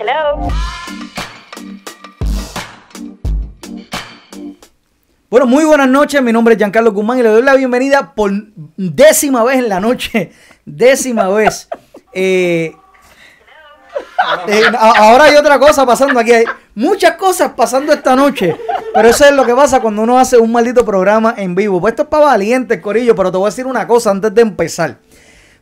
Hello. Bueno, muy buenas noches. Mi nombre es Giancarlo Guzmán y le doy la bienvenida por décima vez en la noche. Décima vez. Eh, eh, ahora hay otra cosa pasando aquí. Hay muchas cosas pasando esta noche. Pero eso es lo que pasa cuando uno hace un maldito programa en vivo. Pues esto es para valientes, Corillo. Pero te voy a decir una cosa antes de empezar.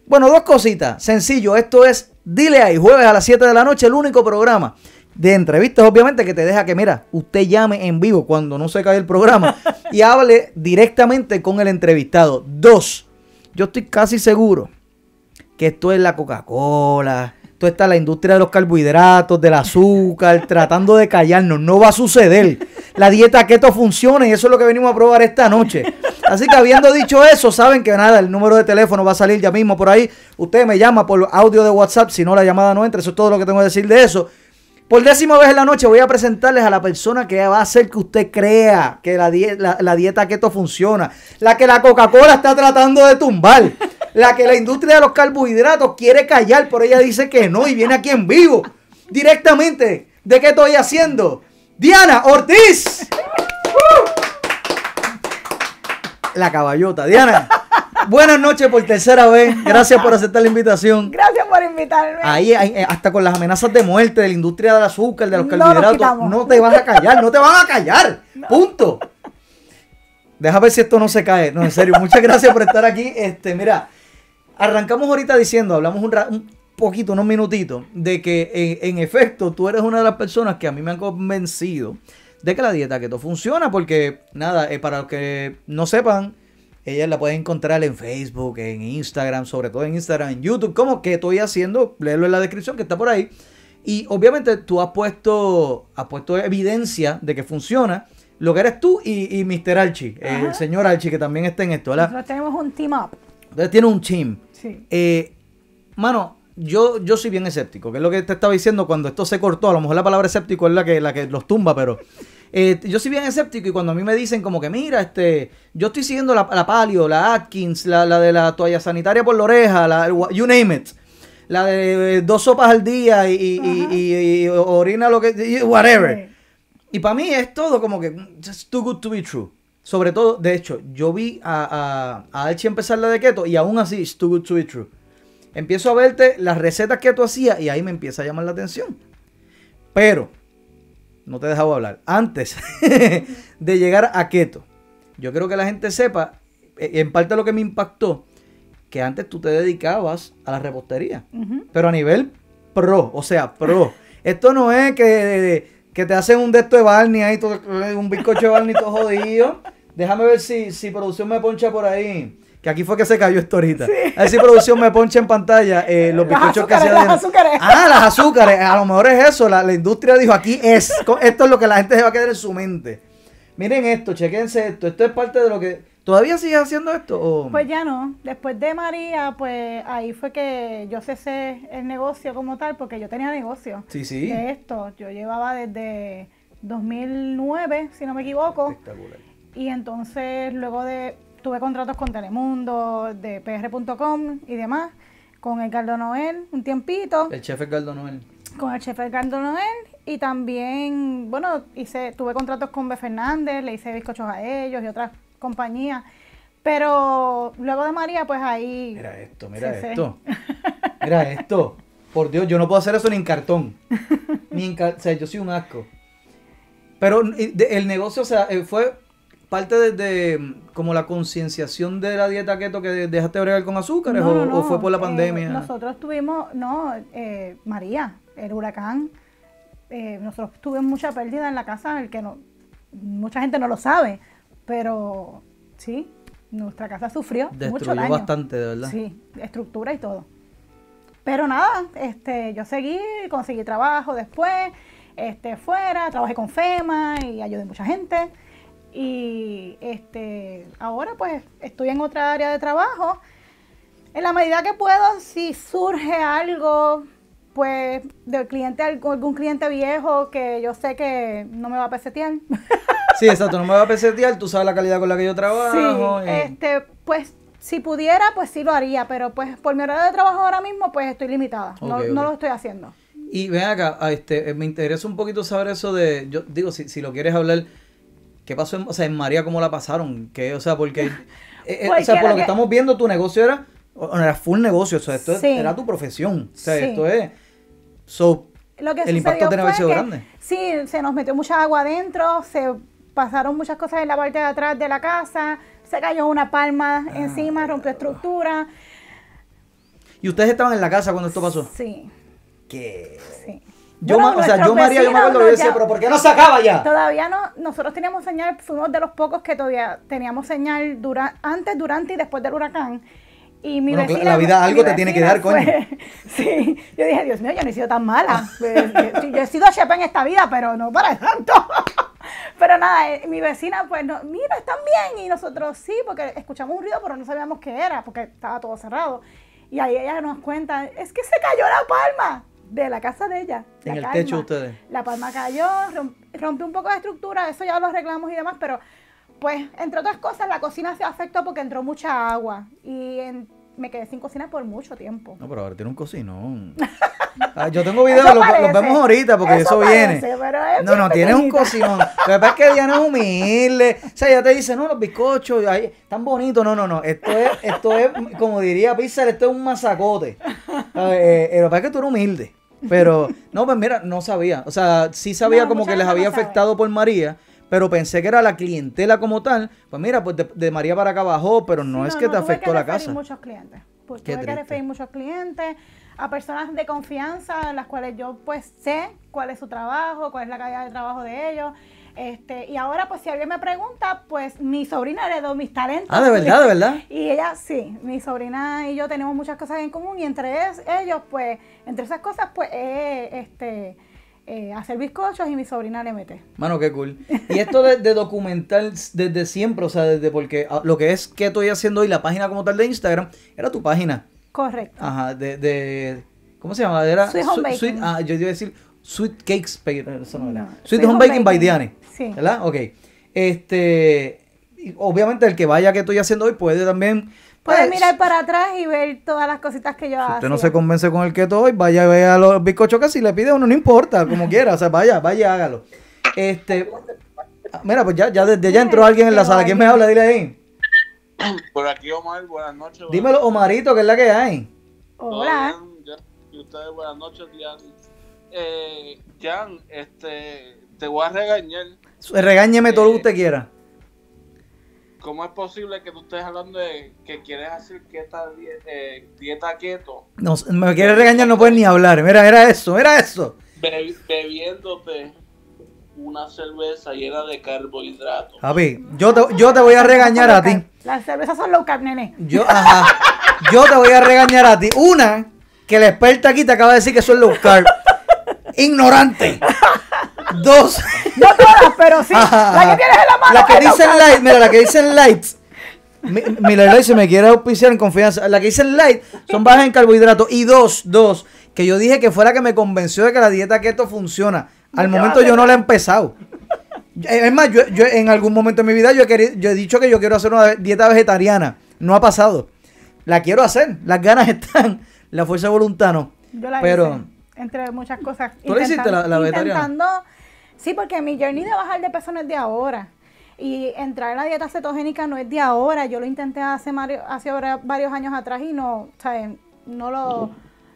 Bueno, dos cositas. Sencillo, esto es Dile ahí, jueves a las 7 de la noche, el único programa de entrevistas, obviamente, que te deja que, mira, usted llame en vivo cuando no se cae el programa y hable directamente con el entrevistado. Dos, yo estoy casi seguro que esto es la Coca-Cola, esto está la industria de los carbohidratos, del azúcar, tratando de callarnos. No va a suceder. La dieta keto funciona y eso es lo que venimos a probar esta noche. Así que habiendo dicho eso, saben que nada, el número de teléfono va a salir ya mismo por ahí. Usted me llama por audio de WhatsApp, si no la llamada no entra. Eso es todo lo que tengo que decir de eso. Por décima vez en la noche voy a presentarles a la persona que va a hacer que usted crea que la, die- la- la dieta keto funciona. La que la Coca-Cola está tratando de tumbar. La que la industria de los carbohidratos quiere callar, pero ella dice que no y viene aquí en vivo. Directamente. ¿De qué estoy haciendo? Diana Ortiz. La caballota. Diana, buenas noches por tercera vez. Gracias por aceptar la invitación. Gracias por invitarme. Ahí, ahí, eh, hasta con las amenazas de muerte de la industria del azúcar, de los carbohidratos, no te vas a callar, no te van a callar. Punto. Deja ver si esto no se cae. No, en serio, muchas gracias por estar aquí. Este, mira, arrancamos ahorita diciendo, hablamos un, poquito, unos minutitos, de que en, en efecto tú eres una de las personas que a mí me han convencido de que la dieta keto funciona, porque nada, eh, para los que no sepan, ella la pueden encontrar en Facebook, en Instagram, sobre todo en Instagram, en YouTube, como que estoy haciendo, léelo en la descripción que está por ahí. Y obviamente tú has puesto, has puesto evidencia de que funciona lo que eres tú y, y Mr. Archie, el señor Archie, que también está en esto, ¿verdad? Nosotros tenemos un team up. Entonces tiene un team. Sí. Eh, mano, yo, yo soy bien escéptico, que es lo que te estaba diciendo cuando esto se cortó. A lo mejor la palabra escéptico es la que, la que los tumba, pero eh, yo soy bien escéptico y cuando a mí me dicen como que, mira, este, yo estoy siguiendo la, la Palio, la Atkins, la, la de la toalla sanitaria por la oreja, la, you name it. La de eh, dos sopas al día y, y- y- y orina lo que, whatever. Sí. Y para mí es todo como que mm, just too good to be true. Sobre todo, de hecho, yo vi a, a, a Archie empezar la de keto y aún así, it's too good to be true. Empiezo a verte las recetas que tú hacías y ahí me empieza a llamar la atención. Pero, no te he dejado hablar. Antes de llegar a keto, yo creo que la gente sepa, eh, en parte lo que me impactó, que antes tú te dedicabas a la repostería. Pero a nivel pro, o sea, pro. Esto no es que, que te hacen un de esto de Barney ahí, todo, un bizcocho de Barney todo jodido. Déjame ver si, si producción me poncha por ahí. Que aquí fue que se cayó esto ahorita. A ver si producción me poncha en pantalla eh, los bizcochos que hacía las azúcares. Ah, las azúcares. A lo mejor es eso. La, la industria dijo, aquí es. Esto es lo que la gente se va a quedar en su mente. Miren esto, chequense esto. Esto es parte de lo que... ¿Todavía sigues haciendo esto? o- Pues ya no. Después de María, pues ahí fue que yo cesé el negocio como tal, porque yo tenía negocio Sí, sí. de esto. Yo llevaba desde 2009, si no me equivoco. Espectacular. Y entonces luego de tuve contratos con Telemundo, de PR.com y demás, con Edgardo Noel un tiempito, El chef Edgardo Noel. con el chef Edgardo Noel y también, bueno, hice tuve contratos con B. Fernández, le hice bizcochos a ellos y otras compañías. Pero luego de María, pues ahí... Mira esto, mira Sí, sí. esto. Mira esto. Por Dios, yo no puedo hacer eso ni en cartón. Ni en o sea, yo soy un asco. Pero el negocio, o sea, eh, fue parte de, de, mm, como la concienciación de la dieta keto que dejaste de bregar con azúcares No, o, no, no, o fue por la eh, pandemia. nosotros tuvimos, no, eh, María, el huracán, eh, nosotros tuvimos mucha pérdida en la casa, el que no, mucha gente no lo sabe, pero sí, nuestra casa sufrió mucho Destruyó daño. bastante, de verdad. Sí, estructura y todo. Pero nada, este, yo seguí, conseguí trabajo después, este, fuera, trabajé con FEMA y ayudé a mucha gente. Y este, ahora pues estoy en otra área de trabajo. En la medida que puedo, si surge algo, pues del cliente, algún cliente viejo que yo sé que no me va a pesetear. Sí, exacto, no me va a pesetear, tú sabes la calidad con la que yo trabajo. Sí, este, pues si pudiera, pues sí lo haría, pero pues por mi horario de trabajo ahora mismo, pues estoy limitada. no, no lo estoy haciendo. Y ven acá, a este, eh, me interesa un poquito saber eso de, yo digo, si, si lo quieres hablar, ¿qué pasó en, o sea, en María? ¿Cómo la pasaron? ¿Qué, o sea, porque, eh, eh, o Porque sea, por lo que que- estamos viendo, tu negocio era, era full negocio, o sea, esto Sí. era tu profesión, o sea, Sí. esto es, so, Lo que el impacto que haber sido grande. Sí, se nos metió mucha agua adentro, se pasaron muchas cosas en la parte de atrás de la casa, se cayó una palma Ah. encima, rompió estructura. ¿Y ustedes estaban en la casa cuando esto pasó? Sí, Que... Yo, Bueno, ma- o sea, yo María, yo me acuerdo, yo decía, pero ¿por qué no se acaba ya? Todavía no, nosotros teníamos señal, fuimos de los pocos que todavía teníamos señal dura, antes, durante y después del huracán. Y mi Bueno, vecina, la vida algo te tiene que dar, coño. fue- sí, yo dije, Dios mío, yo no he sido tan mala. Pues, yo, yo he sido chef en esta vida, pero no para tanto. Pero nada, eh, mi vecina, pues, no, mira, están bien. Y nosotros sí, porque escuchamos un ruido, pero no sabíamos qué era, porque estaba todo cerrado. Y ahí ella nos cuenta, es que se cayó la palma de la casa de ella. En el techo de ustedes. La palma cayó, rom- rompió un poco de estructura, eso ya lo arreglamos y demás, pero pues entre otras cosas la cocina se afectó porque entró mucha agua y en- me quedé sin cocinar por mucho tiempo. No, pero ahora tiene un cocinón. Ah, yo tengo videos, Eso lo, lo parece. vemos ahorita porque eso, Eso viene. parece, pero es No, no, tienes un cocinón. Lo que pasa es que Diana es humilde. O sea, ella te dice, no, los bizcochos, ay, están bonitos. No, no, no. Esto es, esto es, como diría Pizarro, esto es un masacote. Eh, eh, lo que pasa es que tú eres humilde. Pero, no, pues mira, no sabía. O sea, sí sabía No, como que les había sabe. afectado por María. Pero pensé que era la clientela como tal. Pues mira, pues de, de María para acá bajó, pero no es que te afectó la casa. muchos clientes. Pues tuve que referir muchos clientes a personas de confianza, las cuales yo pues sé cuál es su trabajo, cuál es la calidad de trabajo de ellos. Este, y ahora pues si alguien me pregunta, pues mi sobrina heredó mis talentos. Ah, de verdad, de verdad. Y ella sí, mi sobrina y yo tenemos muchas cosas en común y entre ellos pues, entre esas cosas pues eh, este, eh, hacer bizcochos y mi sobrina le mete. Mano, qué cool. Y esto de, de documental desde siempre, o sea, desde porque ah, lo que es que estoy haciendo hoy, la página como tal de Instagram, era tu página. Correcto. Ajá, de, de ¿cómo se llama? Era Sweet Home Baking. Sweet- ah, yo iba a decir Sweet Cakes, pero eso no era. No, Sweet, Sweet Home Home Baking by Baking. Diane. Sí. ¿Verdad? Ok. Este, obviamente el que vaya que estoy haciendo hoy puede también... Puedes pues, mirar para atrás y ver todas las cositas que yo Si hago. usted no se convence con el keto hoy, vaya y vea los bizcochos que si le pide uno, no importa, como quiera, o sea, vaya, vaya, hágalo. Este, ah, mira, pues ya, ya desde ya entró alguien en la sala. ¿Quién me habla? Dile ahí. Por aquí Omar, buenas noches. buenas- Dímelo, Omarito, que es la que hay. Hola. Y ustedes, buenas noches, Jan. Eh, Jan, este, te voy a regañar. Regáñeme todo lo que Eh, usted quiera. ¿Cómo es posible que tú estés hablando de que quieres hacer dieta, eh, dieta keto, No, me quiere regañar, no puede ni hablar. Mira, era eso, era eso. be- bebiéndote una cerveza llena de carbohidratos? Javi, yo te, yo te voy a regañar a ti. Las cervezas son low carb, nene. Yo, ajá. Yo te voy a regañar a ti. Una, que la experta aquí te acaba de decir que son low carb. Ignorante. Dos. No todas, pero sí. Ajá, La que tienes en la mano. La que carb. light, mira, la que dicen light. Mi- Mira, Light, si me quiere auspiciar en confianza. La que dicen light son bajas en carbohidratos. Y dos, dos, que yo dije que fue la que me convenció de que la dieta keto funciona. Al ¿De qué momento yo no la he empezado. Es más, yo, yo en algún momento de mi vida yo he, querido- yo he dicho que yo quiero hacer una dieta vegetariana. No ha pasado. La quiero hacer. Las ganas están. La fuerza de voluntad no. Yo la Pero, hice, entre muchas cosas. ¿Tú la hiciste, la- la vegetariana? Intentando, sí, porque mi journey de bajar de peso no es de ahora. Y entrar en la dieta cetogénica no es de ahora. Yo lo intenté hace, mario- hace varios años atrás y no, ¿sabes? No lo...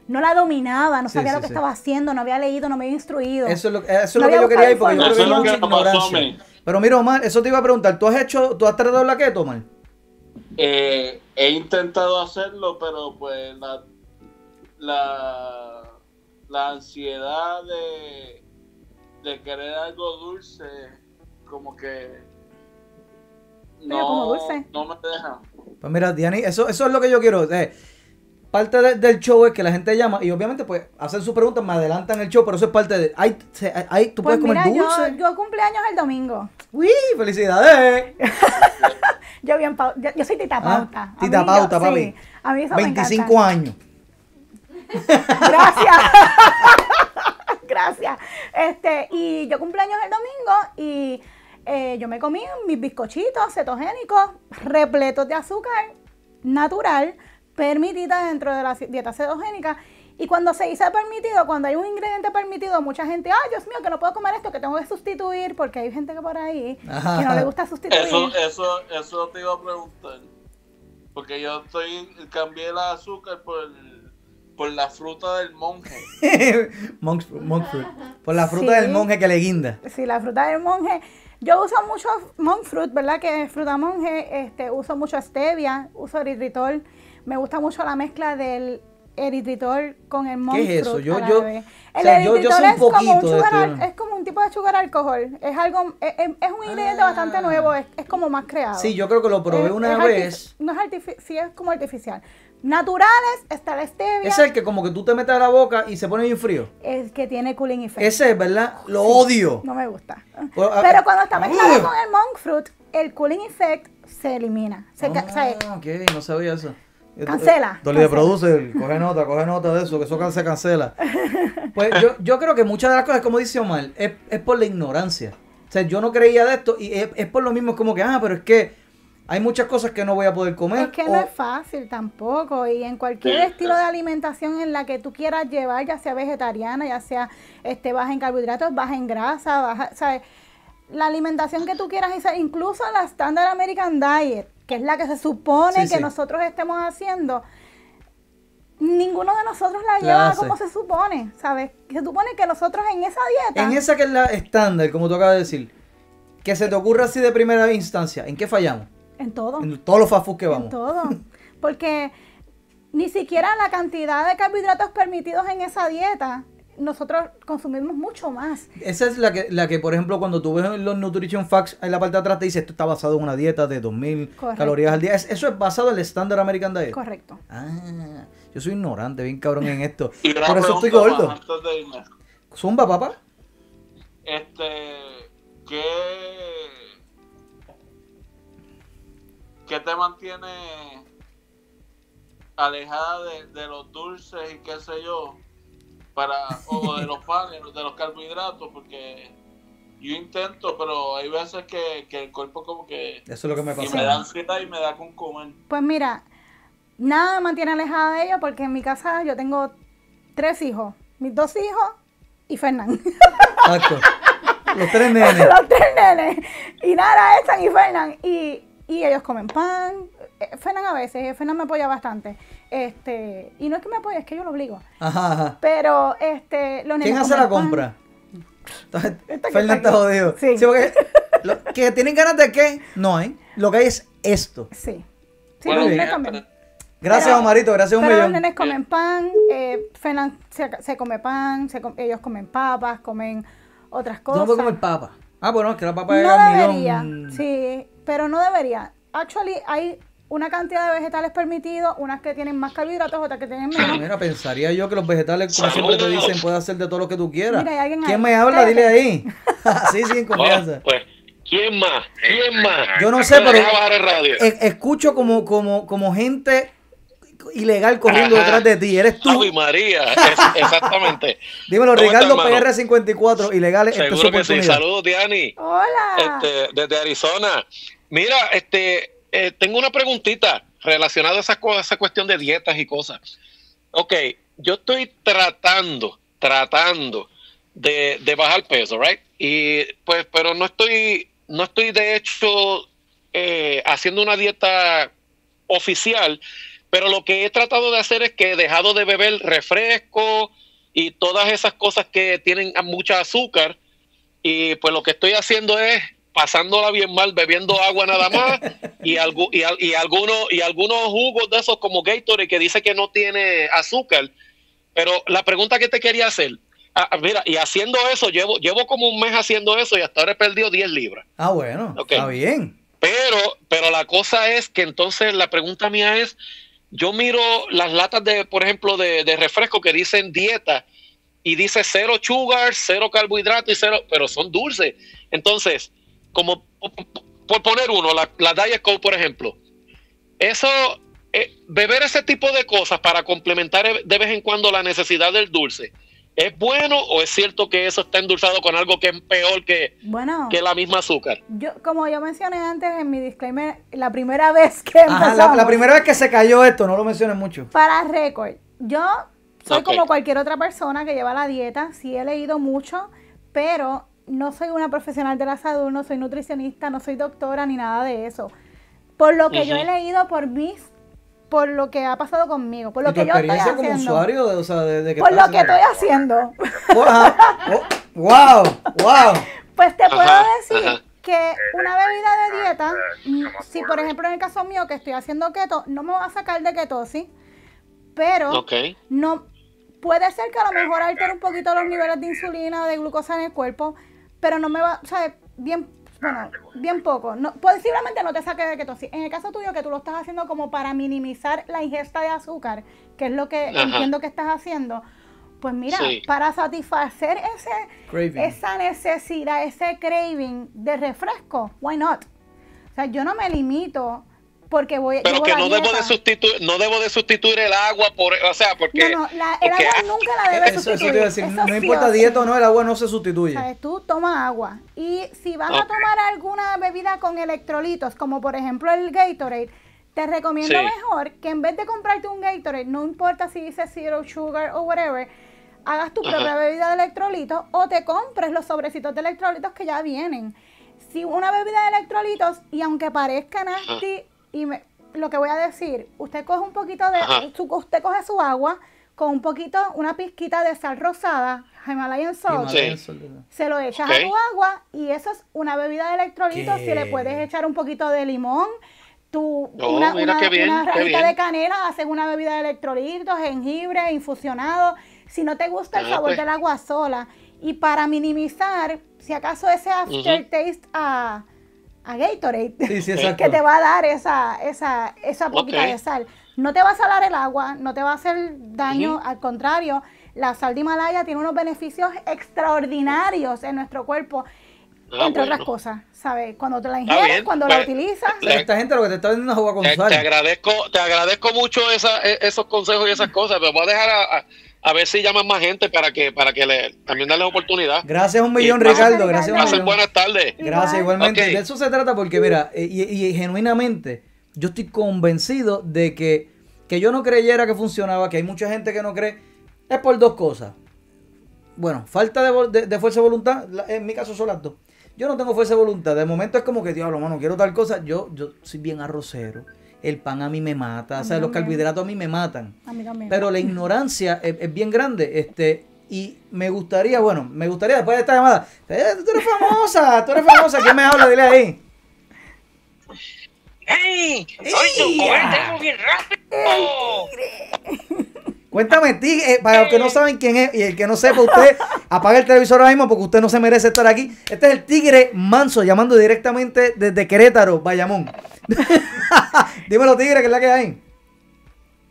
No la dominaba, no Sí, sabía sí, lo que sí. estaba haciendo, no había leído, no me había instruido. Eso es lo, eso es No lo que había yo quería ir porque yo creo que información. mucha pasó. Pero mira, Omar, eso te iba a preguntar. ¿Tú has hecho, tú has tratado la keto, Omar? Eh, he intentado hacerlo, pero pues la, la, la ansiedad de, de querer algo dulce, como que Pero como dulce. no me deja. Pues mira, Diani, eso, eso es lo que yo quiero. eh, parte de- del show es que la gente llama y obviamente pues hacen sus preguntas, me adelantan el show, pero eso es parte de... Hay, se- hay- tú pues puedes comer mira, dulce. yo, yo cumpleaños el domingo. ¡Uy! ¡Felicidades! Yo bien yo, yo soy tita Ah, pauta. A tita mí pauta, yo- papi. sí, a mí eso me 25 encanta. años. Gracias. Gracias. Este, y yo cumpleaños el domingo y eh, yo me comí mis bizcochitos cetogénicos repletos de azúcar natural permitida dentro de la dieta cetogénica Y cuando se dice permitido, cuando hay un ingrediente permitido, mucha gente, ay, Dios mío, que no puedo comer esto, que tengo que sustituir, porque hay gente que por ahí Ajá. que no le gusta sustituir. Eso, eso, eso te iba a preguntar. Porque yo estoy, cambié el azúcar por, por la fruta del monje. monk, monk fruit. Por la fruta Sí. del monje que le guinda. Sí, la fruta del monje. Yo uso mucho monk fruit, ¿verdad? Que es fruta monje. Este, uso mucho stevia, uso eritritol. Me gusta mucho la mezcla del eritritol con el monk ¿Qué es eso? fruit Yo- yo- vez. o El sea, yo- yo eritritol sé un es como poquito de sugar esto, al- ¿no? es como un tipo de sugar alcohol. Es algo, es, es- un ingrediente Ah. bastante nuevo, es, es como más creado. Sí, yo creo que lo probé Es- una vez. No es artificial, sí es como artificial. Naturales, está la stevia, Es el que como que tú te metes a la boca y se pone bien frío. es que tiene cooling effect. Ese es, ¿verdad? Lo odio. No me gusta. Pues, ah, Pero cuando está mezclado con el monk fruit, el cooling effect se elimina. Se, ca- o sea, Ah, ok, no sabía eso. Cancela, Dolly de cancela. producer, coge nota, coge nota de eso, que eso se cancela. Pues yo, yo creo que muchas de las cosas, como dice Omar, es, es por la ignorancia. O sea, yo no creía de esto y es, es por lo mismo, es como que, ah, pero es que hay muchas cosas que no voy a poder comer. es que o- no es fácil tampoco. Y en cualquier Sí. estilo de alimentación en la que tú quieras llevar, ya sea vegetariana, ya sea este baja en carbohidratos, baja en grasa, baja, ¿sabes? La alimentación que tú quieras hacer, incluso la Standard American Diet, que es la que se supone Sí, que sí. nosotros estemos haciendo, ninguno de nosotros la La lleva hace. como se supone, ¿sabes? Se supone que nosotros en esa dieta... En esa que es la estándar, como tú acabas de decir, que se te ocurra así de primera instancia, ¿en qué fallamos? En todo. En todos los fast food que En vamos. todo. Porque ni siquiera la cantidad de carbohidratos permitidos en esa dieta, nosotros consumimos mucho más. Esa es la que, la que, por ejemplo, cuando tú ves en los Nutrition Facts, en la parte de atrás te dice, esto está basado en una dieta de 2000 Correcto. calorías al día. Es- eso es basado en el Standard American Diet. Correcto. Ah, yo soy ignorante, bien cabrón en esto. Y Por eso estoy gordo. más antes de irme. Zumba, papá. Este, ¿qué, ¿qué te mantiene alejada de, de los dulces y qué sé yo? Para, o de los panes, de los carbohidratos, porque yo intento, pero hay veces que, que el cuerpo como que... Eso es lo que me Y pasa. me da ansiedad y me da con comer. Pues mira, nada me mantiene alejada de ello porque en mi casa yo tengo tres hijos, mis dos hijos y Fernán. Exacto. Los tres nenes. Los tres nenes. Y nada, están y Fernán. Y, y ellos comen pan. Eh, Fernán a veces, Fernán me apoya bastante. Este, y no es que me apoye, es que yo lo obligo. Ajá, ajá. Pero este, los ¿Quién hace la pan. compra? Fernan está jodido. Sí. Sí, porque lo- que tienen ganas de qué, no hay. Lo que hay es esto. Sí. Bueno, los comen. Gracias, Pero- Omarito, gracias un Pero los millón. nenes comen pan, eh, Fernan se, se come pan, se com- ellos comen papas, comen otras cosas. no puedes comer papa. Ah, bueno, es que la papa es No debería, almidón. sí, pero no debería. Actually, hay una cantidad de vegetales permitidos, unas que tienen más carbohidratos, otras que tienen menos. Mira, pensaría yo que los vegetales, como siempre te dicen, puedes hacer de todo lo que tú quieras. Mira, hay alguien ¿Quién ahí. me habla? Dile ahí. sí, sí, en confianza. Oh, pues, ¿quién más? ¿Quién más? Yo no sé, pero escucho como, como, como gente ilegal corriendo Ajá. detrás de ti. Eres tú. Ave María, es- exactamente. Dímelo, ¿Cómo Ricardo estás, hermano? PR54, ilegales. Esta es su Seguro que sí. Saludos, Diani. Hola. Este, desde Arizona. Mira, este, eh, tengo una preguntita relacionada a esa, co- esa cuestión de dietas y cosas. Ok, yo estoy tratando, tratando de, de bajar peso, right? Y pues, pero no estoy, no estoy de hecho eh, haciendo una dieta oficial, pero lo que he tratado de hacer es que he dejado de beber refresco y todas esas cosas que tienen mucha azúcar y pues lo que estoy haciendo es pasándola bien mal, bebiendo agua nada más y, algu- y, al- y algunos y algunos jugos de esos como Gatorade que dice que no tiene azúcar. Pero la pregunta que te quería hacer, ah, ah, mira, y haciendo eso, llevo, llevo como un mes haciendo eso y hasta ahora he perdido 10 libras. Ah, bueno, está bien. Pero, pero la cosa es que entonces la pregunta mía es, yo miro las latas de, por ejemplo, de, refresco que dicen dieta y dice cero sugar, cero carbohidratos y cero, pero son dulces. Entonces, como por poner uno, la, la Diet Coke, por ejemplo, eso, eh, beber ese tipo de cosas para complementar de vez en cuando la necesidad del dulce, ¿es bueno o es cierto que eso está endulzado con algo que es peor que, Bueno, que la misma azúcar? yo, como yo mencioné antes en mi disclaimer, la primera vez que Ajá, la, la primera vez que se cayó esto, no lo menciones mucho. Para récord, yo soy como cualquier otra persona que lleva la dieta, sí he leído mucho, pero no soy una profesional de la salud, no soy nutricionista, no soy doctora ni nada de eso. Por lo que yo he leído por mis, por lo que ha pasado conmigo, por lo ¿Y tu que yo estoy experiencia como haciendo. usuario? de- O sea, de, de que por lo que estoy haciendo? haciendo. Oh, wow, wow. Pues te puedo decir que una bebida de dieta, mm, si por ejemplo en el caso mío que estoy haciendo keto, no me va a sacar de ketosis, pero no puede ser que a lo mejor altere un poquito los niveles de insulina o de glucosa en el cuerpo, pero no me va, o sea, bien, bueno, bien poco. No, posiblemente no te saque de ketosis. En el caso tuyo que tú lo estás haciendo como para minimizar la ingesta de azúcar, que es lo que Ajá. entiendo que estás haciendo, pues mira, Sí. para satisfacer ese Craving. esa necesidad, ese craving de refresco, why not? O sea, yo no me limito porque voy Pero que no debo de sustituir, no debo de sustituir el agua por, o sea, porque No, no, la- el porque- agua nunca la debe Eso, eso te sustituir. iba a decir. Eso No sí importa dieta o no, el agua no se sustituye. ¿Sabes? Tú toma agua. Y si vas a tomar alguna bebida con electrolitos, como por ejemplo el Gatorade, te recomiendo Sí. mejor que en vez de comprarte un Gatorade, no importa si dice zero sugar o whatever, hagas tu Ajá. propia bebida de electrolitos o te compres los sobrecitos de electrolitos que ya vienen. Si una bebida de electrolitos, y aunque parezca nasty, y me- lo que voy a decir, usted coge un poquito de, Ajá. su- usted coge su agua con un poquito, una pizquita de sal rosada, Himalayan salt, Sí. Se lo echas a tu agua y eso es una bebida de electrolitos. ¿Qué? Si le puedes echar un poquito de limón, tu, Oh, una, mira una- qué bien, una rajita de canela, haces una bebida de electrolitos, jengibre, infusionado. Si no te gusta el Ah, sabor pues. del agua sola. Y para minimizar, si acaso ese aftertaste a, a Gatorade, Sí, que te va a dar esa, esa, esa poquita de sal. No te va a salar el agua, no te va a hacer daño, al contrario, la sal de Himalaya tiene unos beneficios extraordinarios en nuestro cuerpo, Ah, entre bueno. otras cosas, ¿sabes? Cuando te la ingieres, cuando pues, la utilizas, O sea, esta gente lo que te está vendiendo es agua con Te, sal. te agradezco, te agradezco mucho esa, e- esos consejos y esas cosas, pero voy a dejar a, a- a ver si llaman más gente para que, para que le, también darles oportunidad. Gracias un millón, Y- Ricardo. Gracias un Pasen millón. buenas tardes. Gracias, Igual. igualmente. De eso se trata porque, mira, eh, y, y genuinamente, yo estoy convencido de que, que yo no creyera que funcionaba, que hay mucha gente que no cree, es por dos cosas. Bueno, falta de, vol- de- de fuerza de voluntad, en mi caso son las dos. Yo no tengo fuerza de voluntad, de momento es como que, diablo, mano, quiero tal cosa, yo, yo soy bien arrocero, el pan a mí me mata, o sea, los carbohidratos a mí me matan. a mí también. Pero la ignorancia es, es bien grande. Este, y me gustaría, bueno, me gustaría después de esta llamada. eh, tú eres famosa, tú eres famosa. ¿Quién me habla? Dile ahí. ¡Ey! ¡Ey! ¡Soy tu tengo bien rápido! Cuéntame, ti, eh, para los que no saben quién es y el que no sepa, usted apaga el televisor ahora mismo porque usted no se merece estar aquí. Este es el Tigre Manso, llamando directamente desde Querétaro, Bayamón. Dímelo, Tigre, que es la que hay.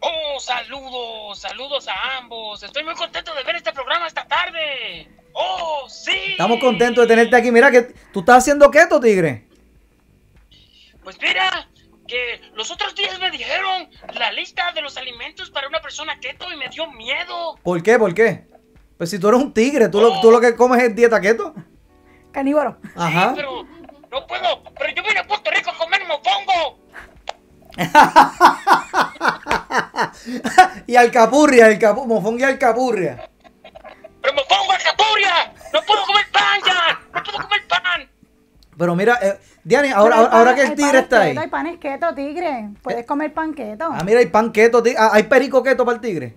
¡Oh, saludos! ¡Saludos a ambos! Estoy muy contento de ver este programa esta tarde. ¡Oh, sí! Estamos contentos de tenerte aquí. Mira que tú estás haciendo keto, Tigre. Pues mira, que los otros días me dijeron la lista de los alimentos para una persona keto y me dio miedo. ¿Por qué? ¿Por qué? Pues si tú eres un tigre, tú lo, tú lo que comes es dieta keto. Carnívoro. Ajá. Sí, pero no puedo. Pero yo vine a Puerto Rico a comer mofongo. y alcapurria, el capu, mofón y alcapurria. ¡Pero mofongo a capuria! ¡No puedo comer pan ya! ¡No puedo comer pan! Pero mira, eh, Diane, ahora, ahora, ahora pan- que el tigre es está ahí. keto, Hay panes keto, tigre. Puedes comer pan keto. Ah, mira, hay pan keto, ti- ah, hay perico keto para el tigre.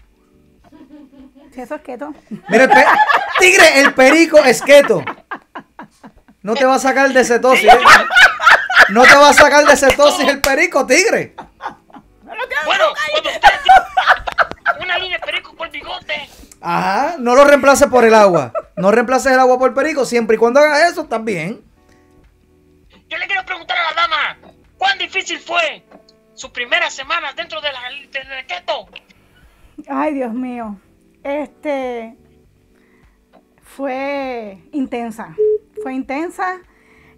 Si eso es keto. Mira, el pe- tigre, el perico es keto. No te va a sacar de cetosis. ¿eh? No te va a sacar de cetosis el perico, tigre. Bueno, cuando usted una línea de perico por bigote, Ajá, no lo reemplaces por el agua. No reemplaces el agua por el perico. Siempre y cuando hagas eso, estás bien. Le quiero preguntar a la dama, ¿cuán difícil fue sus primeras semanas dentro de la, de la keto? Ay, Dios mío. Este fue intensa. Fue intensa.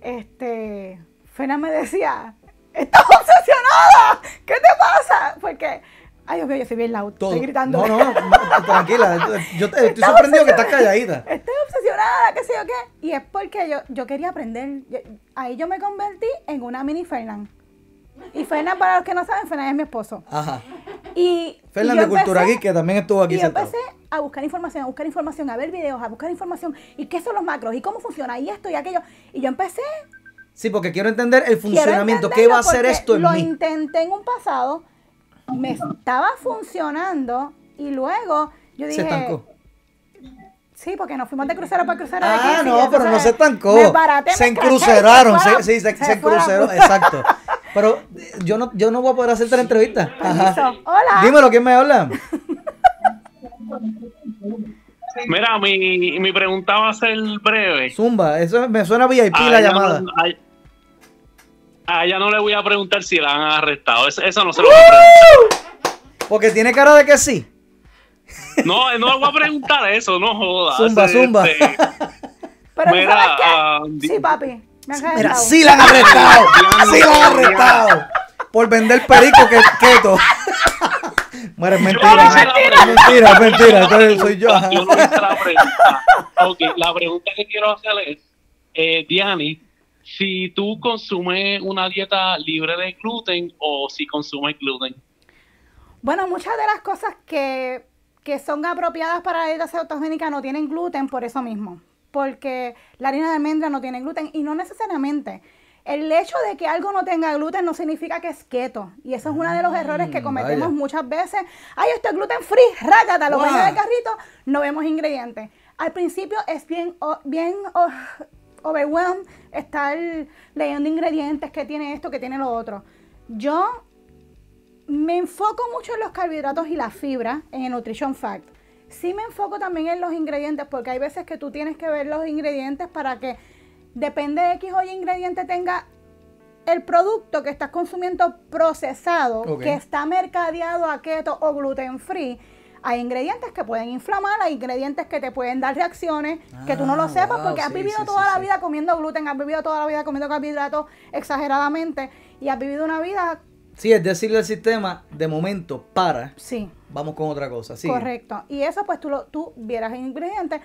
Este, Fena me decía, "Estás obsesionada. ¿Qué te pasa?" Porque ay, Dios mío, yo soy bien loud. Todo. Estoy gritando. No, no, no, tranquila. Yo te, estoy sorprendido que estás calladita. Estoy obsesionada, qué sé yo qué. Y es porque yo, yo quería aprender. Yo- ahí yo me convertí en una mini Fernan. Y Fernan, para los que no saben, Fernan es mi esposo. Ajá. Y, Fernan y de Cultura empecé- Geek, que también estuvo aquí y yo empecé a buscar información, a buscar información, a ver videos, a buscar información. ¿Y qué son los macros? ¿Y cómo funciona? Y esto y aquello. Y yo empecé. Sí, porque quiero entender el funcionamiento. ¿Qué va a hacer esto en mí? Lo intenté en un pasado, me estaba funcionando y luego yo Se dije. estancó. Sí, porque nos fuimos de crucero para crucero. de Ah, no, pero no se estancó. me Se encruceraron, se- sí, se, se encruceraron, exacto. Pero yo no, yo no voy a poder hacerte la entrevista. Ajá. Hola. Dímelo, ¿quién me habla? Mira, mi, mi pregunta va a ser breve. Zumba, eso me suena VIP la llamada. no- a ella no le voy a preguntar si la han arrestado. Eso, eso no se lo voy a preguntar. Porque tiene cara de que sí. No, no le voy a preguntar eso, no jodas. Zumba, Este, zumba. Pero Mira, ¿sabes qué? ah, sí, papi. Me han Mira, sí la han arrestado. Sí la han arrestado. Por vender perico que keto. Mira, es mentira. no Es mentira, es mentira. Entonces soy yo. Yo no hice la pregunta. Ok, la pregunta que quiero hacer es, eh, Diani, si tú consumes una dieta libre de gluten o si consumes gluten. Bueno, muchas de las cosas que, que son apropiadas para la dieta cetogénica no tienen gluten por eso mismo. Porque la harina de almendra no tiene gluten y no necesariamente. El hecho de que algo no tenga gluten no significa que es keto. Y eso es uno de los errores que cometemos vaya. muchas veces. Ay, esto es gluten free, rácata, lo ves en el carrito, no vemos ingredientes. Al principio es bien, o- bien o- overwhelmed estar leyendo ingredientes que tiene esto, que tiene lo otro. Yo me enfoco mucho en los carbohidratos y la fibra en el Nutrition Fact. Sí me enfoco también en los ingredientes porque hay veces que tú tienes que ver los ingredientes para que depende de X o Y ingrediente tenga el producto que estás consumiendo procesado, que está mercadeado a keto o gluten free. Hay ingredientes que pueden inflamar, hay ingredientes que te pueden dar reacciones que tú no Ah, lo sepas wow, porque has sí, vivido sí, toda sí, la vida comiendo gluten, has vivido toda la vida comiendo carbohidratos exageradamente y has vivido una vida, Sí, es decirle al sistema, de momento, para, sí, vamos con otra cosa. Sí. Correcto. Y eso pues tú, lo, tú vieras en ingredientes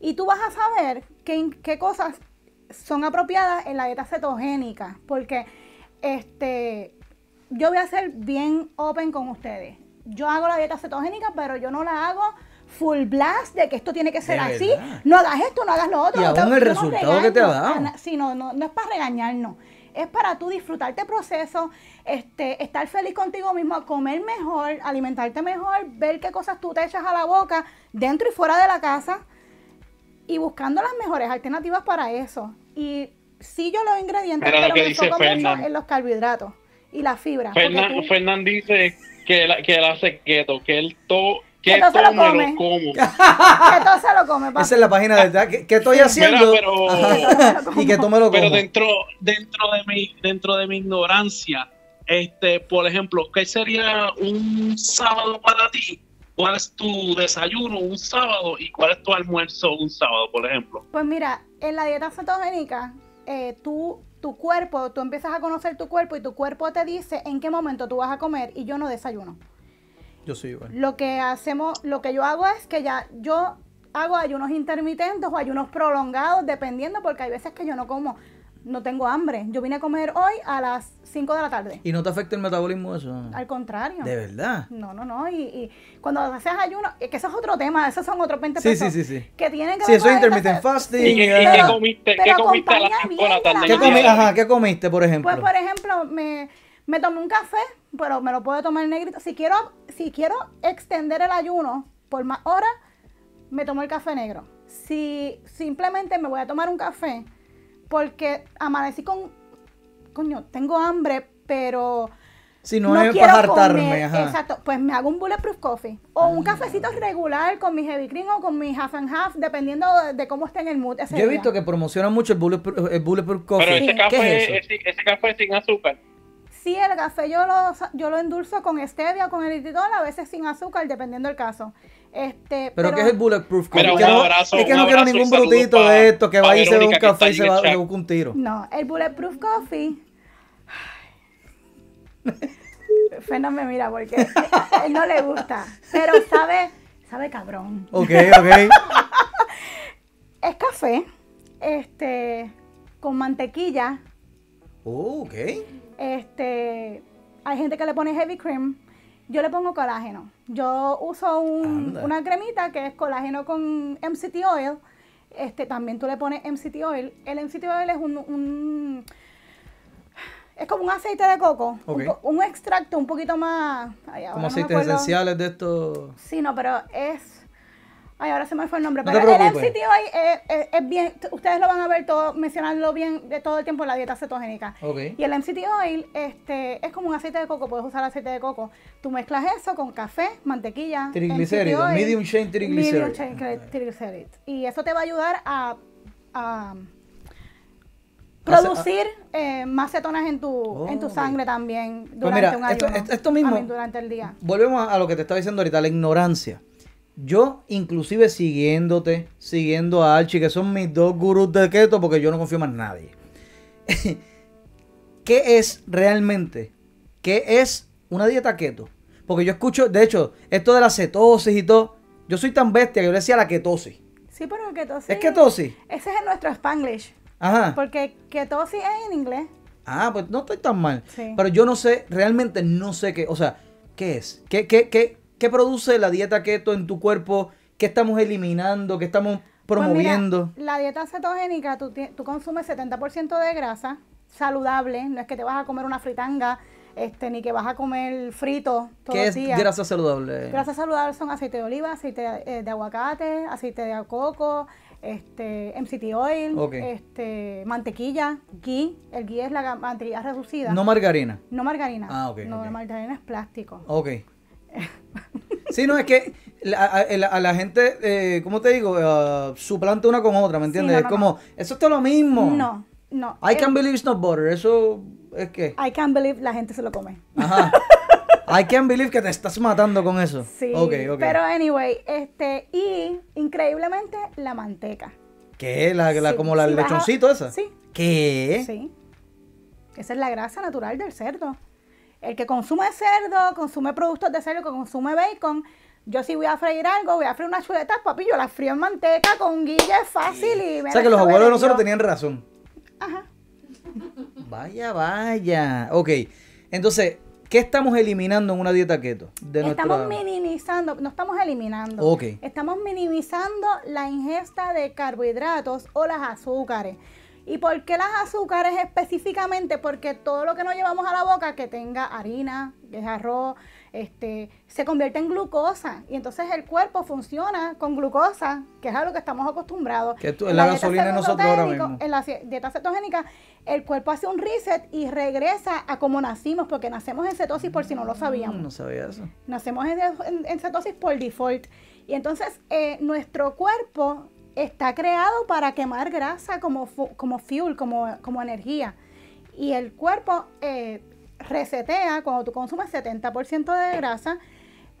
y tú vas a saber qué, qué cosas son apropiadas en la dieta cetogénica. Porque este, yo voy a ser bien open con ustedes. Yo hago la dieta cetogénica, pero yo no la hago full blast de que esto tiene que ser De así. verdad. No hagas esto, no hagas lo otro. Y no aún te- el no resultado que te ha dado. Sí, no, no, no es para regañarnos. Es para tú disfrutarte el proceso, este, estar feliz contigo mismo, comer mejor, alimentarte mejor, ver qué cosas tú te echas a la boca dentro y fuera de la casa y buscando las mejores alternativas para eso. Y sí yo leo ingredientes, lo pero que dice mucho en los carbohidratos y la fibra. Fernan, tú- dice que él, que él hace keto, que él to, Que que todo se lo come. como. que todo se lo come, papi. Esa es la página de verdad. ¿Qué, qué estoy haciendo? Mira, pero- y que tome lo Pero como. dentro, dentro de mi, dentro de mi ignorancia, este, por ejemplo, ¿qué sería un sábado para ti? ¿Cuál es tu desayuno un sábado y cuál es tu almuerzo un sábado, por ejemplo? Pues mira, en la dieta cetogénica, eh, tú, tu cuerpo, tú empiezas a conocer tu cuerpo y tu cuerpo te dice en qué momento tú vas a comer y yo no desayuno. Yo soy igual. Lo que hacemos, lo que yo hago es que ya yo hago ayunos intermitentes o ayunos prolongados, dependiendo, porque hay veces que yo no como, no tengo hambre. Yo vine a comer hoy a las 5 de la tarde. ¿Y no te afecta el metabolismo eso? Al contrario. De verdad. No, no, no. Y, y cuando haces ayuno, es que eso es otro tema, esos son otros 20 Sí, pesos. sí, sí, sí. Que tienen que Sí, ver eso con es intermittent fasting. ¿Y, qué- y eh, qué Pero- comiste, qué pero comiste a las acompaña 5 de la bien tarde? la ¿Qué, el comi- día de hoy? ajá, ¿Qué comiste, por ejemplo? Pues por ejemplo, me, me tomé un café, pero me lo puedo tomar negrito. Si quiero, si quiero extender el ayuno por más horas, me tomo el café negro. Si simplemente me voy a tomar un café porque amanecí con, coño, tengo hambre, pero si no, es para hartarme, ajá. Exacto, pues me hago un bulletproof coffee o un cafecito regular con mi heavy cream o con mi half and half, dependiendo de, de cómo esté en el mood ese Yo he día. visto que promocionan mucho el bulletproof, el bulletproof coffee. Pero Sí. ese ¿Qué café, es eso? ese, ese café sin azúcar. Sí, el café yo lo, yo lo endulzo con stevia o con eritritol, a veces sin azúcar, dependiendo del caso. Este, ¿Pero qué es el bulletproof coffee? Mira, Es que un no, abrazo, es que no quiero ningún brutito de esto que va y se ve un café y se va busca un tiro. No, el bulletproof coffee. Fernan me mira porque a él no le gusta, pero sabe, sabe cabrón. Ok, ok. Es café, este, con mantequilla, Oh, ok. este, hay gente que le pone heavy cream Yo le pongo colágeno. Yo uso un- una cremita que es colágeno con MCT oil. Este, también tú le pones MCT oil. El MCT oil es un, un- es como un aceite de coco, un, extracto un poquito más. ay, Como no aceites esenciales de estos. Sí, no, pero es. Ay, ahora se me fue el nombre. No pero el. MCT oil es, es- es bien. Ustedes lo van a ver todo, mencionarlo bien de todo el tiempo en la dieta cetogénica. Y el MCT oil este, es como un aceite de coco, puedes usar aceite de coco. Tú mezclas eso con café, mantequilla, Triglicéridos, medium chain triglycerides. medium chain. Y eso te va a ayudar a, a producir eh, más cetonas en tu, en tu sangre también durante Pues mira, un ayuno. esto- esto mismo- durante el día. Volvemos a lo que te estaba diciendo ahorita, la ignorancia. Yo, inclusive siguiéndote, siguiendo a Archie, que son mis dos gurús de keto, porque yo no confío más en nadie. ¿Qué es realmente? ¿Qué es una dieta keto? Porque yo escucho, de hecho, esto de la cetosis y todo, yo soy tan bestia que yo le decía la ketosis. Sí, pero ketosis. ¿Es ketosis? Ese es nuestro Spanglish. Ajá. Porque ketosis es en inglés. Ah, pues no estoy tan mal. Sí. Pero yo no sé, realmente no sé qué, o sea, ¿qué es? ¿Qué, qué, qué, qué produce la dieta keto en tu cuerpo? ¿Qué estamos eliminando? ¿Qué estamos Pues mira, promoviendo? la dieta cetogénica, tú, tú consumes 70% de grasa saludable. No es que te vas a comer una fritanga, este, ni que vas a comer frito todos ¿Qué los es días. grasa saludable? Grasas saludables son aceite de oliva, aceite de, eh, de aguacate, aceite de coco, este, MCT oil, este, mantequilla, ghee. El ghee es la mantequilla reducida. No margarina. No margarina. Ah, ok, No, ok. la margarina es plástico. Ok. Sí, no, es que la- a, la, a la gente, eh, ¿cómo te digo? Ah, suplanta una con otra, ¿me entiendes? no, es no, como, eso está lo mismo. No, no. I Eh, believe it's not butter. Eso es que. I can't believe la gente se lo come. Ajá. I can believe que te estás matando con eso. Sí, Ok, ok. pero anyway, este, y increíblemente la manteca. ¿Qué? ¿La, la, Sí, como la baja- lechoncito esa? Sí. ¿Qué? Sí. Esa es la grasa natural del cerdo. El que consume cerdo, consume productos de cerdo, que consume bacon, yo si voy a freír algo, voy a freír unas chuletas, papi, yo las frío en manteca con guilla, es fácil y O sea que los abuelos de nosotros tenían razón. Ajá. Vaya, vaya. Ok. Entonces, ¿qué estamos eliminando en una dieta keto? De estamos nuestra- minimizando, no estamos eliminando. Ok. Estamos minimizando la ingesta de carbohidratos o las azúcares. ¿Y por qué las azúcares específicamente? Porque todo lo que nos llevamos a la boca que tenga harina, que es arroz, este, se convierte en glucosa. Y entonces el cuerpo funciona con glucosa, que es a lo que estamos acostumbrados. Que tú- En la gasolina nosotros ahora mismo. En la dieta cetogénica, el cuerpo hace un reset y regresa a como nacimos, porque nacemos en cetosis por si no lo sabíamos. Mm, No sabía eso. Nacemos en, en- en cetosis por default. Y entonces eh, nuestro cuerpo está creado para quemar grasa como, como fuel, como, como energía. Y el cuerpo eh, resetea cuando tú consumes 70% de grasa,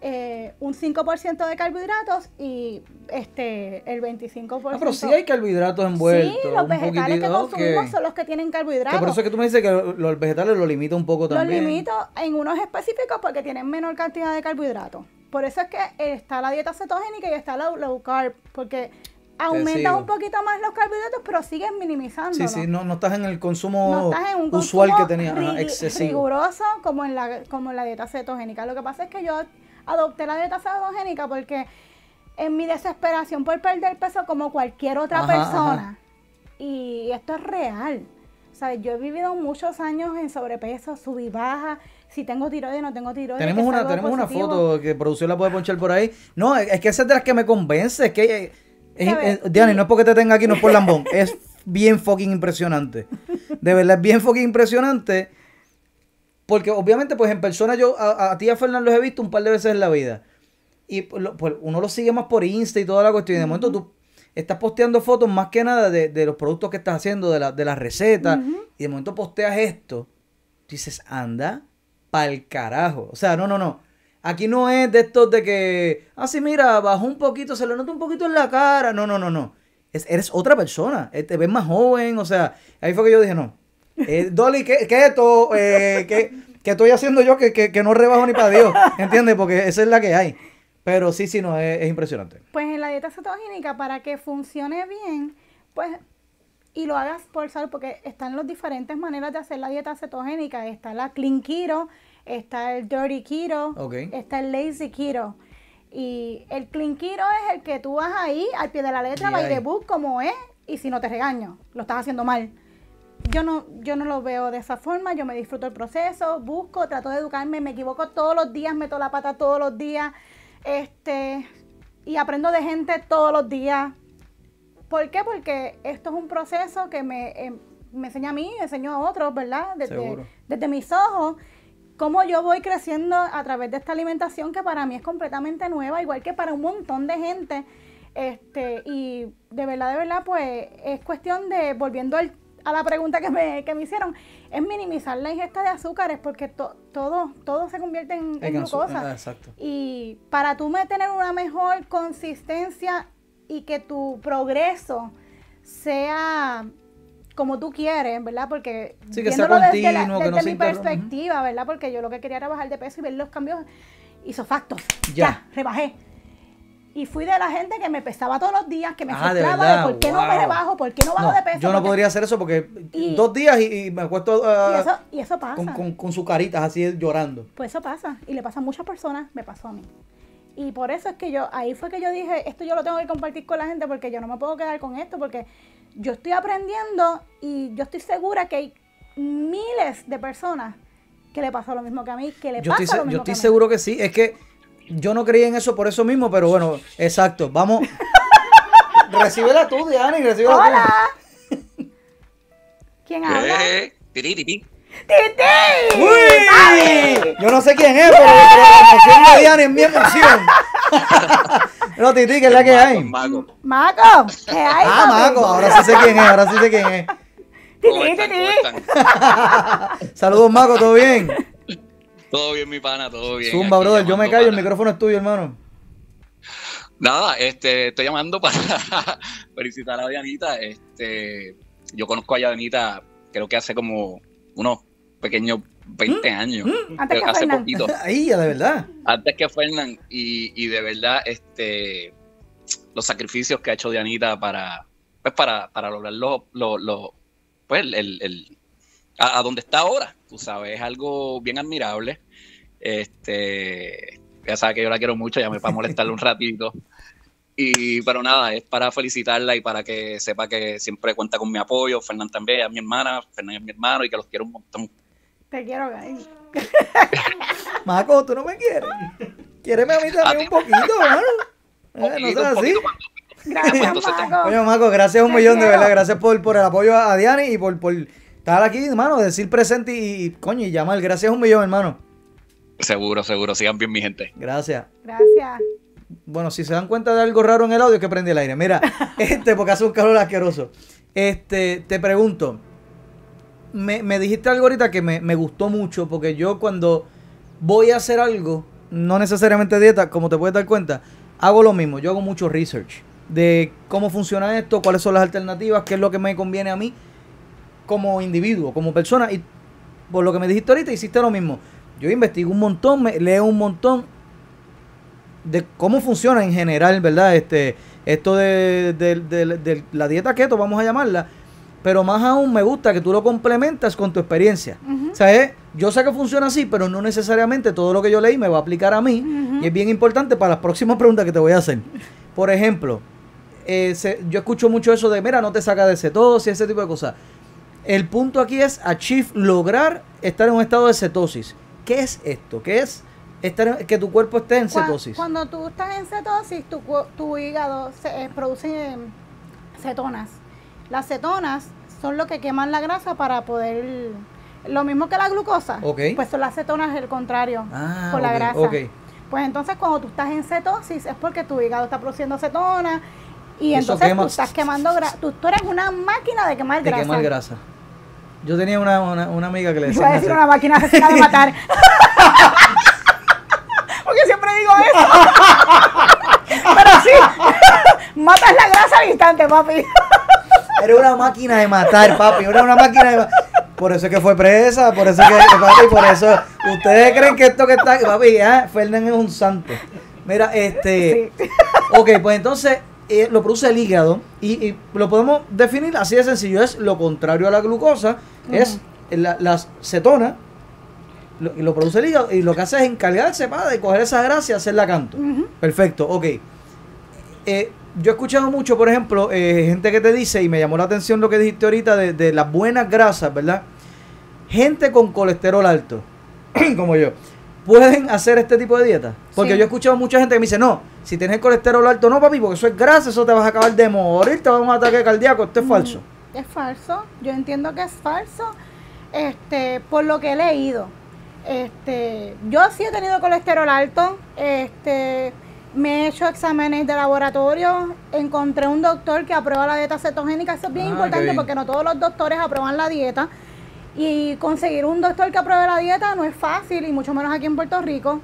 eh, un 5% de carbohidratos y este el 25%. Ah, pero sí hay carbohidratos envueltos. Sí, los vegetales que consumimos son los que tienen Que carbohidratos. por eso es que tú me dices que lo- los vegetales los limita un poco Los también. limito en unos específicos porque tienen menor cantidad de carbohidratos. Por eso es que está la dieta cetogénica y está la low carb, porque aumentas un poquito más los carbohidratos, pero sigues minimizando. Sí, sí, no, no estás en el consumo No estás en un usual consumo que tenía, ajá, ri- excesivo. riguroso como en, la, como en la dieta cetogénica. Lo que pasa es que yo adopté la dieta cetogénica porque en mi desesperación por perder peso como cualquier otra Ajá, persona, y esto es real. O sea, yo he vivido muchos años en sobrepeso, subí baja, si tengo tiroides, no tengo tiroides. Tenemos una, tenemos una foto que producción la puede ponchar por ahí. No, es es que esa es de las que me convence. Es que, es- Diana, y no es porque te tenga aquí, no es por lambón. es bien fucking impresionante. De verdad, es bien fucking impresionante. Porque obviamente, pues en persona yo, a, a ti y a Fernando los he visto un par de veces en la vida. Y pues, pues, uno lo sigue más por Insta y toda la cuestión. Y de momento tú estás posteando fotos más que nada de, de los productos que estás haciendo, de, la, de las recetas. Y de momento posteas esto. Dices, anda pa'l carajo. O sea, no, no, no. Aquí no es de estos de que, ah, sí, mira, bajó un poquito, se le nota un poquito en la cara. No, no, no, no. Es, eres otra persona. Eh, Te ves más joven. O sea, ahí fue que yo dije, no. Eh, Dolly, ¿qué, qué esto? Eh, ¿qué, qué estoy haciendo yo que, que, que no rebajo ni para Dios? ¿Entiendes? Porque esa es la que hay. Pero sí, sí, no, es, es impresionante. Pues en la dieta cetogénica, para que funcione bien, pues, y lo hagas por salud, porque están las diferentes maneras de hacer la dieta cetogénica. Está la clean keto, está el dirty keto, Ok. está el lazy keto. Y el clean keto es el que tú vas ahí al pie de la letra, Y by the book, como es, y si no te regaño, lo estás haciendo mal. Yo no, yo no lo veo de esa forma, yo me disfruto el proceso, busco, trato de educarme, me equivoco todos los días, meto la pata todos los días, este, y aprendo de gente todos los días. ¿Por qué? Porque esto es un proceso que me, eh, me enseña a mí, enseñó a otros, ¿verdad? Desde, Seguro. desde mis ojos, cómo yo voy creciendo a través de esta alimentación que para mí es completamente nueva, igual que para un montón de gente. Este, y de verdad, de verdad, pues es cuestión de, volviendo al- a la pregunta que me, que me hicieron, es minimizar la ingesta de azúcares porque to- todo, todo se convierte en, en En glucosa. ah, exacto. Y para tú tener una mejor consistencia y que tu progreso sea como tú quieres, ¿verdad? Porque Sí, que sea viéndolo desde, la- continuo, que desde no se mi perspectiva, ¿verdad? Porque yo lo que quería era bajar de peso y ver los cambios isofactos. Ya. Ya, rebajé. Y fui de la gente que me pesaba todos los días, que me Ah, frustraba de por qué no me rebajo, por qué no bajo No, de peso. yo no porque- podría hacer eso porque Y- dos días y, y me acuesto Y ah, eso, y eso pasa. con, con, con sus caritas así llorando. Pues eso pasa, y le pasa a muchas personas, me pasó a mí. Y por eso es que yo, ahí fue que yo dije, esto yo lo tengo que compartir con la gente porque yo no me puedo quedar con esto, porque yo estoy aprendiendo y yo estoy segura que hay miles de personas que le pasó lo mismo que a mí, que le Yo pasa estoy, lo yo mismo estoy que a mí. seguro que sí. Es que yo no creía en eso por eso mismo, pero bueno, exacto. Vamos. recíbela tú, Diana, y recíbela ¡Hola! ¿Quién habla? Eh, tiriripi. ¡Titi! tú. ¡Uy! Yo no sé quién es, pero la emoción de Diana es mi emoción. no, Titi, que es la que hay. Mago, ¡Maco! ¿Qué hay, Ah? Maco, ahora sí sé quién es, ahora sí sé quién es. ¿Cómo Titi, titi. Saludos, Maco, ¿todo bien? Todo bien, mi pana, todo bien. Zumba, Aquí brother, yo me callo, el para- micrófono es tuyo, hermano. Nada, este, estoy llamando para felicitar a Dianita. Este, yo conozco a Dianita, creo que hace como unos pequeños 20 años. Antes que hace Fernan. poquito. Ahí, ya de verdad. Antes que Fernán. Y, y de verdad, este, los sacrificios que ha hecho Dianita para, pues para, para lograr lo, lo- lo- pues el, el- el- a, a donde está ahora. Tú sabes, es algo bien admirable. Este, ya sabe que yo la quiero mucho, llamé para molestarle un ratito. Y, pero nada, es para felicitarla y para que sepa que siempre cuenta con mi apoyo. Fernán también es mi hermana, Fernán es mi hermano y que los quiero un montón. Te quiero, Gaby. Maco, tú no me quieres. Quiéreme a mí también ti. un poquito, hermano. Eh, no seas así. Gracias, Maco. Oye, Maco, gracias un Te millón, de verdad. Gracias por, por el apoyo a, a Diana y por, por estar aquí, hermano, decir presente y, y, coño, y llamar. Gracias un millón, hermano. Seguro, seguro, sigan bien mi gente. Gracias. Gracias. Bueno, si se dan cuenta de algo raro en el audio, es que prendí el aire. Mira, este, porque hace un calor asqueroso. Este, te pregunto, me, me dijiste algo ahorita que me, me gustó mucho, porque yo cuando voy a hacer algo, no necesariamente dieta, como te puedes dar cuenta, hago lo mismo. Yo hago mucho research de cómo funciona esto, cuáles son las alternativas, qué es lo que me conviene a mí como individuo, como persona. Y por lo que me dijiste ahorita, hiciste lo mismo. Yo investigo un montón, me leo un montón de cómo funciona en general, ¿verdad? Este, esto de, de- de- de la dieta keto, vamos a llamarla. Pero más aún me gusta que tú lo complementas con tu experiencia. Ujú. O sea, es- yo sé que funciona así, pero no necesariamente todo lo que yo leí me va a aplicar a mí. Y es bien importante para las próximas preguntas que te voy a hacer. Por ejemplo, eh, se- yo escucho mucho eso de, mira, no te saca de cetosis, ese tipo de cosas. El punto aquí es achieve, lograr estar en un estado de cetosis. ¿Qué es esto? ¿Qué es estar en- que tu cuerpo esté en cetosis? Cuando tú estás en cetosis, tu, tu hígado se, eh, produce eh, cetonas. Las cetonas son lo que queman la grasa para poder... Lo mismo que la glucosa. Ok. Pues son las cetonas el contrario. Ah, por la grasa. ok. Pues entonces cuando tú estás en cetosis es porque tu hígado está produciendo cetonas y Eso entonces quema- tú estás quemando grasa. Tú, tú eres una máquina de quemar De grasa. quemar grasa. Yo tenía una, una, una amiga que le Iba a decía. decir una máquina asesina de matar. Porque siempre digo eso. Pero sí, matas la grasa al instante, papi. Era una máquina de matar, papi. Era una máquina de matar. Por eso es que fue presa, por eso es que, papi, por eso. Ustedes creen que esto que está, papi, ah, Fernán es un santo. Mira, este. Sí. Ok, pues entonces eh, lo produce el hígado y, y lo podemos definir así de sencillo. Es lo contrario a la glucosa, es la- las cetonas lo, y lo produce el hígado y lo que hace es encargarse para de coger esa grasa y hacerla canto. Perfecto, ok. Eh, yo he escuchado mucho, por ejemplo, eh, gente que te dice, y me llamó la atención lo que dijiste ahorita de, de las buenas grasas, ¿verdad? Gente con colesterol alto, como yo, pueden hacer este tipo de dieta. Porque Sí. yo he escuchado mucha gente que me dice, no, si tienes colesterol alto, no, papi, porque eso es grasa, eso te vas a acabar de morir, te va a dar un ataque cardíaco, esto es falso. Es falso, yo entiendo que es falso, este, por lo que he leído. Este, yo sí he tenido colesterol alto, este, me he hecho exámenes de laboratorio, encontré un doctor que aprueba la dieta cetogénica, eso es bien Ah, importante bien. porque no todos los doctores aprueban la dieta y conseguir un doctor que apruebe la dieta no es fácil y mucho menos aquí en Puerto Rico.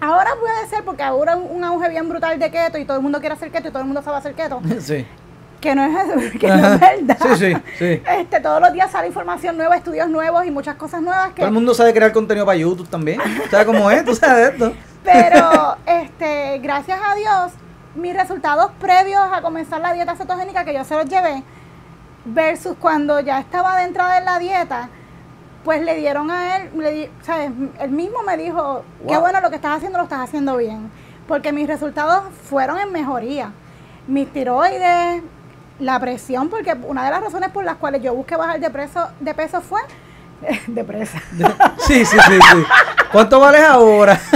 Ahora puede ser porque ahora un auge bien brutal de keto y todo el mundo quiere hacer keto y todo el mundo sabe hacer keto Sí. Que no es, que no es verdad. Sí, sí, sí. Este, todos los días sale información nueva, estudios nuevos y muchas cosas nuevas que Todo el mundo sabe crear contenido para YouTube también. ¿Sabes cómo es? ¿Tú sabes de esto? pero este, gracias a Dios, mis resultados previos a comenzar la dieta cetogénica que yo se los llevé versus cuando ya estaba de entrada en la dieta, pues le dieron a él, le di- ¿sabes? Él mismo me dijo, qué bueno lo que estás haciendo, lo estás haciendo bien, porque mis resultados fueron en mejoría. Mis tiroides, la presión, porque una de las razones por las cuales yo busqué bajar de peso, de peso fue de presa. Sí, sí, sí, sí. ¿Cuánto vales ahora?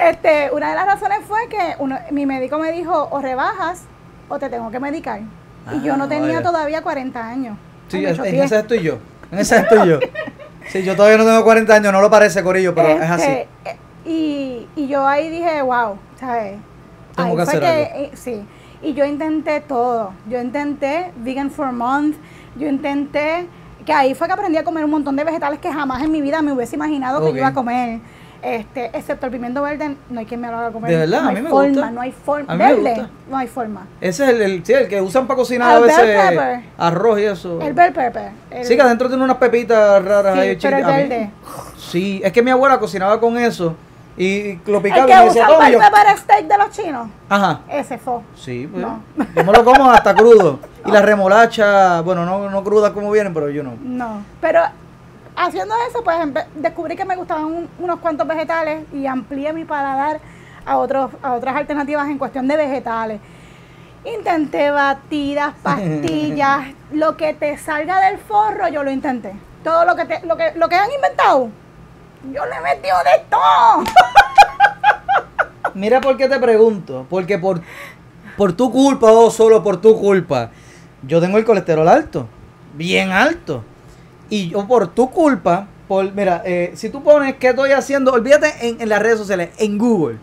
Este, una de las razones fue que uno- mi médico me dijo, o rebajas o te tengo que medicar. y yo no Ah, tenía vaya. todavía 40 años. Sí, en choqué. esa estoy yo. En esa estoy yo. Sí, yo todavía no tengo 40 años, no lo parece, Corillo, pero es así. Este, eh, Y, y yo ahí dije, wow, ¿sabes? Tengo Ahí que fue hacer algo. eh, sí. Y yo intenté todo. Yo intenté Vegan for Month. Yo intenté, que ahí fue que aprendí a comer un montón de vegetales que jamás en mi vida me hubiese imaginado que Ok. yo iba a comer. Este, excepto el pimiento verde, no hay quien me lo haga comer. ¿De verdad? No A hay mí me forma, gusta. no hay forma. A me Verde, gusta. no hay forma. Ese es el, el- sí, el que usan para cocinar a El bell veces pepper. arroz y eso. El bell pepper. el- Sí, que adentro tiene unas pepitas raras Sí, ahí. pero el. A mí- verde. Sí, es que mi abuela cocinaba con eso y lo picaba y me decía, yo. pepper steak de los chinos. Ajá. Ese fue. Sí, pues. No. Yo me lo como hasta crudo. Y la remolacha, bueno, no, no cruda como vienen, pero yo no. No, pero haciendo eso, pues descubrí que me gustaban un- unos cuantos vegetales y amplié mi paladar a, otros, a otras alternativas en cuestión de vegetales. Intenté batidas, pastillas, lo que te salga del forro, yo lo intenté. Todo lo que, te, lo que, lo que han inventado, yo le metido de todo. Mira por qué te pregunto. Porque por, por tu culpa o solo por tu culpa, yo tengo el colesterol alto. Bien alto. Y yo por tu culpa, por, mira, eh, si tú pones qué estoy haciendo, olvídate en, en las redes sociales, en Google.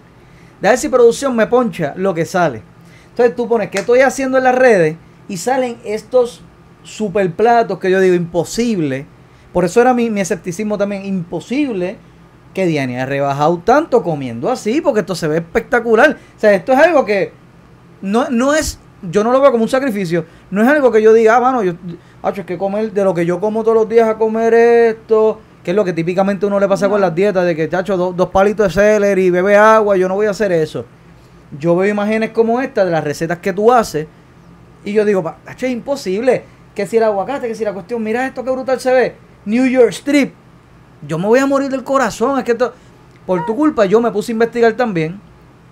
De ver si producción me poncha lo que sale. Entonces tú pones qué estoy haciendo en las redes y salen estos super platos que yo digo imposible. Por eso era mi, mi escepticismo también. Imposible que Diane haya rebajado tanto comiendo así, porque esto se ve espectacular. O sea, esto es algo que no, no es, yo no lo veo como un sacrificio, no es algo que yo diga, ah, mano, yo, hacho, es que comer de lo que yo como todos los días a comer esto, que es lo que típicamente uno le pasa con las dietas, de que, chacho, do- dos palitos de celery, bebe agua, yo no voy a hacer eso. Yo veo imágenes como esta de las recetas que tú haces, y yo digo, chacho, es imposible, que si el aguacate, que si la cuestión, mira esto que brutal se ve, New York Strip, yo me voy a morir del corazón. Es que esto, por tu culpa, yo me puse a investigar también.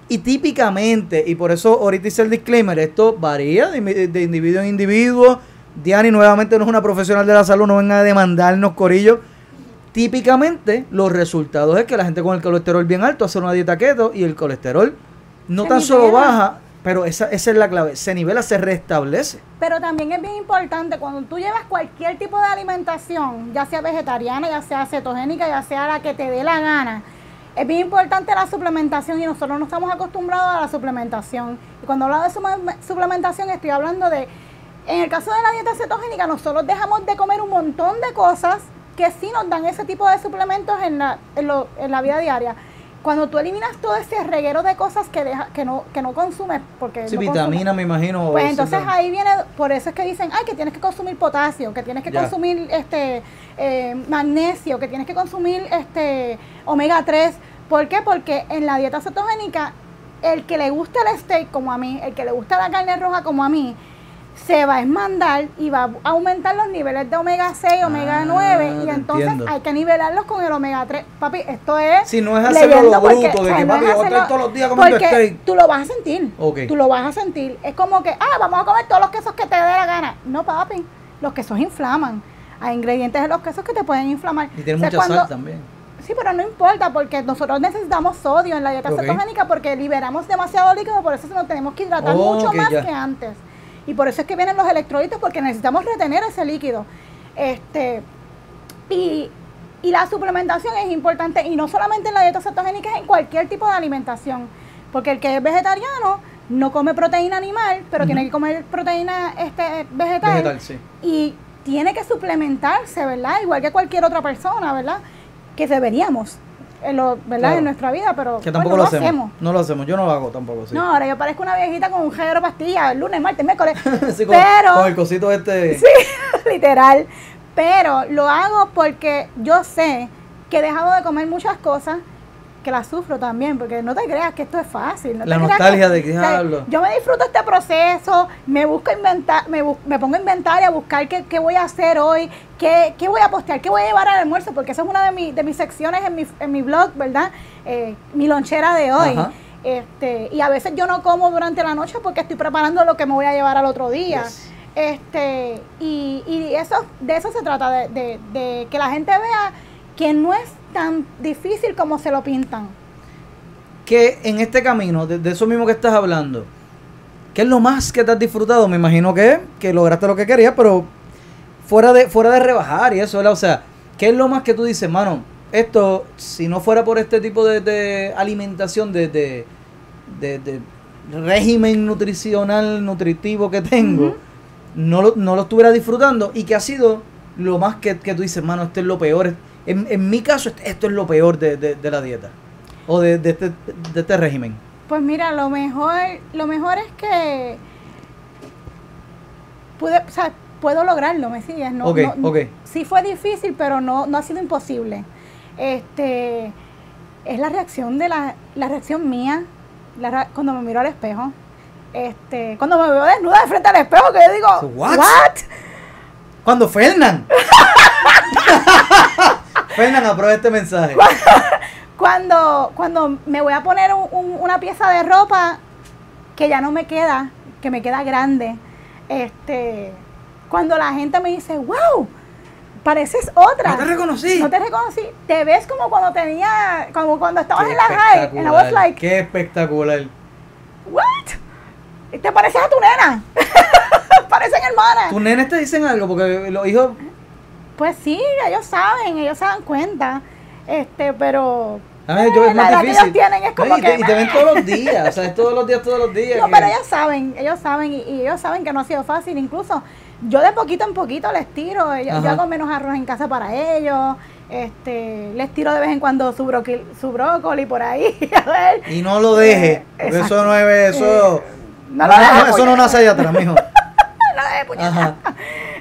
Y típicamente, y por eso ahorita hice el disclaimer, esto varía de, de- individuo en individuo. Diani nuevamente no es una profesional de la salud, no venga a demandarnos, Corillo. Típicamente, los resultados es que la gente con el colesterol bien alto hace una dieta keto y el colesterol no tan solo baja, pero esa, esa es la clave, se nivela, se restablece. Pero también es bien importante cuando tú llevas cualquier tipo de alimentación, ya sea vegetariana, ya sea cetogénica, ya sea la que te dé la gana. Es bien importante la suplementación y nosotros no estamos acostumbrados a la suplementación. Y cuando hablo de suplementación estoy hablando de, en el caso de la dieta cetogénica, nosotros dejamos de comer un montón de cosas que sí nos dan ese tipo de suplementos en la, en lo- en la vida diaria. Cuando tú eliminas todo ese reguero de cosas que, deja, que, no, que no consumes, porque Sí, no consumes- vitamina, me imagino. pues entonces ahí viene, por eso es que dicen, ay, que tienes que consumir potasio, que tienes que Ya. consumir este eh, magnesio, que tienes que consumir este omega 3. ¿Por qué? Porque en la dieta cetogénica, el que le gusta el steak como a mí, el que le gusta la carne roja como a mí, se va a esmandar y va a aumentar los niveles de omega 6, omega Ah, 9 y entonces entiendo. hay que nivelarlos con el omega 3. Papi, esto es Si no es hacerlo lo porque, bruto, de que, no papi, estar hacerlo- todos los días comiendo steak. tú lo vas a sentir. Tú lo vas a sentir. Es como que, ah, vamos a comer todos los quesos que te dé la gana. No, papi, los quesos inflaman. Hay ingredientes de los quesos que te pueden inflamar. Y tiene O sea, mucha cuando- sal también. Sí, pero no importa porque nosotros necesitamos sodio en la dieta cetogénica porque liberamos demasiado líquido, por eso nos tenemos que hidratar Oh, mucho más ya. que antes. Y por eso es que vienen los electrolitos porque necesitamos retener ese líquido. Este y, y la suplementación es importante y no solamente en la dieta cetogénica, es en cualquier tipo de alimentación, porque el que es vegetariano no come proteína animal, pero tiene que comer proteína este vegetal Vegetal, sí. y tiene que suplementarse, ¿verdad? Igual que cualquier otra persona, ¿verdad? Que deberíamos, en lo, ¿verdad? Claro. En nuestra vida, pero Que pues, no lo hacemos. No lo hacemos. Yo no lo hago tampoco, sí. No, ahora yo parezco una viejita con un género de pastillas, el lunes, martes, miércoles. Sí, con, pero, con el cosito este. sí, literal. Pero lo hago porque yo sé que he dejado de comer muchas cosas que las sufro también, porque no te creas que esto es fácil. no La te nostalgia que- de que o sea, diablo. Yo me disfruto este proceso, me busco inventar, me, me pongo a inventar y a buscar qué, qué voy a hacer hoy, qué, qué voy a postear, qué voy a llevar al almuerzo, porque esa es una de, mi- de mis secciones en mi, en mi blog, ¿verdad? Eh, mi lonchera de hoy. Ajá. Este, y a veces yo no como durante la noche porque estoy preparando lo que me voy a llevar al otro día. Yes. Este, y, y eso, de eso se trata, de, de- de que la gente vea que no es tan difícil como se lo pintan. Que en este camino, de, de eso mismo que estás hablando, ¿qué es lo más que te has disfrutado? Me imagino que, que lograste lo que querías, pero fuera de, fuera de rebajar y eso, ¿verdad? O sea, ¿qué es lo más que tú dices, mano? Esto, si no fuera por este tipo de, de alimentación, de, de, de- de régimen nutricional, nutritivo que tengo, no, lo, no lo estuviera disfrutando y que ha sido lo más que, que tú dices, mano, esto es lo peor. En, en mi caso, esto- es lo peor de, de- de la dieta o de, de este, de este régimen. Pues mira, lo mejor, lo mejor es que pude, o sea, puedo lograrlo, ¿me sigues? No, Ok, no- ok. Sí fue difícil, pero no, no ha sido imposible. Este es la reacción de la, la reacción mía la cuando me miro al espejo. Este, cuando me veo desnuda de frente al espejo, que yo digo, What? ¿What? Cuando Fernan. Fernan, aprueba este mensaje. Cuando, cuando me voy a poner un- un- una pieza de ropa que ya no me queda, que me queda grande, este, cuando la gente me dice, wow, pareces otra. No te reconocí. No te reconocí. Te ves como cuando tenía, como cuando estabas Qué en la high. And I was like, Qué espectacular. what? Te pareces a tu nena. Parecen hermanas. ¿Tus nenes te dicen algo? Porque los hijos. Pues sí, ellos saben, ellos se dan cuenta. Este, pero A ver, yo es Eh, la más edad que difícil. ellos tienen es No, como y, te, que, y te ven todos los días. O sea, es todos los días, todos los días. No, que- pero ellos saben, ellos saben y, y ellos saben que no ha sido fácil. Incluso yo de poquito en poquito les tiro. Yo, yo Ajá. hago menos arroz en casa para ellos. Este, les tiro de vez en cuando su, broqui- su brócoli por ahí. A ver. Y no lo deje. Eh, eso no es. Eso. No no, no, eso no nace allá atrás, mijo. No dejes, puñeta. Ajá.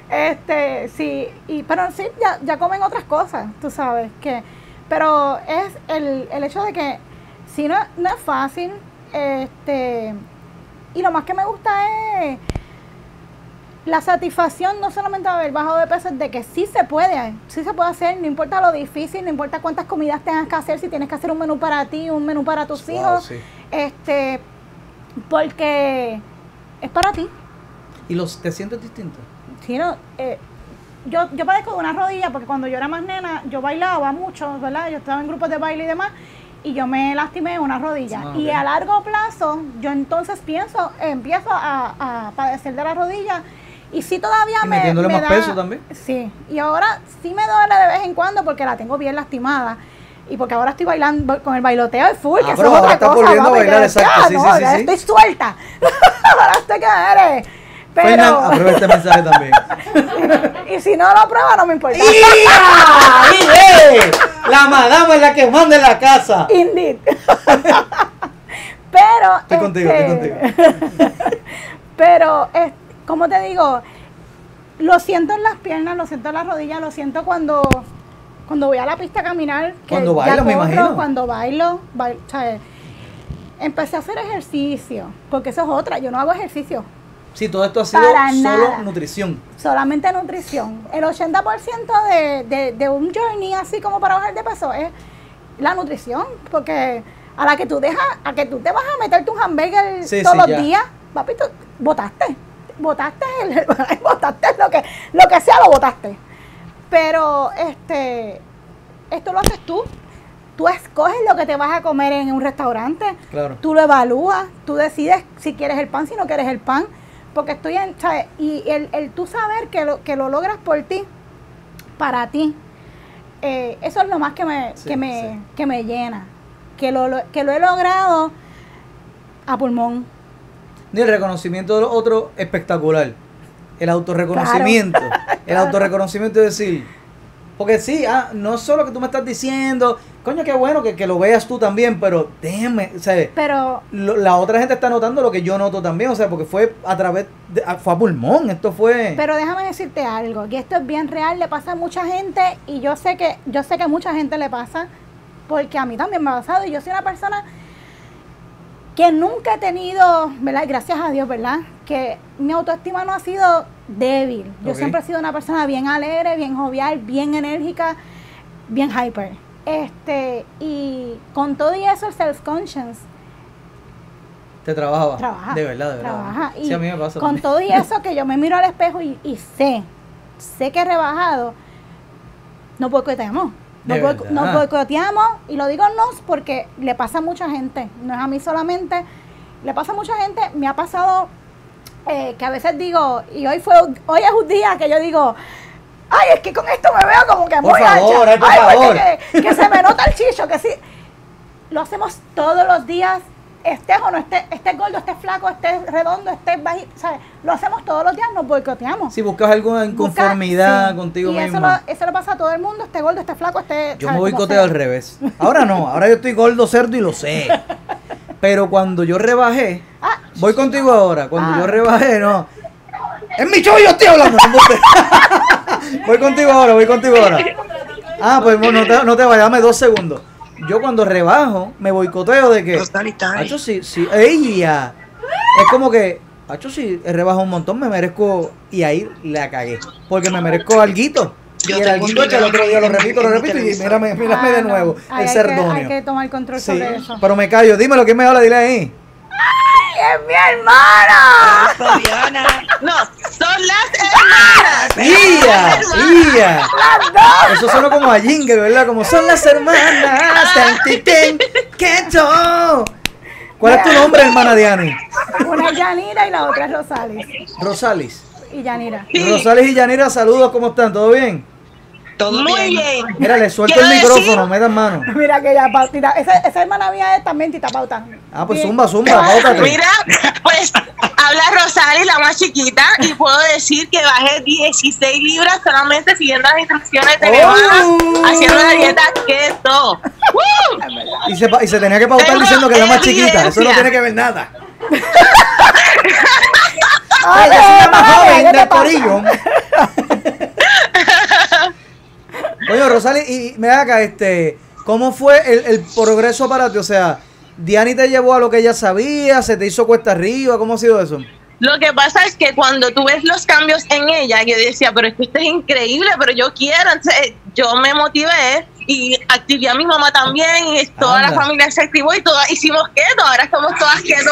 Este, sí, y, pero sí, ya, ya comen otras cosas, tú sabes, que, pero es el, el hecho de que si no, no es fácil, este, y lo más que me gusta es la satisfacción no solamente de haber bajado de peso, es de que sí se puede, sí se puede hacer, no importa lo difícil, no importa cuántas comidas tengas que hacer, si tienes que hacer un menú para ti, un menú para tus Wow, hijos, sí. este, porque es para ti. ¿Y los, te sientes distinto? Eh, yo, yo padezco de una rodilla porque cuando yo era más nena, yo bailaba mucho, ¿verdad? Yo estaba en grupos de baile y demás, y yo me lastimé una rodilla. Ah, Y a largo plazo, yo entonces pienso, empiezo a, a padecer de la rodilla. Y sí todavía Y me, metiéndole me más da- peso también. Sí, y ahora sí me duele de vez en cuando porque la tengo bien lastimada. Y porque ahora estoy bailando con el bailoteo de full, Ah, que eso pero es ahora otra estás cosa, volviendo a bailar, exacto, sí, no, sí, sí, ya sí. estoy suelta. ahora estoy que eres. Pero, Fernan, aprueba este mensaje también. y si no lo prueba, no me importa. La madama es la que manda en la casa. Indeed. pero. Estoy contigo, estoy pero, es, como te digo, lo siento en las piernas, lo siento en las rodillas, lo siento cuando. Cuando voy a la pista a caminar. que Cuando ya bailas, me imagino. Cuando bailo, bailo o sea, empecé a hacer ejercicio, porque eso es otra, yo no hago ejercicio. Sí, todo esto ha sido Para solo nada. nutrición. solamente nutrición. El 80% de, de, de un journey así como para bajar de peso es la nutrición, porque a la que tú dejas, a que tú te vas a meterte un hamburger Sí, todos sí, los ya. días, papito, botaste, botaste, el, botaste lo que, lo que sea lo botaste. Pero este, esto lo haces tú. Tú escoges lo que te vas a comer en un restaurante. Claro. Tú lo evalúas, tú decides si quieres el pan, si no quieres el pan. Porque estoy en. ¿sabes? Y el, el tú saber que lo, que lo logras por ti, para ti, eh, eso es lo más que me, Sí, que me, sí. que me llena. Que lo, que lo he logrado a pulmón. Y el reconocimiento de los otros, espectacular. El autorreconocimiento. El autorreconocimiento es decir, porque sí, ah, no solo que tú me estás diciendo, coño, qué bueno que, que lo veas tú también, pero déjame, o sea, Pero lo- la otra gente está notando lo que yo noto también, o sea, porque fue a través, de, fue a pulmón, esto fue... Pero déjame decirte algo, y esto es bien real, le pasa a mucha gente y yo sé que yo sé que a mucha gente le pasa porque a mí también me ha pasado y yo soy una persona que nunca he tenido, ¿verdad? Gracias a Dios, ¿verdad? Que mi autoestima no ha sido débil. Yo siempre he sido una persona bien alegre, bien jovial, bien enérgica, bien hyper. Este, y con todo y eso el self-conscious te trabajaba. trabaja. De verdad, de verdad. Trabaja. Y sí, a mí me pasa. con todo y eso que yo me miro al espejo y, y sé, sé que he rebajado, no boicoteamos. No, De boic- boicoteamos, y lo digo no porque le pasa a mucha gente, no es a mí solamente, le pasa a mucha gente, me ha pasado eh, que a veces digo, y hoy fue hoy es un día que yo digo, ay, es que con esto me veo como que Por muy favor, ancha. ay, por Ay, favor. Que, que se me nota el chicho, que sí. Lo hacemos todos los días, estés o no estés, estés gordo, estés flaco, estés redondo, estés bajito, ¿sabes? Lo hacemos todos los días, nos boicoteamos. Si buscas alguna Busca- inconformidad sí. contigo y eso mismo. lo, eso le pasa a todo el mundo, esté gordo, esté flaco, esté... Yo me boicoteo al revés. Ahora no, ahora yo estoy gordo, cerdo y lo sé. Pero cuando yo rebajé, Ah, voy contigo ahora, cuando Ah. yo rebajé, no. Es mi show, yo estoy hablando. voy contigo ahora, voy contigo ahora. Ah, pues no te, no te vayas, dame dos segundos. Yo cuando rebajo, me boicoteo de que. Hacho, sí, sí. ¡Ella! Es como que. Hacho, si he rebajado un montón, me merezco. Y ahí la cagué. Porque me merezco alguito. Y el alguito que el otro día lo repito, lo repito y mírame, mírame ah, de no. nuevo. Ay, el hay que- cerdonio. Hay que tomar control Sí, sobre eso. pero me callo. Dímelo, ¿quién me habla? Dile ahí. ¡Es mi hermana! Fabiana. No, son las hermanas. ¡Ia! ¡Ia! Eso suena como a Jingle, ¿verdad? Como son las hermanas. que yo. ¿Cuál es tu nombre, hermana Diani? Una es Yanira y la otra es Rosalis. Rosalis. Y Yanira. Sí. Rosales y Yanira, saludos, ¿cómo están? ¿Todo bien? Todo Muy bien. Mira, le suelto Quiero el decir- micrófono, me dan mano. Mira que ya pautita. Esa, esa hermana mía es también Tita Pauta. Ah, pues Bien. zumba, zumba, páutate. Mira, pues habla Rosali, la más chiquita, y puedo decir que bajé 16 libras solamente siguiendo las instrucciones de mi Oh. haciendo la dieta keto. Y se, y se tenía que pautar Tengo diciendo que es la más chiquita. Eso no tiene que ver nada. Ay, Ella es la más joven ¿qué te del corillo. Coño, Rosales, y me acá, este, ¿cómo fue el, el progreso para ti? O sea, Diani te llevó a lo que ella sabía, se te hizo cuesta arriba, ¿cómo ha sido eso? Lo que pasa es que cuando tú ves los cambios en ella, yo decía, pero es que esto es increíble, pero yo quiero. Entonces yo me motivé y activé a mi mamá también y toda Anda. la familia se activó y todas hicimos keto. Ahora estamos todas keto.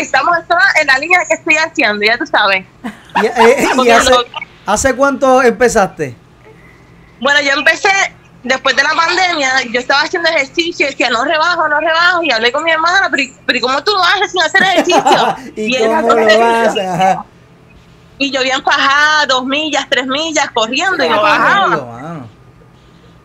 Estamos todas en la línea que estoy haciendo, ya tú sabes. ¿Y, eh, y hace, hace cuánto empezaste? Bueno, yo empecé después de la pandemia, yo estaba haciendo ejercicio y decía, no rebajo, no rebajo. Y hablé con mi hermana, pero, ¿y- pero ¿y cómo tú lo haces sin hacer ejercicio? ¿Y ella cómo lo ejercicio. Y yo bien fajada, dos millas, tres millas, corriendo y no bajaba.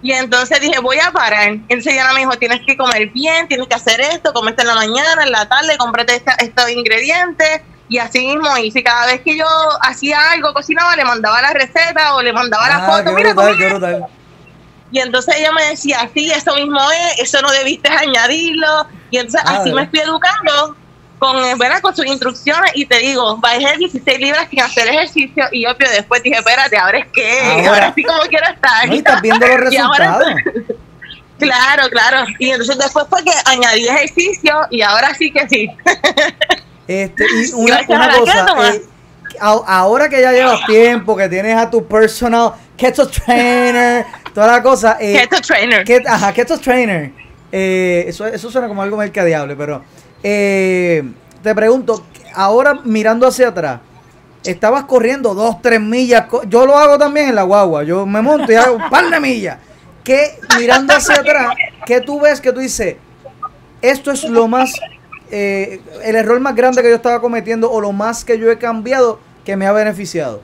Y entonces dije, voy a parar. Entonces ella me dijo, tienes que comer bien, tienes que hacer esto, comerte en la mañana, en la tarde, cómprate esta- estos ingredientes. Y así mismo hice. Cada vez que yo hacía algo, cocinaba, le mandaba la receta o le mandaba la Ah, foto. qué Mira, brutal, qué esto". brutal. Y entonces ella me decía, sí, eso mismo es, eso no debiste añadirlo. Y entonces Ah, así ¿verdad? me fui educando con, eh, ¿verdad? con sus instrucciones y te digo, bajé 16 libras sin hacer ejercicio y obvio después dije, espérate, ahora es que, Ahora. ahora, sí como quiero estar. No, y estás viendo los Y resultados. Claro, claro. Y entonces después fue que añadí ejercicio y ahora sí que sí. Este, y una, cosa, eh, ahora que ya llevas tiempo, que tienes a tu personal keto trainer, toda la cosa. eh, Keto trainer. Ket- ajá, Keto Trainer. Eh, eso, eso suena como algo mercadeable, pero eh, te pregunto, ahora mirando hacia atrás, estabas corriendo dos, tres millas. Yo lo hago también en la guagua. Yo me monto y hago un par de millas. ¿Qué, mirando hacia atrás, qué tú ves que tú dices, esto es lo más, eh, el error más grande que yo estaba cometiendo o lo más que yo he cambiado que me ha beneficiado?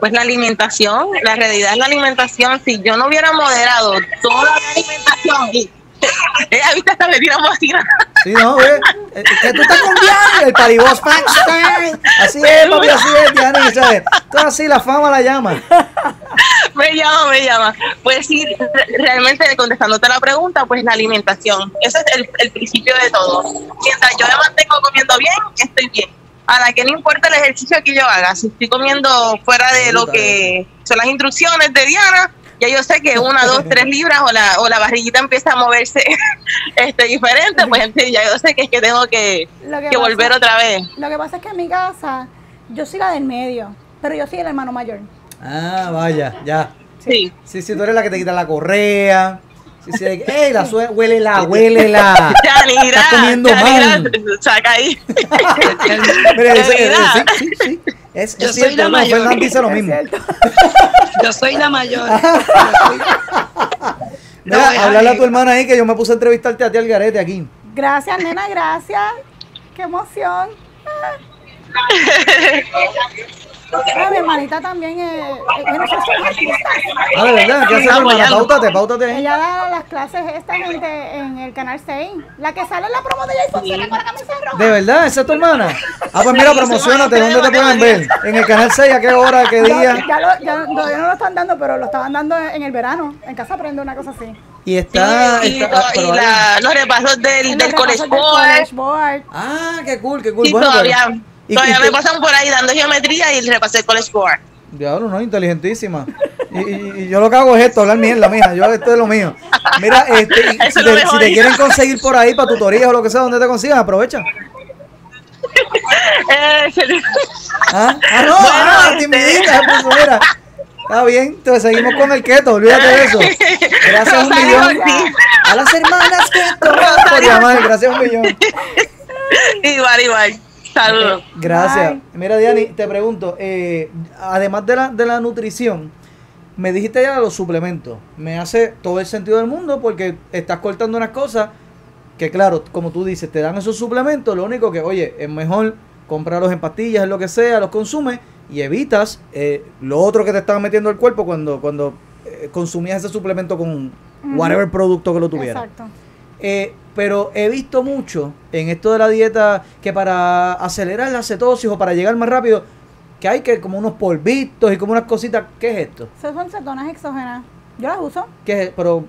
Pues la alimentación, la realidad es la alimentación. Si yo no hubiera moderado toda la alimentación, y ella viste hasta me tira bocina. Sí, no, güey. Eh, Que tú estás con Diana, el paribos Frankenstein. Así es, papi, así es, Diana. ¿sabes? Todo así, la fama la llama. Me llama, me llama. Pues sí, re- realmente contestándote la pregunta, pues la alimentación. Ese es el, el principio de todo. Mientras yo me mantengo comiendo bien, estoy bien. A la que no importa el ejercicio que yo haga, si estoy comiendo fuera de lo que son las instrucciones de Diana, ya yo sé que una, dos, tres libras o la, o la barriguita empieza a moverse este diferente, pues ya yo sé que es que tengo que, que volver otra vez. Lo que pasa es que en mi casa, yo soy la del medio, pero yo soy el hermano mayor. Ah, vaya, ya. Sí. Sí, sí, tú eres la que te quita la correa. Sí, sí, ¡ey, la sue huélela, huélela! Yanira, Estás comiendo Yanira, mal. saca ahí. Mira, dice, eh, sí, sí, sí. Es, Yo es soy cierto, la no, mayor. Fernán dice lo mismo. Yo soy la mayor. Mira, No, háblale a tu hermana ahí que yo me puse a entrevistarte a ti al garete aquí. Gracias, nena, gracias. Qué emoción. Ah, mi hermanita también es. eh, bueno, soy artista. Ah, de verdad, ¿qué hace tu hermana? Páutate, páutate ahí. Ella da las clases esta gente en el canal 6. La que sale en la promo de Jason Fonseca con la camisa roja. ¿De verdad? ¿Esa es tu hermana? Ah, pues mira, promocionate. ¿Dónde te pueden ver? ¿En el canal 6? ¿A qué hora? ¿A qué día? ya lo, ya todavía no lo están dando, pero lo estaban dando en el verano. En casa aprende una cosa así. Y está... y, está- ah, y la- los repasos del, En del College Board. College Board. Ah, qué cool, qué cool. Sí, Bueno, todavía, pero- y- todavía y me pasan por ahí dando geometría y repasé el College Board. Diablo, no, inteligentísima. Y, y- y yo lo que hago es esto, hablar mierda, mija. Yo esto es lo mío. Mira, este, si, es te, si te quieren conseguir por ahí para tutorías o lo que sea, donde te consigan, aprovecha. Eh, Ah, ah no, Bueno, ah, este- timidita, pues, mira. Está bien, entonces seguimos con el keto, olvídate de eso. Gracias un Rosario millón. Ortiz. A las hermanas keto, por llamar, gracias un millón. igual, igual. Saludos. Gracias. Bye. Mira, Diani, te pregunto, eh, además de la, de la nutrición, me dijiste ya los suplementos. Me hace todo el sentido del mundo porque estás cortando unas cosas que, claro, como tú dices, te dan esos suplementos. Lo único que, oye, es mejor comprarlos en pastillas, en lo que sea, los consumes y evitas eh, lo otro que te estaba metiendo al cuerpo cuando, cuando eh, consumías ese suplemento con whatever producto que lo tuviera. Exacto. Eh, pero he visto mucho en esto de la dieta que para acelerar la cetosis o para llegar más rápido, que hay que como unos polvitos y como unas cositas. ¿Qué es esto? Esas son cetonas exógenas. Yo las uso. ¿Qué es? Pero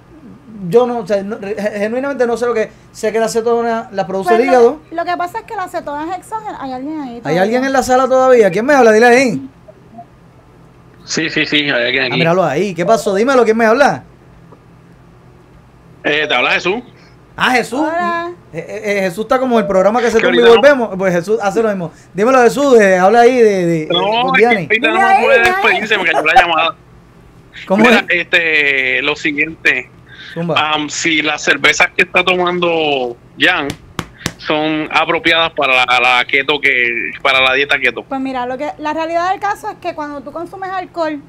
yo no, o sea, no- re- genuinamente no sé lo que sé que la cetona la produce Pues el lo- hígado. Lo, que pasa es que las cetonas exógenas. Hay alguien ahí. ¿Hay alguien en la sala todavía? ¿Quién me habla? Dile ahí. Sí, sí, sí, hay alguien Ah, míralo ahí. ¿Qué pasó? Dímelo, ¿quién me habla? Eh, ¿Te habla Jesús? Ah, Jesús. Hola. Eh, eh, eh, Jesús está como el programa que se y no. volvemos. Pues Jesús hace lo mismo. Dímelo, Jesús. eh, habla ahí de, de, No, con Dile no ahí, puede despedirse, me cayó la llamada. ¿Cómo Mira, es? este, lo siguiente, am, si las cervezas que está tomando Jan son apropiadas para la, la keto que para la dieta keto. Pues mira, lo que la realidad del caso es que cuando tú consumes alcohol,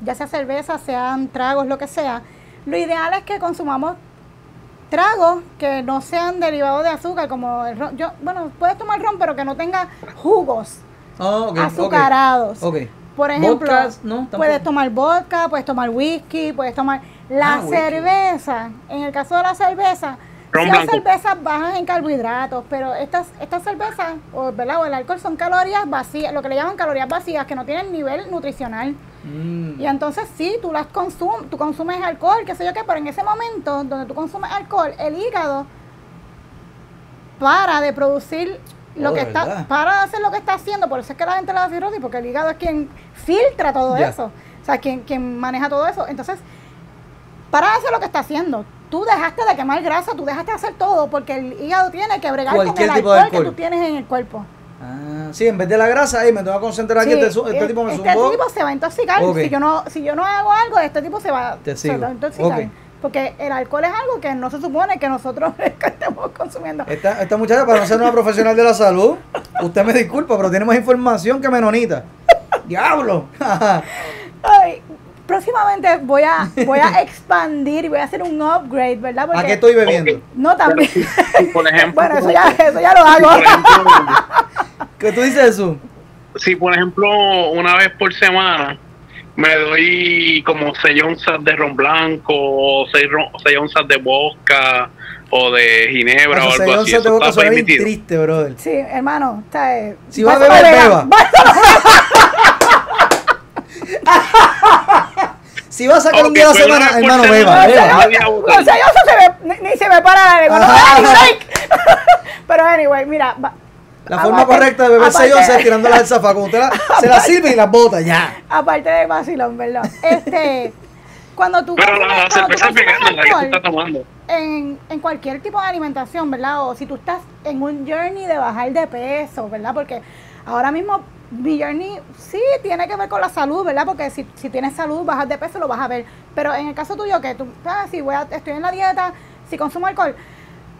ya sea cerveza, sean tragos, lo que sea, lo ideal es que consumamos tragos que no sean derivados de azúcar, como el ron. Yo, bueno, puedes tomar ron, pero que no tenga jugos Oh, azucarados. Ok. Por ejemplo, Vodkas, no, tampoco. puedes tomar vodka, puedes tomar whisky, puedes tomar la Ah, whisky. cerveza. En el caso de la cerveza, Ron sí hay blanco. cervezas bajas en carbohidratos, pero estas estas cervezas o, ¿verdad? o el alcohol son calorías vacías, lo que le llaman calorías vacías, que no tienen nivel nutricional. Mm. Y entonces sí, tú las consumes, tú consumes alcohol, qué sé yo qué, pero en ese momento donde tú consumes alcohol, el hígado para de producir lo Oh, que ¿de está, para de hacer lo que está haciendo, por eso es que la gente le da cirrosis, porque el hígado es quien filtra todo eso, o sea, quien, quien maneja todo eso. Entonces, para de hacer lo que está haciendo. Tú dejaste de quemar grasa, tú dejaste de hacer todo, porque el hígado tiene que bregar con Cualquier el tipo de alcohol, que alcohol. tú tienes en el cuerpo. Ah, sí, en vez de la grasa, ahí me tengo que concentrar aquí. Sí, Este, su- este eh, tipo me este zumbó. tipo se va a intoxicar. Si, yo no, si yo no hago algo, este tipo se va, Te se sigo. va a intoxicar. Porque el alcohol es algo que no se supone que nosotros estemos consumiendo. Esta, esta muchacha, para no ser una profesional de la salud, usted me disculpa, pero tiene más información que Menonita. ¡Diablo! Ay, próximamente voy a, voy a expandir y voy a hacer un upgrade, ¿verdad? ¿A qué estoy bebiendo? No, también. Si, por ejemplo, bueno, eso ya, eso ya lo hago. ¿Qué tú dices, Jesús? si, por ejemplo, una vez por semana me doy como 6 onzas de ron blanco o 6, onzas de vodka o de ginebra o algo así, eso está permitido. triste, brother. Sí, hermano. sea, eh, Si va a beber, beba. Si va a sacar un día a la pues semana, hermano, beba, beba. O botella. sea, yo eso se me, ni, ni se me para la lengua. No me da. Pero anyway, mira. va- La forma aparte- correcta de beber aparte- 6 onzas es tirándola al zafacón. Usted la- se la sirve y la bota, ya. Aparte de vacilón, ¿verdad? Este, cuando tú Pero la, tú cerveza consumes vegana, la que se alcohol, está tomando. en, en cualquier tipo de alimentación, ¿verdad? O si tú estás en un journey de bajar de peso, ¿verdad? Porque ahora mismo mi journey sí tiene que ver con la salud, ¿verdad? Porque si, si tienes salud, bajar de peso, lo vas a ver. Pero en el caso tuyo, que tú, ah, si voy a, estoy en la dieta, si consumo alcohol,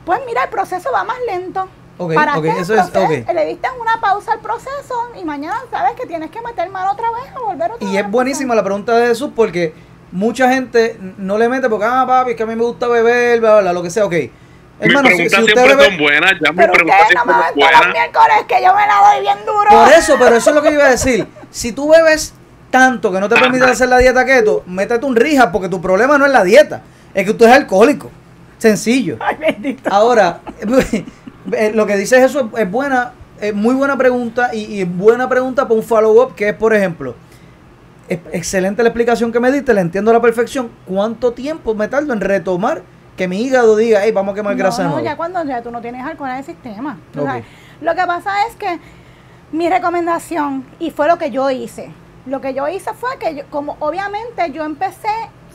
pues mira, el proceso va más lento. Ok, ¿Para ok, qué? Eso es- proceso- ok. Le diste una pausa al proceso y mañana sabes que tienes que meter mano otra vez a volver otra Y vez es a buenísima la pregunta de Jesús porque mucha gente no le mete porque, ah, papi, es que a mí me gusta beber, bla, bla, bla, lo que sea, ok. Hermano, mis si, preguntas si usted siempre bebe... son buenas, ya mis preguntas siempre me son buenas. miércoles que yo me la doy bien duro. Por eso, pero eso es lo que yo iba a decir. Si tú bebes tanto que no te permite hacer la dieta keto, métete un rija porque tu problema no es la dieta, es que tú eres alcohólico. Sencillo. Ay, bendito. Ahora, eh, lo que dice Jesús es buena, es muy buena pregunta y, y buena pregunta para un follow-up que es, por ejemplo, es excelente la explicación que me diste, la entiendo a la perfección. ¿Cuánto tiempo me tardo en retomar que mi hígado diga, hey, vamos a quemar grasa no, no, nuevo"? ya cuando ya tú no tienes alcohol en el sistema. Lo que pasa es que mi recomendación, y fue lo que yo hice, lo que yo hice fue que yo, como obviamente yo empecé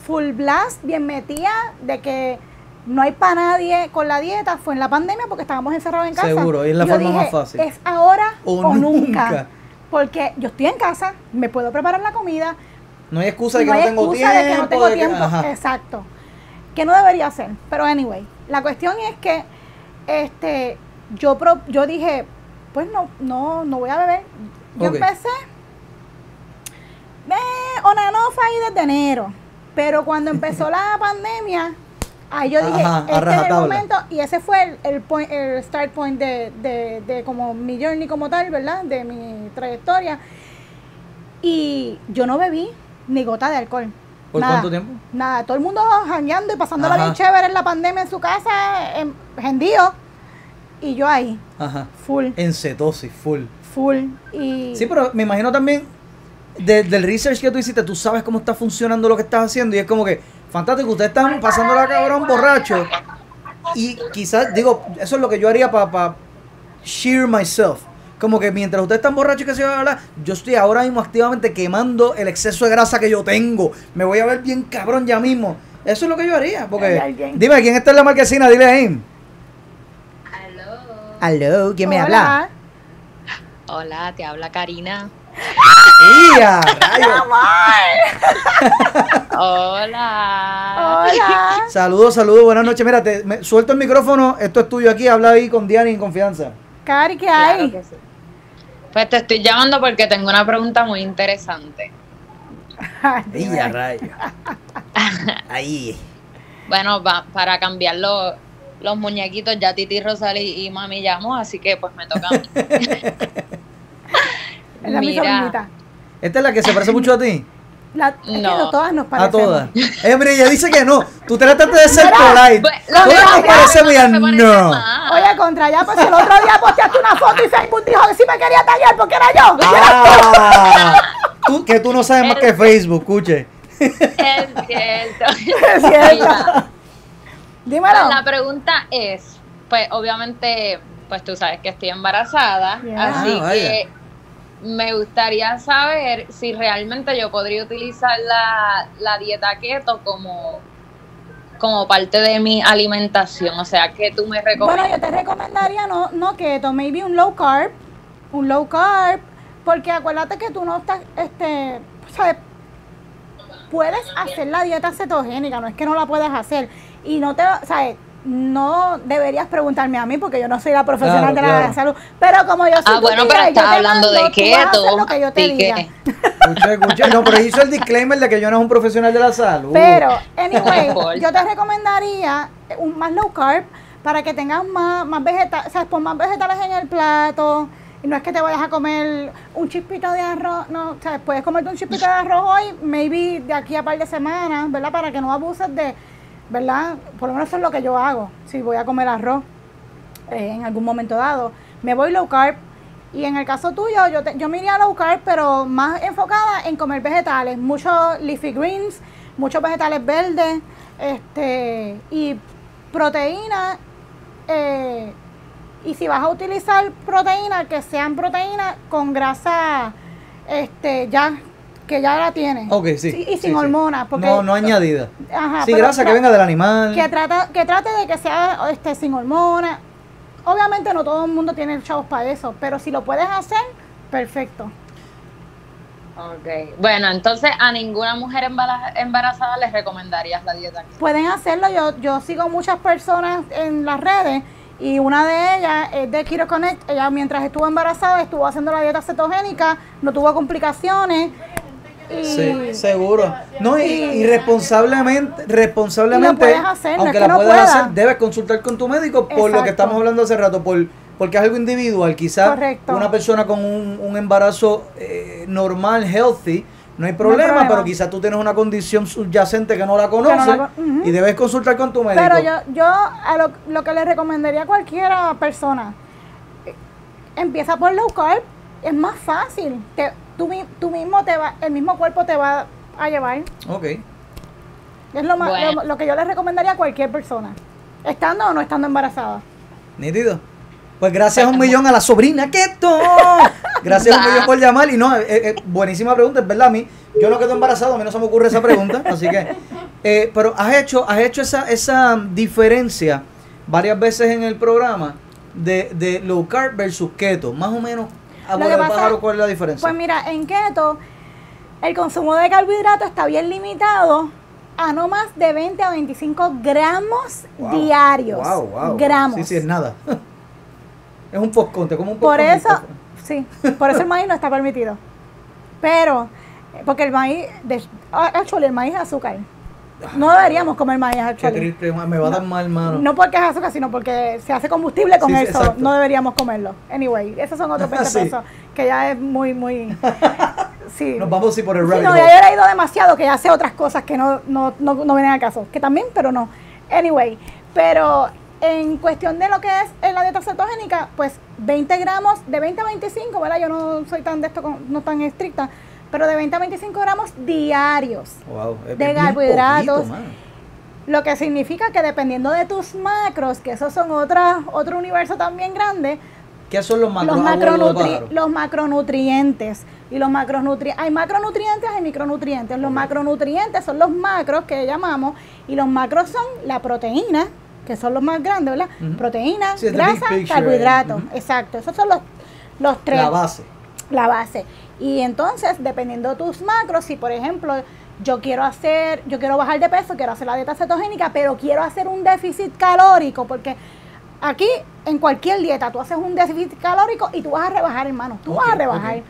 full blast, bien metida, de que no hay para nadie con la dieta, fue en la pandemia porque estábamos encerrados en casa. Seguro, y es la Yo forma más fácil. Es ahora O o, nunca. nunca. Porque yo estoy en casa, me puedo preparar la comida, No hay excusa de que no no, tengo tiempo. de que no tengo de tiempo. Exacto. Que no debería ser. Pero anyway, la cuestión es que este yo pro- yo dije, pues no, no, no voy a beber. Yo Ok. empecé eh, on and off ahí desde enero. Pero cuando empezó la pandemia, ahí yo dije, Ajá, este es el momento, y ese fue el, el, point- el start point de, de, de como mi journey como tal, ¿verdad? De mi trayectoria. Y yo no bebí ni gota de alcohol. ¿Por Nada. cuánto tiempo? Nada, todo el mundo jangueando y pasándola Ajá. bien chévere en la pandemia en su casa, en gendío. Y yo ahí, Ajá. full, En cetosis, full. full. Y Sí, pero me imagino también de- del research que tú hiciste, tú sabes cómo está funcionando lo que estás haciendo y es como que, fantástico, ustedes están pasando la cabrón borracho y quizás, digo, eso es lo que yo haría para shear myself. Como que mientras ustedes están borrachos y que se va a hablar, yo estoy ahora mismo activamente quemando el exceso de grasa que yo tengo. Me voy a ver bien cabrón ya mismo. Eso es lo que yo haría. Porque, dime, ¿quién está en la marquesina? Dile ahí. Aló, ¿quién me habla? Hola. Te habla Karina. ¡Ia! Hola. Hola. Saludos, saludos, buenas noches. Mira, te, me- suelto el micrófono, esto es tuyo aquí, habla ahí con Diana en confianza. Cari, ¿qué Claro hay? que sí. Pues te estoy llamando porque tengo una pregunta muy interesante. Ay, dime. ¡Ia, rayo! Ahí. Bueno, va- para cambiar los, los muñequitos, ya Titi Rosali y mami llamó, así que pues me toca a mí. Es la mi Mira. ¿Esta es la que se parece mucho a ti? La, es que No. todas nos A parecemos. todas. Eh, mira, ella dice que no. Tú trataste de ser polite. Pues, Todas mismo nos parecemos y no. Oye, contra ya, pues el otro día posteaste una foto y Facebook dijo que sí me quería tallar porque era yo. Ah, tú, que tú no sabes más que Facebook, escuche. Es cierto. Es cierto. Dímelo. pues, la pregunta es, pues obviamente, pues tú sabes que estoy embarazada, así Ah, vaya. que me gustaría saber si realmente yo podría utilizar la, la dieta keto como, como parte de mi alimentación. O sea, que tú me Bueno, recomiendas. yo te recomendaría no, no keto, maybe un low carb, un low carb, porque acuérdate que tú no estás, este, ¿sabes? Puedes hacer la dieta cetogénica, no es que no la puedas hacer. Y no te, ¿sabes? No deberías preguntarme a mí porque yo no soy la profesional Claro, de la claro. salud. Pero como yo soy Ah, bueno, tía pero estás hablando mando, de tú vas a hacer keto. lo que yo te diga. Escuché, escuché. No, pero hizo el disclaimer de que yo no es un profesional de la salud. Pero, anyway, yo te recomendaría un más low carb para que tengas más, más vegetales, o sea, pon más vegetales en el plato. Y no es que te vayas a comer un chispito de arroz, no, o sea, puedes comerte un chispito de arroz hoy, maybe de aquí a par de semanas, ¿verdad? Para que no abuses de, ¿verdad? Por lo menos eso es lo que yo hago, si voy a comer arroz eh, en algún momento dado. Me voy low carb. Y en el caso tuyo, yo, te- yo me iría low carb, pero más enfocada en comer vegetales. Muchos leafy greens, muchos vegetales verdes, este, y proteína. eh, y si vas a utilizar proteína, que sean proteínas con grasa este, ya que ya la tienes. Ok, sí. y sin sí, sí. hormonas. Porque, No, no añadida. Ajá, sí, grasa que venga del animal. que trata que trate de que sea este sin hormonas. Obviamente no todo el mundo tiene chavos para eso, pero si lo puedes hacer, perfecto. Ok. Bueno, entonces a ninguna mujer embara- embarazada les recomendarías la dieta. Pueden hacerlo, yo, yo sigo muchas personas en las redes y una de ellas es de Keto Connect, ella mientras estuvo embarazada estuvo haciendo la dieta cetogénica, no tuvo complicaciones Sí, seguro. No, y, y- responsablemente, responsablemente, hacer, no aunque es que la puedas. hacer, debes consultar con tu médico por lo que estamos hablando hace rato, por, porque es algo individual. Quizás una persona con un, un embarazo eh, normal, healthy, no hay problema, problema. pero quizás tú tienes una condición subyacente que no la conoces y debes consultar con tu médico. Pero yo, yo a lo, lo que le recomendaría a cualquiera persona, eh, empieza por low carb, es más fácil. Te, tú, mi- tú mismo te va, el mismo cuerpo te va a llevar. Ok. Es lo, más, Bueno. lo, lo que yo le recomendaría a cualquier persona, estando o no estando embarazada. Nítido. Pues gracias a un millón a la sobrina Keto. Gracias a un millón por llamar. Y no, eh, eh, buenísima pregunta, es verdad. A mí, yo no quedo embarazado, a mí no se me ocurre esa pregunta. Así que, eh, pero has hecho, has hecho esa, esa diferencia varias veces en el programa de, de low carb versus keto. Más o menos, a Lo bola que de pasa- pájaro, ¿cuál es la diferencia? Pues mira, en keto, el consumo de carbohidratos está bien limitado a no más de 20 a 25 gramos Wow. diarios. Wow, wow. Gramos. Sí, sí, es nada. es un postcón, te como un Por postcón. eso, sí, por eso el maíz no está permitido. Pero, porque el maíz, de, ah, actually, el maíz es azúcar. No deberíamos comer maíz Qué triste, me va a dar mal, mano. No porque es azúcar, sino porque se hace combustible con Sí, sí, eso. exacto. No deberíamos comerlo. Anyway, esos son otros 20 Sí. pesos, que ya es muy, muy... Sí. Nos vamos así por el Sí, rabbit no, ya yo he leído demasiado que ya sé otras cosas que no, no, no, no vienen al caso. Que también, pero no. Anyway, pero en cuestión de lo que es en la dieta cetogénica, pues 20 gramos, de 20 a 25, ¿verdad? Yo no soy tan de esto, con- no tan estricta, pero de 20 a 25 gramos diarios. Wow, de carbohidratos. poquito. Lo que significa que dependiendo de tus macros, que esos son otra, otro universo también grande, ¿Qué son los macronutri- pájaro? los macronutrientes. Y los macronutrientes, hay macronutrientes y micronutrientes. Los macronutrientes son los macros que llamamos, y los macros son la proteína, que son los más grandes, ¿verdad? Ujú. Proteína, Sí, grasa, carbohidratos. eh. Ujú. Exacto, esos son los, los tres La base. la base. Y entonces, dependiendo de tus macros, si por ejemplo yo quiero hacer, yo quiero bajar de peso, quiero hacer la dieta cetogénica, pero quiero hacer un déficit calórico, porque aquí en cualquier dieta tú haces un déficit calórico y tú vas a rebajar, hermano, tú vas a rebajar.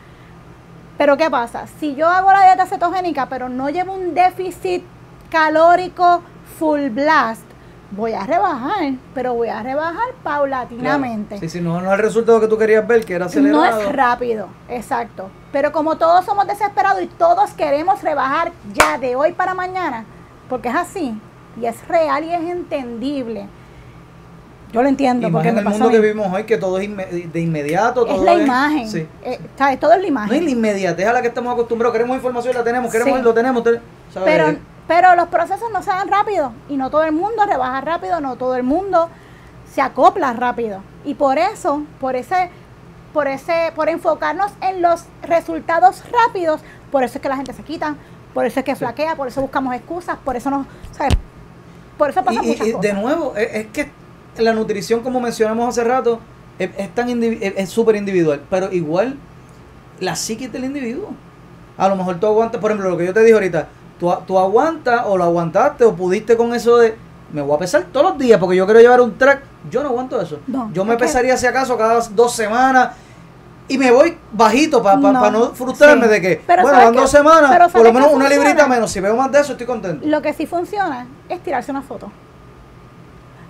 Pero ¿qué pasa? Si yo hago la dieta cetogénica, pero no llevo un déficit calórico full blast, voy a rebajar, pero voy a rebajar paulatinamente. Claro. Sí, sí, no, no es el resultado que tú querías ver, que era acelerado. No es rápido, exacto. Pero como todos somos desesperados y todos queremos rebajar ya de hoy para mañana, porque es así, y es real y es entendible. Yo lo entiendo, Y más porque en el mundo que vivimos hoy, que todo es inme- de inmediato. Es la imagen. Sí. eh, ¿sabes? Todo es la No es imagen. la inmediatez a la que estamos acostumbrados. Queremos información, la tenemos. Queremos, Sí. lo tenemos. te- ¿sabes? Pero, pero los procesos no se dan rápido y no todo el mundo rebaja rápido, no todo el mundo se acopla rápido. Y por eso, por ese, por ese, por enfocarnos en los resultados rápidos, por eso es que la gente se quita, por eso es que flaquea, por eso buscamos excusas, por eso no, ¿sabes? Por eso Y, pasan y- muchas y cosas. de nuevo, es, es que la nutrición, como mencionamos hace rato, Es, es tan indivi- es es súper individual, pero igual la psique del individuo. A lo mejor tú aguantas, por ejemplo, lo que yo te dije ahorita, tú, tú aguantas o lo aguantaste o pudiste con eso de, me voy a pesar todos los días porque yo quiero llevar un track. Yo no aguanto eso. No, yo me que- pesaría si acaso cada dos semanas y me voy bajito para no, No, no frustrarme sí. de que, Pero bueno, ¿sabes van dos semanas, por lo ¿sabes menos una funciona? librita menos. Si veo más de eso, estoy contento. Lo que sí funciona es tirarse una foto.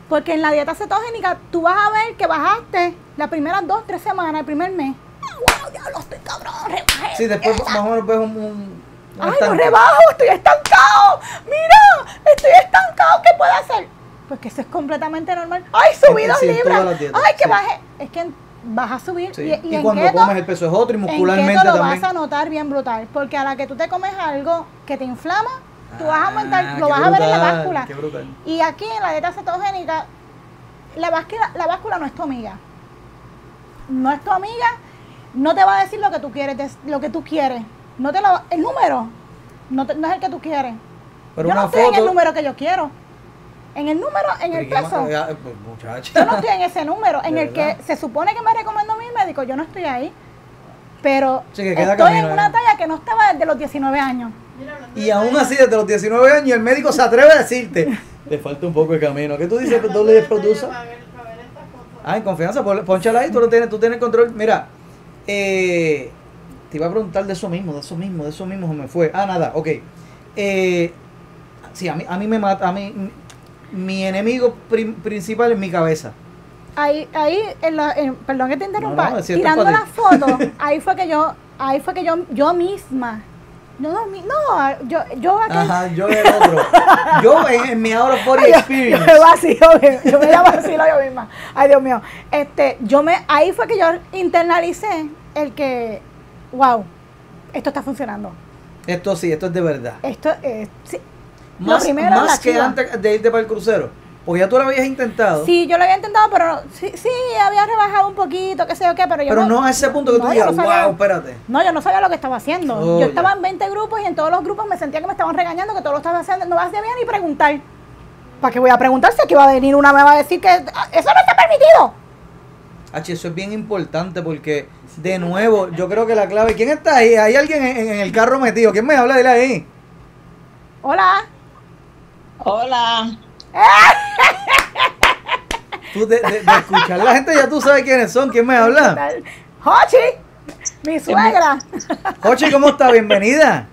Porque en la dieta cetogénica tú vas a ver que bajaste las primeras dos, tres semanas, el primer mes. ¡Ah, wow, diablo, estoy cabrón! rebajé. Sí, después más o menos ves un ¡Ay, lo rebajo! ¡Estoy estancado! ¡Mira! ¡Estoy estancado! ¿Qué puedo hacer? Pues que eso es completamente normal. ¡Ay, subí En- dos en libras! ¡Ay, que sí. bajé! Es que vas a subir. Sí. Y, y Y, en cuando keto, comes el peso es otro y en muscularmente keto lo también. vas a notar bien brutal. Porque a la que tú te comes algo que te inflama, tú vas a aumentar, Ah, lo qué vas a ver en la báscula. qué brutal. Y aquí en la dieta cetogénica, la báscula, la báscula no es tu amiga. No es tu amiga, no te va a decir lo que tú quieres, lo que tú quieres. No te lo, el número no, te- no es el que tú quieres. Pero yo no estoy en el número que yo quiero. En el número, en el Pero ¿y qué peso. más? Pues. Yo no estoy en ese número, en De el verdad. que se supone que me recomendó mi médico, yo no estoy ahí. Pero Sí, que queda estoy camino, en una talla que no estaba desde los 19 años. Y aún así, desde los 19 años, el médico se atreve a decirte, le falta un poco de camino. ¿Qué tú dices, doble producer? Ah, en confianza, pónchala ahí, tú lo tienes, tú tienes control. Mira, eh, te iba a preguntar de eso mismo, de eso mismo, de eso mismo se me fue. Ah, nada, ok. Eh, sí, a mí, a mí me mata, a mí, mi enemigo prim- principal es mi cabeza. Ahí, ahí, en la- en- perdón que te interrumpa, No, no, tirando para la ti. foto, ahí fue que yo, ahí fue que yo, yo misma, no, no, no, yo, yo aquel- Ajá, yo el otro. Yo en, en mi out of body yo- experience. Yo me vacilo, yo me la vacilo yo misma. Ay, Dios mío. Este, yo me, ahí fue que yo internalicé el que, wow, esto está funcionando. Esto sí, esto es de verdad. Esto es, sí. Lo Más, primero que chiva. antes de irte para el crucero. Porque ya tú lo habías intentado. Sí, yo lo había intentado, pero no- sí, sí, había rebajado un poquito, qué sé yo qué, pero yo pero no a ese punto que tú no, digas, no wow, espérate. No, yo no sabía lo que estaba haciendo. Oh, yo estaba ya. en 20 grupos y en todos los grupos me sentía que me estaban regañando, que todo lo estaba haciendo. No vas ni preguntar. ¿Para qué voy a preguntar si aquí va a venir una me va a decir que ah, eso no está permitido? H, eso es bien importante porque, de nuevo, yo creo que la clave. ¿Quién está ahí? Hay alguien en, en el carro metido. ¿Quién me habla? Dile ahí. Hola. Hola. Tú de, de- de escuchar la gente ya tú sabes quiénes son. ¿Quién me ¿Qué habla? tal? Jochi, mi suegra. Ochi, ¿cómo está? Bienvenida.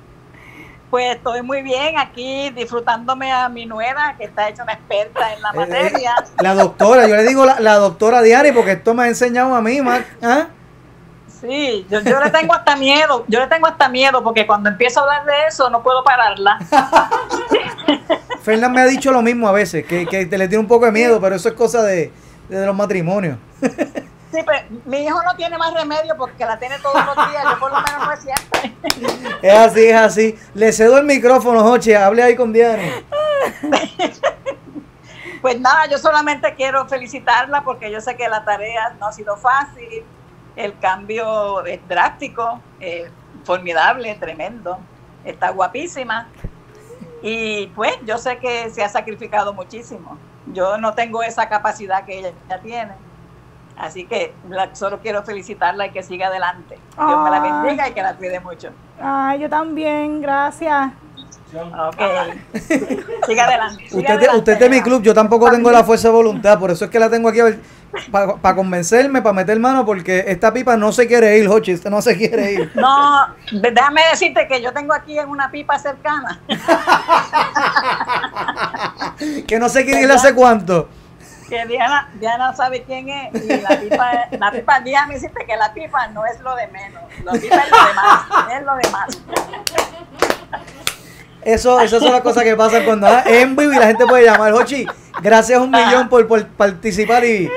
Pues estoy muy bien aquí disfrutándome a mi nuera, que está hecha una experta en la Eh, eh, materia. la doctora, yo le digo la, la doctora Diani porque esto me ha enseñado a mí, Mac. ¿Ah? Sí, yo, yo le tengo hasta miedo, yo le tengo hasta miedo porque cuando empiezo a hablar de eso no puedo pararla. Fernán me ha dicho lo mismo a veces, que, que te le tiene un poco de miedo, pero eso es cosa de, de los matrimonios. Sí, pero mi hijo no tiene más remedio porque la tiene todos los días, yo por lo menos no es siempre. Es así, es así. Le cedo el micrófono, Jochi, hable ahí con Diani. Pues nada, yo solamente quiero felicitarla porque yo sé que la tarea no ha sido fácil, el cambio es drástico, eh, formidable, tremendo, está guapísima y pues yo sé que se ha sacrificado muchísimo. Yo no tengo esa capacidad que ella ya tiene. Así que la- solo quiero felicitarla y que siga adelante. Dios me la bendiga y que la cuide mucho. Ay, yo también, gracias. Ok. Siga adelante. siga Usted, te- adelante. usted es de mi club, yo tampoco tengo la fuerza de voluntad, por eso es que la tengo aquí para convencerme, para meter mano, porque esta pipa no se quiere ir, Jochi, usted no se quiere ir. No, déjame decirte que yo tengo aquí en una pipa cercana. Que no se quiere ir hace cuánto. que Diana, Diana sabe quién es y la pipa, la pipa, déjame decirte que la pipa no es lo de menos, la pipa es lo demás, es lo demás. Eso, esas son las cosas que pasan cuando ah, en vivo y la gente puede llamar. Jochi, gracias un millón por, por participar y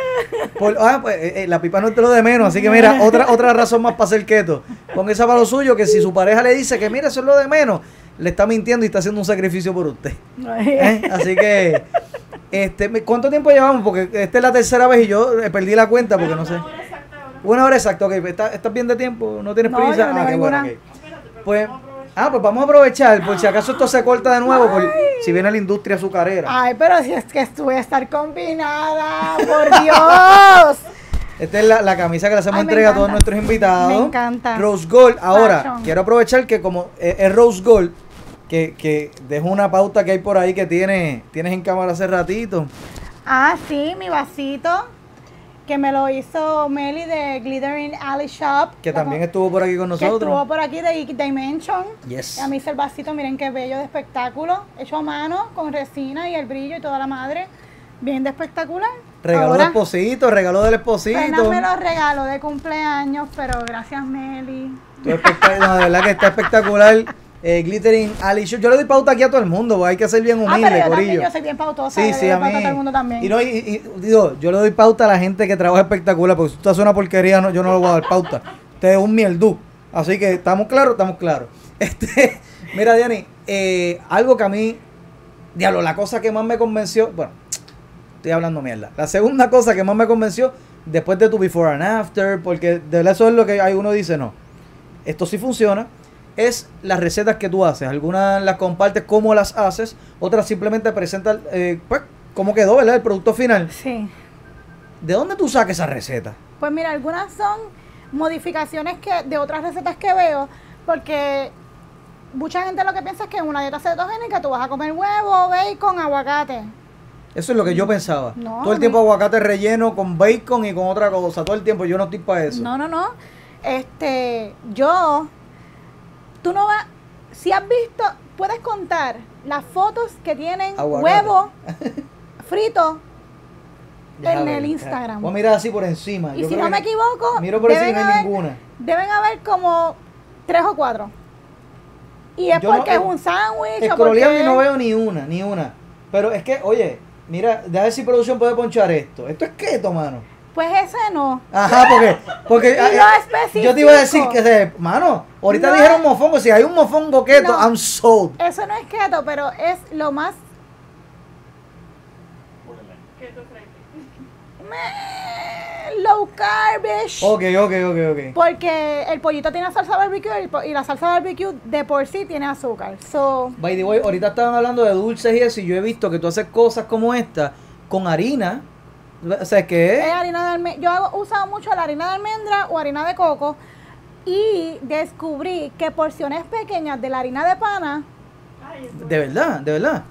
por, ah, pues, eh, eh, la pipa no es de lo de menos, así que mira, otra, otra razón más para ser keto. Con esa para lo suyo, que si su pareja le dice que mira, eso es lo de menos, le está mintiendo y está haciendo un sacrificio por usted. ¿eh? Así que, este, ¿cuánto tiempo llevamos? Porque esta es la tercera vez y yo perdí la cuenta porque no sé. Una hora exacta, ok. ¿Estás, estás bien de tiempo? ¿No tienes No, prisa? yo no ah, qué bueno. Pues, ah, pues vamos a aprovechar, por si acaso esto se corta de nuevo, por si viene la industria azucarera. Ay, pero si es que voy a estar combinada, por Dios. Esta es la, la camisa que le hacemos Ay, entrega a todos nuestros invitados. Me encanta. Rose Gold. Ahora, Fashion. quiero aprovechar que como es, es Rose Gold, que, que dejo una pauta que hay por ahí que tiene, tienes en cámara hace ratito. Ah, sí, mi vasito. Que me lo hizo Meli de Glittering Alley Shop. Que también estuvo por aquí con Que estuvo nosotros. por aquí de Ike Dimension. Yes. A mí hice el vasito, miren qué bello de espectáculo. Hecho a mano, con resina y el brillo y toda la madre. Bien de espectacular. Regaló del esposito, regaló del esposito. Fernan me lo regaló de cumpleaños, pero gracias Meli. No, de verdad que está espectacular. Eh, Glittering Ali. Yo le doy pauta aquí a todo el mundo, porque hay que ser bien Ah, humilde, pero yo también, yo soy bien pautosa. Sí, sí, a pauta mí. todo el mundo también. Y, no, y, y- digo, yo le doy pauta a la gente que trabaja espectacular, porque si tú haces una porquería, no, yo no le voy a dar pauta. Usted es un mierdú. Así que estamos claros, estamos claros. Este, mira, Diani, eh, algo que a mí, diablo, la cosa que más me convenció, bueno, estoy hablando mierda. La segunda cosa que más me convenció, después de tu before and after, porque de verdad eso es lo que hay uno dice, no, esto sí funciona, es las recetas que tú haces. Algunas las compartes cómo las haces, otras simplemente presentan eh, pues, cómo quedó, ¿verdad? El producto final. Sí. ¿De dónde tú sacas esa receta? Pues mira, algunas son modificaciones que de otras recetas que veo, porque mucha gente lo que piensa es que en una dieta cetogénica tú vas a comer huevo, bacon, aguacate. Eso es lo que yo pensaba. No, todo el tiempo aguacate relleno con bacon y con otra cosa. Todo el tiempo yo no estoy para eso. No, no, no. Este, yo, tú no vas, si has visto, puedes contar las fotos que tienen Aguacate. huevo frito Deja en ver, el Instagram. Voy a mirar así por encima. Y Yo si no me equivoco, Miro por encima deben hay haber- ninguna. Deben haber como tres o cuatro. Y es Yo no- porque es un sándwich porque... y no veo ni una, ni una. Pero es que, oye, mira, déjame ver si producción puede ponchar esto. Esto es keto, mano. Pues ese no. Ajá, porque, porque Y lo eh, específico. yo te iba a decir que, mano, ahorita No dijeron mofongo, si hay un mofongo keto, No. I'm sold. Eso no es keto, pero es lo más... Me- Low carbish. Ok, ok, ok, ok. Porque el pollito tiene salsa barbecue y la salsa barbecue de por sí tiene azúcar. So, By the way, ahorita estaban hablando de dulces y eso, y yo he visto que tú haces cosas como esta con harina. O sea, es harina de almendra. Yo he usado mucho la harina de almendra o harina de coco. Y descubrí que porciones pequeñas de la harina de pana de verdad, de verdad.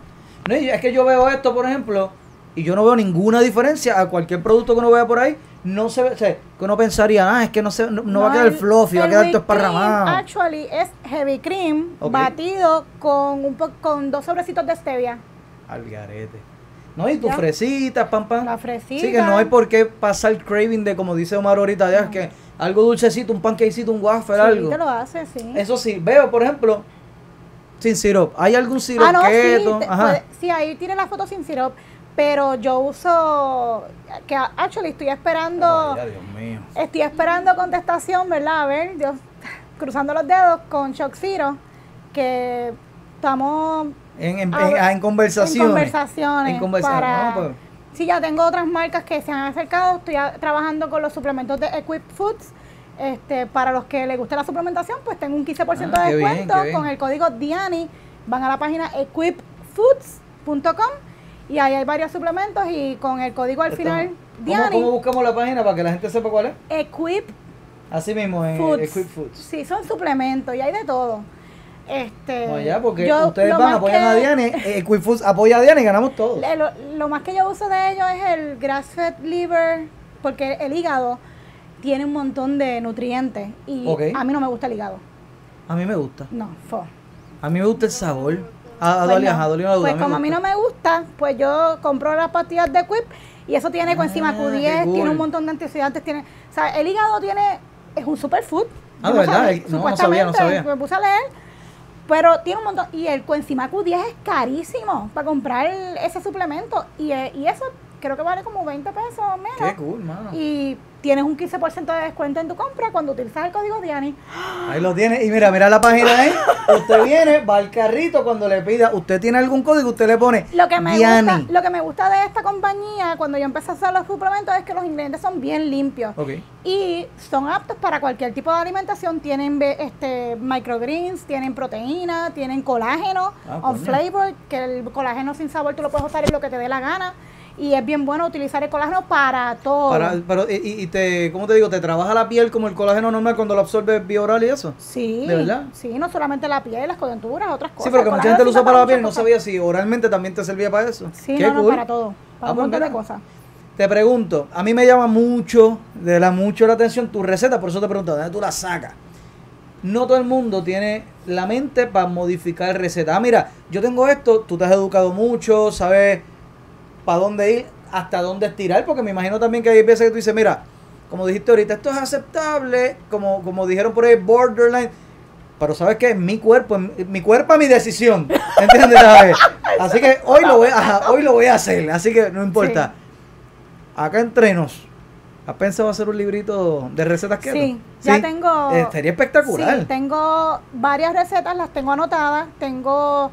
No, es que yo veo esto, por ejemplo, y yo no veo ninguna diferencia a cualquier producto que uno vea por ahí. No se ve, o sea, que uno pensaría, ah, es que no, se, no, no va a quedar el- fluffy, va a quedar todo esparramado. Actually, es heavy cream batido con un po- con dos sobrecitos de stevia. Al garete. No, y tus Ya. fresitas, pam, pam. La fresita. Sí, que no hay por qué pasar craving de, como dice Omar ahorita, ya, que algo dulcecito, un pancakecito, un waffle, Sí, algo. te lo hace, sí. Eso sí, veo, por ejemplo, sin sirope. ¿Hay algún sirope Ah, no, sí, keto? te- Ajá. puede- sí, ahí tiene la foto sin syrup, pero yo uso, que actually estoy esperando, Ay, Dios mío. estoy esperando contestación, ¿verdad? A ver, Dios, cruzando los dedos con Shock Zero, que estamos En, en, A en- ah, en conversaciones. en conversaciones. En conversaciones. para- No, pues, Sí, ya tengo otras marcas que se han acercado. Estoy a- trabajando con los suplementos de Equip Foods. Este, para los que les guste la suplementación, pues tengo un 15% Ah, de bien, descuento bien. con el código DIANI. Van a la página equipfoods.com y ahí hay varios suplementos y con el código al final ¿Cómo, DIANI, ¿Cómo buscamos la página para que la gente sepa cuál es? Equip Así mismo, en Foods. Equip Foods. Sí, son suplementos y hay de todo. Este, No, ya, porque yo ustedes van, apoyan a Diane, eh, Equip Foods apoya a Diane y ganamos todos. Lo, lo más que yo uso de ellos es el grass-fed liver, porque el hígado tiene un montón de nutrientes y Ok. a mí no me gusta el hígado. A mí me gusta. No, fo. A mí me gusta el sabor. A, a Pues Dolly, no. ajá, Dolly no la duda, Pues como a mí no me gusta, pues yo compro las pastillas de Quip y eso tiene coenzima Ah, qué Q10, cool. tiene un montón de antioxidantes, tiene, o sea, el hígado tiene es un superfood. Ah, ¿de verdad? sabía, No, sabía, no sabía. Me puse a leer, pero tiene un montón y el coenzima Q10 es carísimo para comprar ese suplemento y, eh, y eso creo que vale como 20 pesos menos. Qué cool, mano. Y tienes un 15% de descuento en tu compra cuando utilizas el código Diani. Ahí lo tiene. Y mira, mira la página ahí. Usted viene, va al carrito cuando le pida. Usted tiene algún código, usted le pone Lo que, me Diani. gusta, lo que me gusta de esta compañía cuando yo empecé a hacer los suplementos es que los ingredientes son bien limpios Ok. y son aptos para cualquier tipo de alimentación. Tienen este microgreens, tienen proteína, tienen colágeno Ah, on coño. flavor, que el colágeno sin sabor tú lo puedes usar en lo que te dé la gana. Y es bien bueno utilizar el colágeno para todo. Para, pero, y, y- te, ¿cómo te digo? ¿Te trabaja la piel como el colágeno normal cuando lo absorbes vía oral y eso? Sí, ¿De verdad? sí, no solamente la piel, las coyunturas, otras cosas. Sí, pero que mucha gente lo usa para la piel no sabía si oralmente también te servía para eso. Sí, Qué no, para todo. Para Ah, un pues montón de cosas. Te pregunto, a mí me llama mucho, de la mucho la atención tu receta, por eso te pregunto, ¿de dónde tú la sacas? No todo el mundo tiene la mente para modificar recetas. Ah, mira, yo tengo esto, tú te has educado mucho, sabes para dónde ir, hasta dónde estirar, porque me imagino también que hay veces que tú dices, mira, como dijiste ahorita, esto es aceptable, como, como dijeron por ahí, borderline. Pero sabes que mi cuerpo, mi cuerpo es mi decisión, ¿entiendes? Así que hoy lo voy, ajá, hoy lo voy a hacer, así que no importa. Acá entre nos, ¿has pensado hacer un librito de recetas keto? Sí, ya tengo. Eh, sería espectacular. Sí, tengo varias recetas, las tengo anotadas. Tengo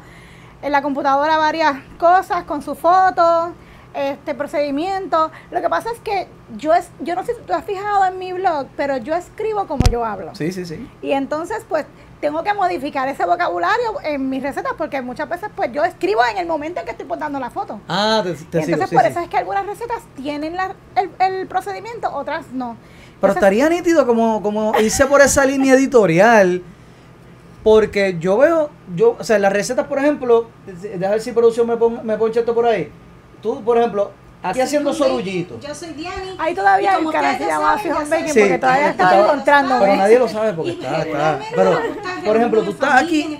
en la computadora varias cosas con sus fotos, este procedimiento. Lo que pasa es que yo es, yo no sé si tú has fijado en mi blog, pero yo escribo como yo hablo. Sí, sí, sí. Y entonces, pues, tengo que modificar ese vocabulario en mis recetas porque muchas veces, pues, yo escribo en el momento en que estoy poniendo la foto. Ah, te, te sigo, entonces, sí, por sí. eso es que algunas recetas tienen la- el, el procedimiento, otras no. Pero Entonces, estaría nítido como, como irse por esa línea editorial. Porque yo veo, yo, o sea, las recetas, por ejemplo, déjame ver si producción me, pon, me poncha esto por ahí. Tú, por ejemplo, aquí haciendo sorullito. Yo soy Diani. Ahí todavía el canal se llama yo Baking porque todavía estaba- encontrando. Pero nadie lo sabe porque Y está, está. Pero, por ejemplo, tú estás aquí.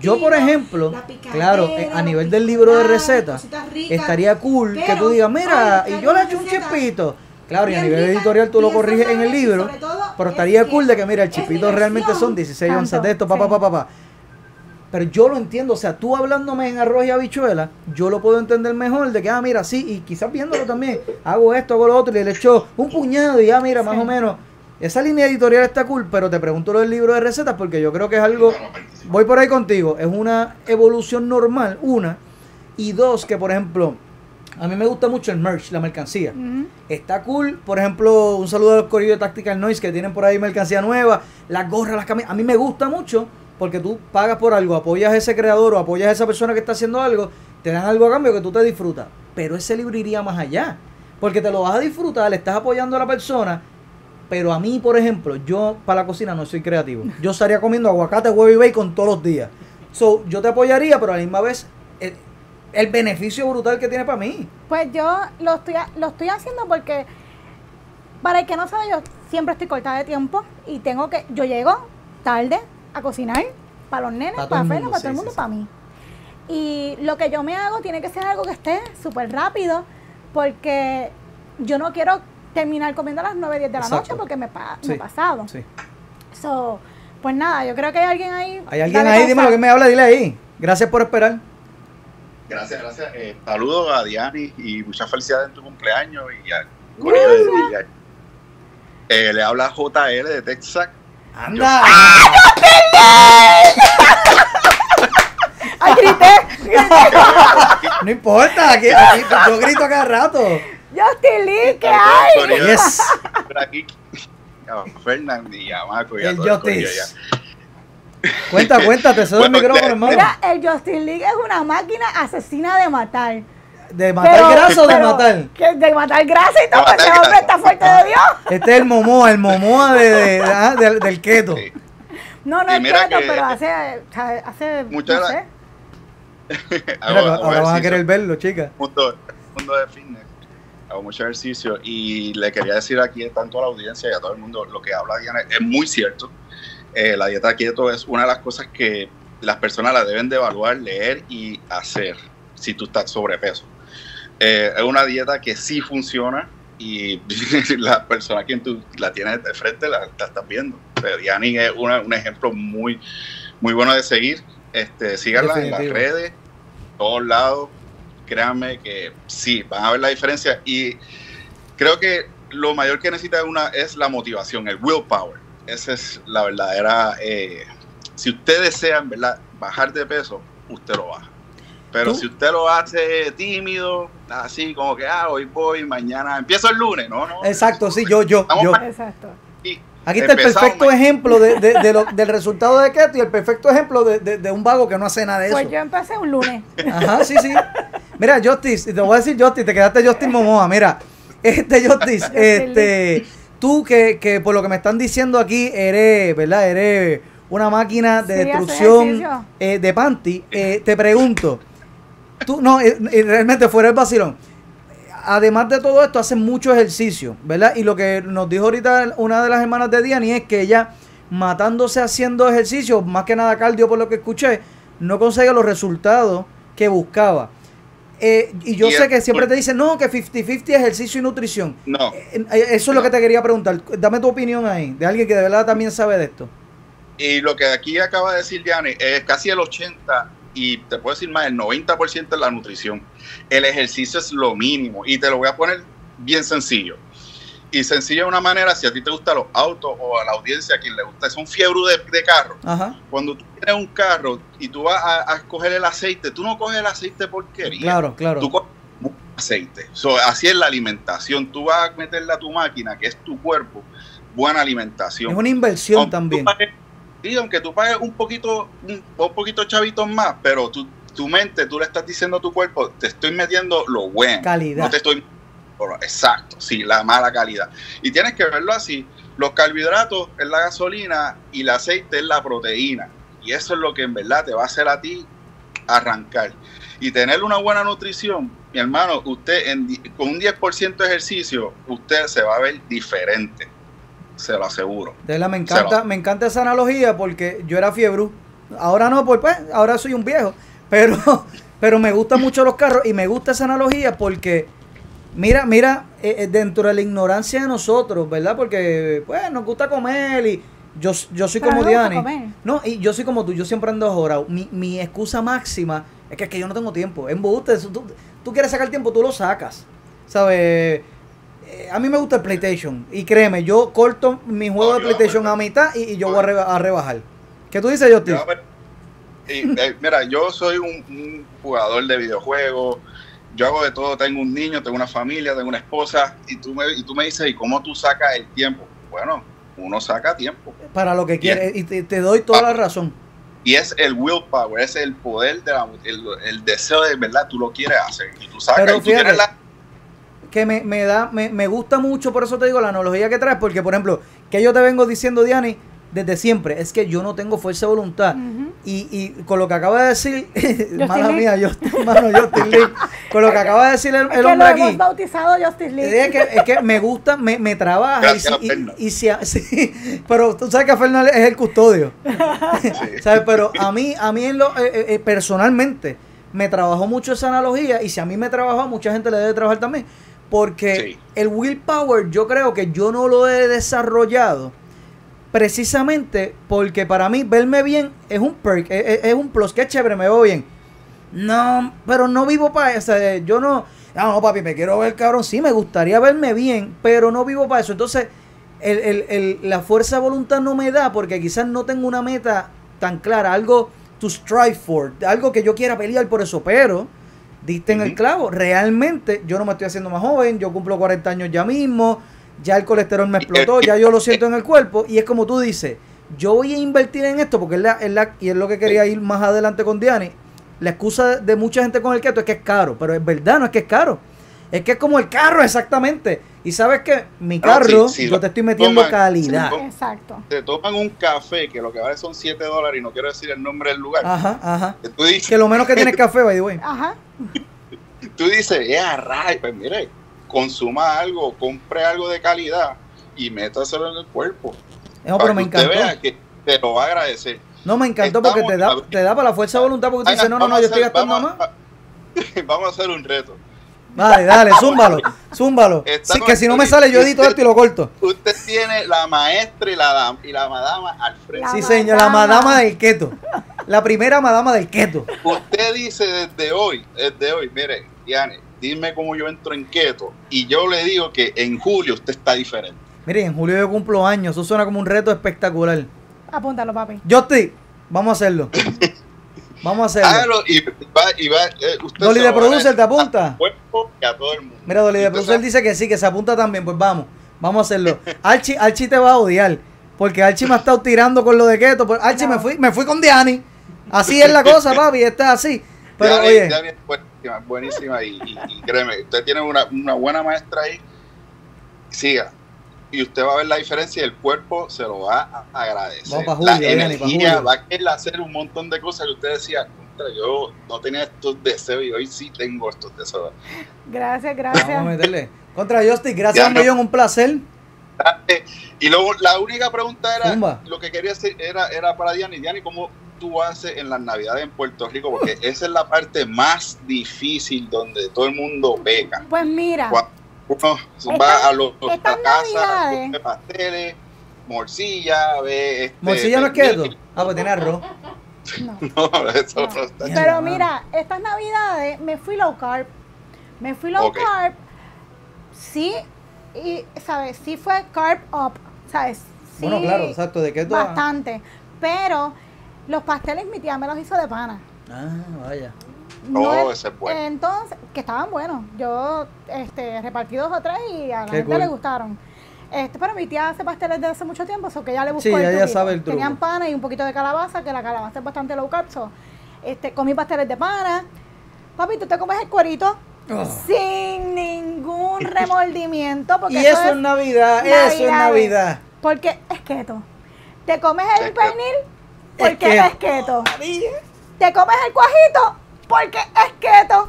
Yo, por ejemplo, claro, eh, a nivel del libro de recetas, estaría cool que tú digas, mira, y yo le echo un chispito. Claro, y a nivel editorial tú lo corriges en el libro, pero es estaría cool de que, mira, el chispito realmente son versión. 16 onzas de esto, papá, papá, papá. Pero yo lo entiendo, o sea, tú hablándome en arroz y habichuela, yo lo puedo entender mejor de que, ah, mira, sí, y quizás viéndolo también, hago esto, hago lo otro, y le echo un puñado y ya, mira, más o menos. Esa línea editorial está cool, pero te pregunto lo del libro de recetas porque yo creo que es algo, voy por ahí contigo, es una evolución normal, una, y dos, que por ejemplo, a mí me gusta mucho el merch, la mercancía. Está cool, por ejemplo, un saludo a los corrillos de Tactical Noise que tienen por ahí mercancía nueva, las gorras, las camisas. A mí me gusta mucho porque tú pagas por algo, apoyas a ese creador o apoyas a esa persona que está haciendo algo, te dan algo a cambio que tú te disfrutas. Pero ese libro iría más allá, porque te lo vas a disfrutar, le estás apoyando a la persona. Pero a mí, por ejemplo, yo para la cocina no soy creativo. Yo estaría comiendo aguacate, huevo y bacon todos los días. So, yo te apoyaría, pero a la misma vez, el, el beneficio brutal que tiene para mí. Pues yo lo estoy, lo estoy haciendo porque, para el que no sabe, yo siempre estoy cortada de tiempo y tengo que, yo llego tarde a cocinar para los nenes, Para para, para todo el sí, mundo, sí, para mí. Y lo que yo me hago tiene que ser algo que esté súper rápido porque yo no quiero terminar comiendo a las 9, 10 de la Exacto. noche porque me, pa- me Sí, he pasado. Sí. So, pues nada, yo creo que hay alguien ahí. Hay alguien ahí, dime lo que me habla, dile ahí. Gracias por esperar. Gracias, gracias. Eh, saludos a Diani y muchas felicidades en tu cumpleaños y al corillo de. Eh, le habla JL de Texas. ¡Anda! ¡Ay, grité! No importa, aquí, aquí yo grito cada rato. ¡Justin Lee, ¿qué hay! Yes. aquí. A Fernando y a Marco y a El allá. Cuenta, cuenta, te cedo el micrófono, hermano. Mira, el Justin League es una máquina asesina de matar. ¿De matar Pero- grasa o de matar? que de matar grasa y todo, ese hombre está fuerte de Dios. Este es el Momoa, el Momoa de, de- ah, del, del keto. Sí. No, no es que- pero hace, hace Muchas no sé. Hago- hago ahora vas a querer verlo, chica. mundo, mundo de fitness. Hago mucho ejercicio y le quería decir aquí tanto a la audiencia y a todo el mundo lo que habla Diana es muy cierto. Eh, la dieta keto es una de las cosas que las personas la deben de evaluar, leer y hacer si tú estás sobrepeso. Eh, es una dieta que sí funciona y la persona quien tú la tienes de frente la, la estás viendo. Diani es una- un ejemplo muy, muy bueno de seguir. Este, síganla en las redes, todos lados. Créanme que sí, van a ver la diferencia. Y creo que lo mayor que necesita una es la motivación, el willpower. Esa es la verdadera. eh, si usted desea, en verdad, bajar de peso, usted lo baja. Pero ¿Tú? si usted lo hace tímido, así como que, ah, hoy voy, mañana, empiezo el lunes, no, no. Exacto, sí, yo, yo, Vamos yo. Exacto. Aquí está el perfecto ejemplo de, de- de lo- del resultado de keto y el perfecto ejemplo de, de- de un vago que no hace nada de eso. Pues yo empecé un lunes. Ajá, sí, sí. Mira, Justice, te voy a decir Justice, te quedaste Justin Momoa, mira. Este Justice, este, tú que, que por lo que me están diciendo aquí eres, ¿verdad? Eres una máquina de Sí, destrucción eh, de panty. Eh, te pregunto, tú, no, eh, eh, realmente fuera el vacilón. Además de todo esto, hace mucho ejercicio, ¿verdad? Y lo que nos dijo ahorita una de las hermanas de Diani es que ella, matándose haciendo ejercicio, más que nada cardio por lo que escuché, no consigue los resultados que buscaba. Eh, y yo Y sé que siempre te dicen, no, que 50-50 ejercicio y nutrición. No, Eh, eh, Eso es lo que te quería preguntar. Dame tu opinión ahí, de alguien que de verdad también sabe de esto. y lo que aquí acaba de decir Diane es casi el 80 y te puedo decir más, el 90% es la nutrición. El ejercicio es lo mínimo y te lo voy a poner bien sencillo. Y sencillo de una manera, si a ti te gustan los autos o a la audiencia, a quien le gusta, es un fiebre de, de carro. Ajá, Cuando tú tienes un carro y tú vas a, a escoger el aceite, tú no coges el aceite porquería. claro, claro. Tú coges aceite. So, así es la alimentación. Tú vas a meterle a tu máquina, que es tu cuerpo, buena alimentación. Es una inversión también. Sí, aunque tú pagues un poquito, un, un poquito chavitos más, pero tú, tu mente, tú le estás diciendo a tu cuerpo, te estoy metiendo lo bueno. Calidad. No te estoy exacto, sí, la mala calidad. Y tienes que verlo así. Los carbohidratos es la gasolina y el aceite es la proteína. Y eso es lo que en verdad te va a hacer a ti arrancar. Y tener una buena nutrición, mi hermano, usted en con un 10% de ejercicio, usted se va a ver diferente. Se lo aseguro. De me encanta, me encanta esa analogía porque yo era fiebre. Ahora no, pues, pues, ahora soy un viejo. Pero, pero me gustan mucho los carros y me gusta esa analogía porque, mira, mira, eh, eh, dentro de la ignorancia de nosotros, ¿verdad? Porque, pues, nos gusta comer y yo, yo soy Pero como comer. No, y yo soy como tú, yo siempre ando ahorrado. Mi, mi excusa máxima es que, es que yo no tengo tiempo. Embuste, eso, tú, tú quieres sacar tiempo, tú lo sacas. ¿Sabes? Eh, a mí me gusta el PlayStation. Y créeme, yo corto mi juego de PlayStation a mitad y, y yo voy a, reba- a rebajar. ¿Qué tú dices, Justin? Yo, y, eh, mira, yo soy un, un jugador de videojuegos. Yo hago de todo. Tengo un niño, tengo una familia, tengo una esposa. Y tú me, y tú me dices, ¿y cómo tú sacas el tiempo? Bueno, uno saca tiempo. Para lo que quieres. Y te, te doy toda la razón. Y es el willpower, es el poder, de la- el, el deseo de verdad, tú lo quieres hacer. Y tú sacas, Pero y tú tienes fíjate, la- Que me, me da, me, me gusta mucho, por eso te digo la analogía que traes, porque por ejemplo, que yo te vengo diciendo, Diani, desde siempre, es que yo no tengo fuerza de voluntad. Ujú. Y, y con lo que acaba de decir, mala Lee. mía, Justin, mano, Justin Lee, con lo que acaba de decir el, Es el que hombre lo hemos aquí, bautizado Justice League. es que, es que me gusta, me, me trabaja. Y, Gracias, si- y- Fernan. y si a- sí, pero tú sabes que Fernando es el custodio. ¿Sabes? Pero a mí, a mí en lo, eh, eh, eh, personalmente, me trabajó mucho esa analogía. Y si a mí me trabajó, mucha gente le debe trabajar también. Porque Sí. el willpower, yo creo que yo no lo he desarrollado precisamente porque para mí verme bien es un perk, es, es- es un plus, que chévere, me veo bien. No, pero no vivo para eso. Yo no, ah, no, papi, me quiero ver cabrón. Sí, me gustaría verme bien, pero no vivo para eso. Entonces, el, el- el- la fuerza de voluntad no me da porque quizás no tengo una meta tan clara, algo to strive for, algo que yo quiera pelear por eso, pero diste en el clavo. Realmente, yo no me estoy haciendo más joven, yo cumplo 40 años ya mismo, ya el colesterol me explotó, ya yo lo siento en el cuerpo, y es como tú dices, yo voy a invertir en esto porque es la, es la- y es lo que quería ir más adelante con Diani. La excusa de mucha gente con el keto es que es caro, pero es verdad, no es que es caro. Es que es como el carro, exactamente. Y sabes que mi No, carro, sí, sí, yo lo te estoy metiendo toman, calidad. sí, Exacto. te toman un café que lo que vale son 7 dólares y no quiero decir el nombre del lugar. Ajá, ajá. Que Tú dices, Que lo menos que tiene es café, by the way. Ajá. tú dices, ya, ray, pues mire, consuma algo, compre algo de calidad y métaselo en el cuerpo. No, para pero me usted encantó. vea que te lo va a agradecer. No, me encantó porque te da, te da para la fuerza de voluntad porque tú dices, no, no, no, yo estoy gastando vamos más. Vamos a hacer un reto. Dale, dale, zúmbalo, zúmbalo. Sí, que si no me sale, yo edito esto y lo corto. Usted tiene la maestra y la, dam- y la madama al frente. La Sí, señor, la madama. del keto. La primera madama del keto. Usted dice desde hoy, desde hoy, mire, Diane, dime cómo yo entro en keto. Y yo le digo que en julio usted está diferente. Miren, en julio yo cumplo años. Eso suena como un reto espectacular. Apúntalo, papi. Yo estoy. Vamos a hacerlo. Vamos a hacerlo. Hágalo y va, y va, eh, usted Dolly de a Producer, ¿te apunta? y a todo el mundo. Mira, Dolly de Producer dice que sí, que se apunta también. Pues vamos, vamos a hacerlo. Archie, Archie te va a odiar. Porque Archie me ha estado tirando con lo de keto. Pues, Archie, No. me fui, me fui con Diani. Así es la cosa, papi. Está así. Pero Diane- oye, Diane, pues, buenísima, es buenísima y, y- y créeme, usted tiene una, una buena maestra ahí, siga. Y usted va a ver la diferencia y el cuerpo se lo va a agradecer. La Julio, pa' energía va a querer hacer un montón de cosas que usted decía, "Contra, yo no tenía estos deseos y hoy sí tengo estos deseos. Gracias, Vamos a gracias. meterle. Contra Justin, gracias Ya un no. millón, un placer. Y luego la única pregunta era, Zumba. lo que quería hacer era, era para Diana. Y Diana, ¿cómo tú haces en las navidades en Puerto Rico? Porque esa es la parte más difícil donde todo el mundo peca. Pues mira, Cuando uno Estas- va a los a casa, come pasteles, morcilla, ve este, Morcilla no es keto. Ah, pues tiene arroz. no. No, eso No. no está Pero mira, estas navidades me fui low carb. Me fui low Ok. carb. Sí, y, ¿sabes? Sí fue carb up, ¿sabes? Sí, Bueno, claro, exacto. ¿De qué tú Bastante. Pero los pasteles mi tía me los hizo de pana. Ah, vaya. Oh, es- ese es bueno. Entonces, que estaban buenos. Yo este, repartí dos o tres y a la Qué gente cool. le gustaron. Este, pero mi tía hace pasteles desde hace mucho tiempo, eso que ella le buscó Sí, el ella sabe el truco. Tenían pana y un poquito de calabaza, que la calabaza es bastante low carb. so, este, comí pasteles de pana. Papi, tú te comes el cuerito Oh. sin ningún remordimiento. Porque Y eso es Navidad, eso es. Navidad. Porque es keto. Te comes el pernil porque que- es keto. Te comes el cuajito porque es keto.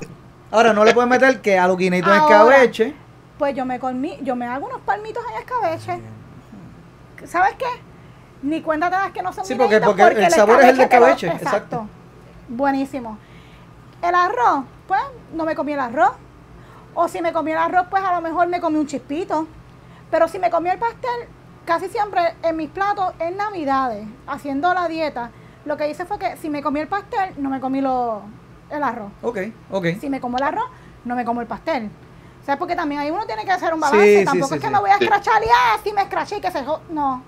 Ahora no le puedes meter que a los guineitos en escabeche. Pues yo me comí, yo me hago unos palmitos en escabeche. ¿Sabes qué? Ni cuenta te das que no son Sí, porque- guineitos porque el sabor es el de escabeche, Exacto. exacto. Buenísimo. El arroz, pues no me comí el arroz. O si me comí el arroz, pues a lo mejor me comí un chispito. Pero si me comí el pastel, casi siempre en mis platos, en Navidades, haciendo la dieta, lo que hice fue que si me comí el pastel, no me comí lo, el arroz. Ok, ok. Si me como el arroz, no me como el pastel. Sea, porque también ahí uno tiene que hacer un balance. Sí, Tampoco sí, es sí, que sí. me voy a escrachar y ah, si me escraché y que se No.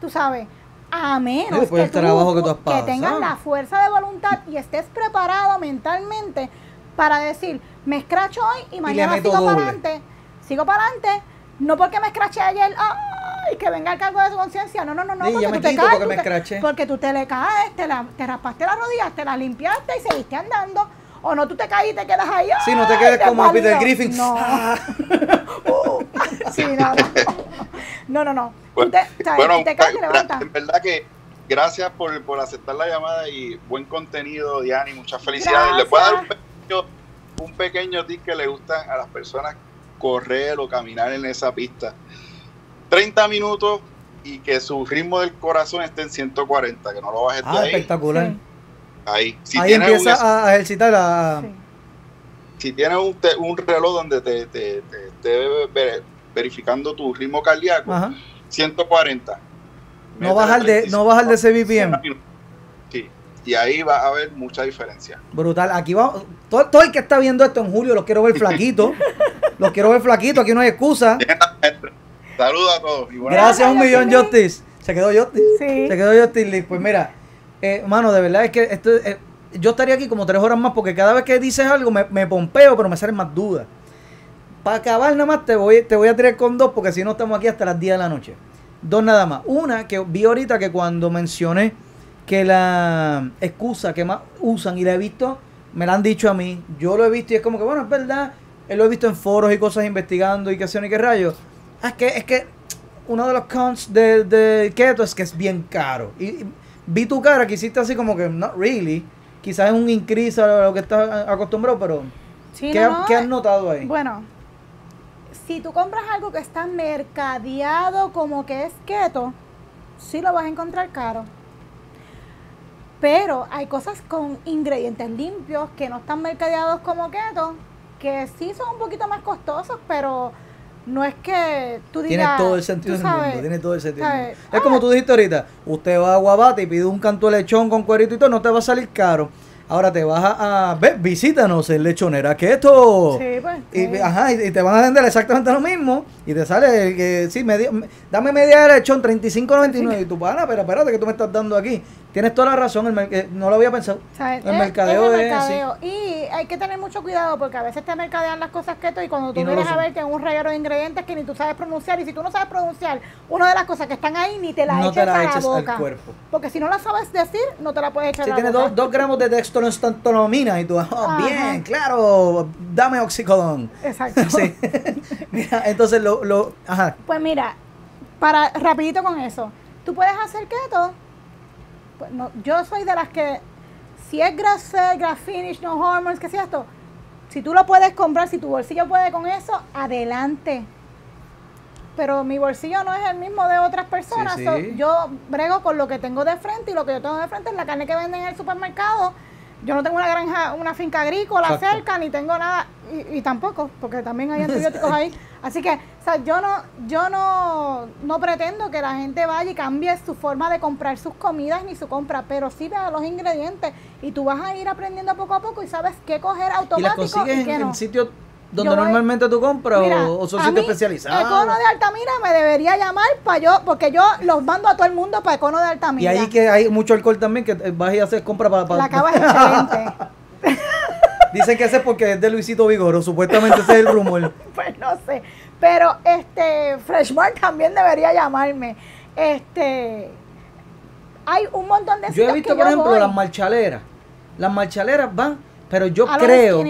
Tú sabes. A menos que, del trabajo que tú has que tengas la fuerza de voluntad y estés preparado mentalmente para decir, me escracho hoy y mañana sigo para adelante. Sigo para adelante. No porque me escraché ayer, ay, que venga el cargo de conciencia. No, no, no, no. Sí, porque tú te caes, porque tú te-. Porque tú te le caes, te, la, te raspaste las rodillas, te las limpiaste y seguiste andando. O no, tú te caes y te quedas ahí. Sí, no te ¡ay, quedes qué como Peter válido! Griffin. No. Uh, sí, no, no. No, no, no. Tú Bueno, te, ¿sabes? bueno, te caes y te gra- levantas. en verdad que gracias por, por aceptar la llamada y buen contenido, Diani. Muchas felicidades. Le puedo dar un Gracias. pequeño, un pequeño tip que le gustan a las personas correr o caminar en esa pista. 30 minutos y que su ritmo del corazón esté en 140, que no lo bajes de Ah, ahí. espectacular. Sí, Ahí. Si Ahí tienes, un, empieza a ejercitar a... sí. si tienes un, te- un reloj donde te, te, te ver- verificando tu ritmo cardíaco, Ajá. 140. No bajar de, no bajar de ese BPM. Sí, y ahí va a haber mucha diferencia. Brutal. Aquí va. Todo, todo el que está viendo esto en julio los quiero ver flaquito. los quiero ver flaquito. Aquí no hay excusa. Saludos a todos. y buenas Gracias a un millón. Justice. Se quedó Justice. Sí. Se quedó Justin Lee. Pues mira, eh, mano, de verdad es que esto, eh, yo estaría aquí como tres horas más porque cada vez que dices algo me, me pompeo, pero me salen más dudas. Para acabar nada más te voy, te voy a tirar con dos porque si no estamos aquí hasta las 10 de la noche. Dos nada más. Una que vi ahorita que cuando mencioné que la excusa que más usan y la he visto, me la han dicho a mí, yo lo he visto y es como que bueno, es verdad, eh, lo he visto en foros y cosas investigando y qué sé yo ni qué rayos. Ah, es que, es que uno de los cons de, de keto es que es bien caro. Y, y vi tu cara que hiciste así como que, not really. Quizás es un increase a lo que estás acostumbrado, pero Sí, ¿qué, no, qué has notado ahí? Bueno, si tú compras algo que está mercadeado como que es keto, sí lo vas a encontrar caro. Pero hay cosas con ingredientes limpios que no están mercadeados como keto, que sí son un poquito más costosos, pero no es que tú Tiene digas... todo el sentido del mundo, tiene todo el sentido del mundo. Es como ah. tú dijiste ahorita, usted va a Guabate y pide un canto de lechón con cuerito y todo, no te va a salir caro. Ahora te vas a, a ver, visítanos en Lechonera Keto. Sí, pues. Y, sí. ajá, y, y te van a vender exactamente lo mismo. Y te sale, que sí, media- me- dame media de lechón, 35.99. Y tú, pana, pero espérate, que tú me estás dando aquí? Tienes toda la razón, el eh, no lo había pensado. Sea, El es- mercadeo es es, el mercadeo. Y hay que tener mucho cuidado porque a veces te mercadean las cosas keto y cuando tú no vienes a ver que es un reguero de ingredientes que ni tú sabes pronunciar y si tú no sabes pronunciar una de las cosas que están ahí ni te la no eches te la a eches la al boca. cuerpo. Porque si no la sabes decir, no te la puedes echar Si a la tienes boca. dos, dos gramos de dextroestantonomina y tú, oh, bien, claro, dame oxicodón. Exacto. Sí. Mira, entonces lo, lo, ajá, Pues mira, para rapidito con eso, tú puedes hacer keto. Pues no, yo soy de las que si es grass fed, grass finish, no hormones, que sea esto, si tú lo puedes comprar, si tu bolsillo puede con eso, adelante. Pero mi bolsillo no es el mismo de otras personas. Sí, so, sí. yo brego con lo que tengo de frente y lo que yo tengo de frente es la carne que venden en el supermercado. Yo no tengo una granja, una finca agrícola Exacto. cerca, ni tengo nada, y, y tampoco, porque también hay antibióticos ahí. Así que, o sea, yo no, yo no, no pretendo que la gente vaya y cambie su forma de comprar sus comidas ni su compra, pero sí vea los ingredientes y tú vas a ir aprendiendo poco a poco y sabes qué coger y las automático y, en, no. en sitios donde voy- normalmente tú compras Mira, o, o son sitios especializados. Econo de Altamira me debería llamar para yo, porque yo los mando a todo el mundo para Econo de y Altamira. ahí que hay mucho alcohol también, que eh, vas y haces compra para... La cava es excelente. Dicen que ese es porque es de Luisito Vigoro, supuestamente ese es el rumor. pues no sé. Pero este Freshmart también debería llamarme. Este hay un montón de Yo he visto, que por yo ejemplo, voy las marchaleras. Las marchaleras van, pero yo a creo...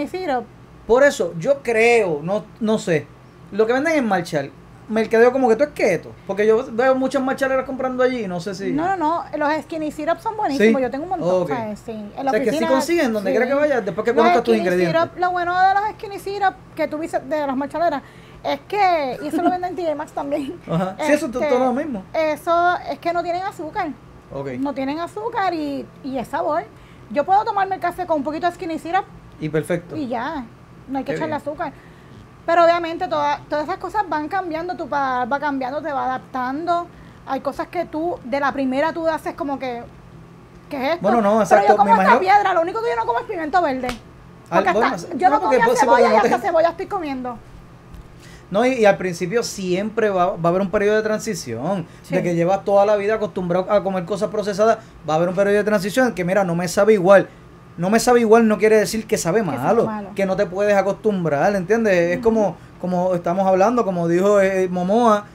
Por eso, yo creo, no, no sé. Lo que venden en Marshall, mercadeo como que tú es keto. Porque yo veo muchas marchaleras comprando allí, no sé si. No, no, no, los skinny syrup son buenísimos. Sí. Yo tengo un montón, Ok. ¿sabes? Sí. En O que sí oficina, consiguen donde quiera que vayas, después que conozcas tus ingredientes. syrup, lo bueno de los skinny syrup que tú dices de las marchaleras es que, y eso lo venden en TJ Maxx también. Ajá. Sí, eso es Este, todo lo mismo. Eso es que no tienen azúcar. Ok. No tienen azúcar y, y es sabor. Yo puedo tomarme el café con un poquito de skinny syrup Y perfecto. y ya. No hay que Qué echarle bien. azúcar. Pero obviamente toda- todas esas cosas van cambiando, tu paladar va cambiando, te va adaptando. Hay cosas que tú, de la primera tú haces como que, ¿qué es esto? Bueno, no, Pero exacto, yo como me esta imagino- piedra, lo único que yo no como es pimiento verde. Al- Porque bueno, hasta- yo no, no, comía cebolla porque y no te- hasta cebolla estoy comiendo. No, y, y al principio siempre va, va a haber un periodo de transición. Sí. De que llevas toda la vida acostumbrado a comer cosas procesadas, va a haber un periodo de transición en que, mira, no me sabe igual. No me sabe igual no quiere decir que sabe malo, malo. que no te puedes acostumbrar, ¿entiendes? Es como, como estamos hablando, como dijo eh, Momoa,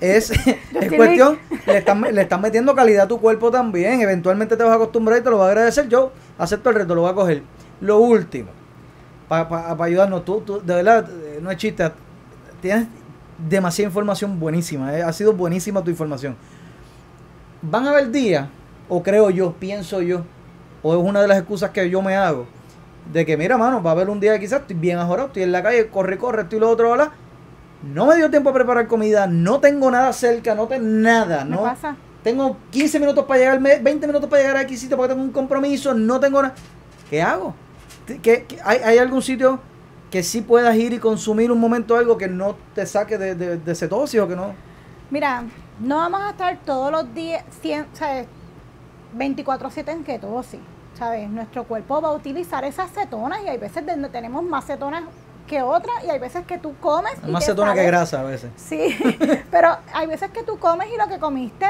es, es cuestión, le están, le están metiendo calidad a tu cuerpo también, eventualmente te vas a acostumbrar y te lo va a agradecer. Yo acepto el reto, lo voy a coger. Lo último, para ayudarnos, tú, tú, de verdad, eh, no es chiste, tienes demasiada información buenísima, eh, ha sido buenísima tu información. Van a haber días, o creo yo, pienso yo, o es una de las excusas que yo me hago, de que mira, mano, va a haber un día que quizás estoy bien ajorado, estoy en la calle, corre, corre, estoy lo otro, ¿verdad? No me dio tiempo a preparar comida, no tengo nada cerca, no tengo nada, no. pasa. Tengo 15 minutos para llegar, 20 minutos para llegar a X sitio porque tengo un compromiso, no tengo nada. ¿Qué hago? ¿Qué, qué- hay, hay algún sitio que sí puedas ir y consumir un momento algo que no te saque de, de, de cetosis o que no? Mira, no vamos a estar todos los días, 100, ¿sabes? 24-7 en ketosis, ¿sabes? Nuestro cuerpo va a utilizar esas cetonas y hay veces donde tenemos más cetonas que otras y hay veces que tú comes y Más cetona que grasa a veces. Sí, pero hay veces que tú comes y lo que comiste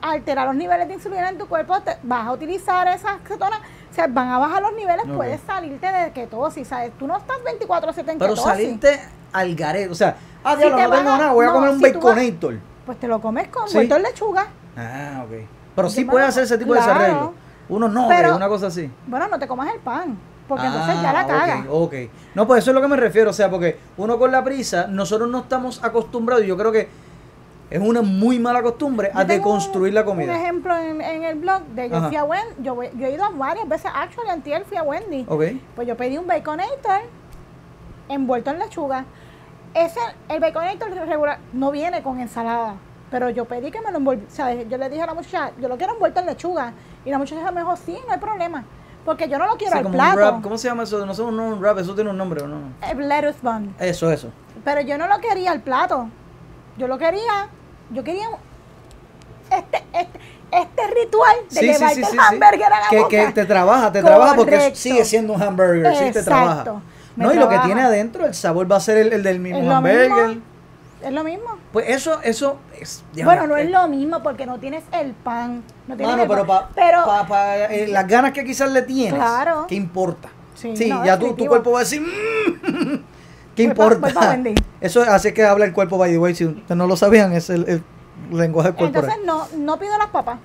altera los niveles de insulina en tu cuerpo, te- vas a utilizar esas cetonas, o sea, van a bajar los niveles, Ok. puedes salirte de ketosis, ¿sabes? Tú no estás 24-7 en Pero ketosis. salirte al garete, o sea, ah, Si diablo, te no tengo a- nada, voy a no, comer un si tú vas- baconator. Pues te lo comes con Sí. lechuga. Ah, ok. Pero sí puede hacer ese tipo de desarreglo. Uno no, Pero- una cosa así. Bueno, no te comas el pan, porque entonces ya la Ah, cagas. ok, ok. No, pues eso es lo que me refiero. O sea, porque uno con la prisa, nosotros no estamos acostumbrados. y Yo creo que es una muy mala costumbre a Yo tengo deconstruir la Un comida. ejemplo en, en el blog de yo Ajá. fui a Wendy, yo, yo he ido varias veces, actually antier fui a Wendy. Ok. Pues yo pedí un baconator envuelto en lechuga. Ese, el baconator regular no viene con ensalada, pero yo pedí que me lo envolviera. O sea, yo le dije a la muchacha, yo lo quiero envuelto en lechuga. Y la muchacha me dijo, sí, no hay problema. Porque yo no lo quiero Sí, al como un plato. wrap. ¿Cómo se llama eso? No sé, no un wrap, eso tiene un nombre o no. El lettuce bun. Eso, eso. Pero yo no lo quería al plato. Yo lo quería, yo quería este, este, este ritual de Sí, llevarte sí, el sí, hamburger a la Que, boca. que te trabaja, te trabaja porque sigue siendo un hamburger, sí te trabaja. Me No, y lo que tiene adentro, el sabor va a ser el, el del mismo Es hamburger. mismo. Es lo mismo. Pues eso, eso es. bueno, no eh, es lo mismo porque no tienes el pan. No tienes Mano, el pero, pan. pa- pero pa- pa- eh, las ganas que quizás le tienes, Claro. ¿qué importa? Sí, Sí, no, ya tu, tu cuerpo va a decir, "Mm, ¿qué Voy pa- importa? pa' Wendy. Eso hace que habla el cuerpo, by the way, si ustedes no lo sabían, es el, el lenguaje corporal. entonces no, no pido las papas.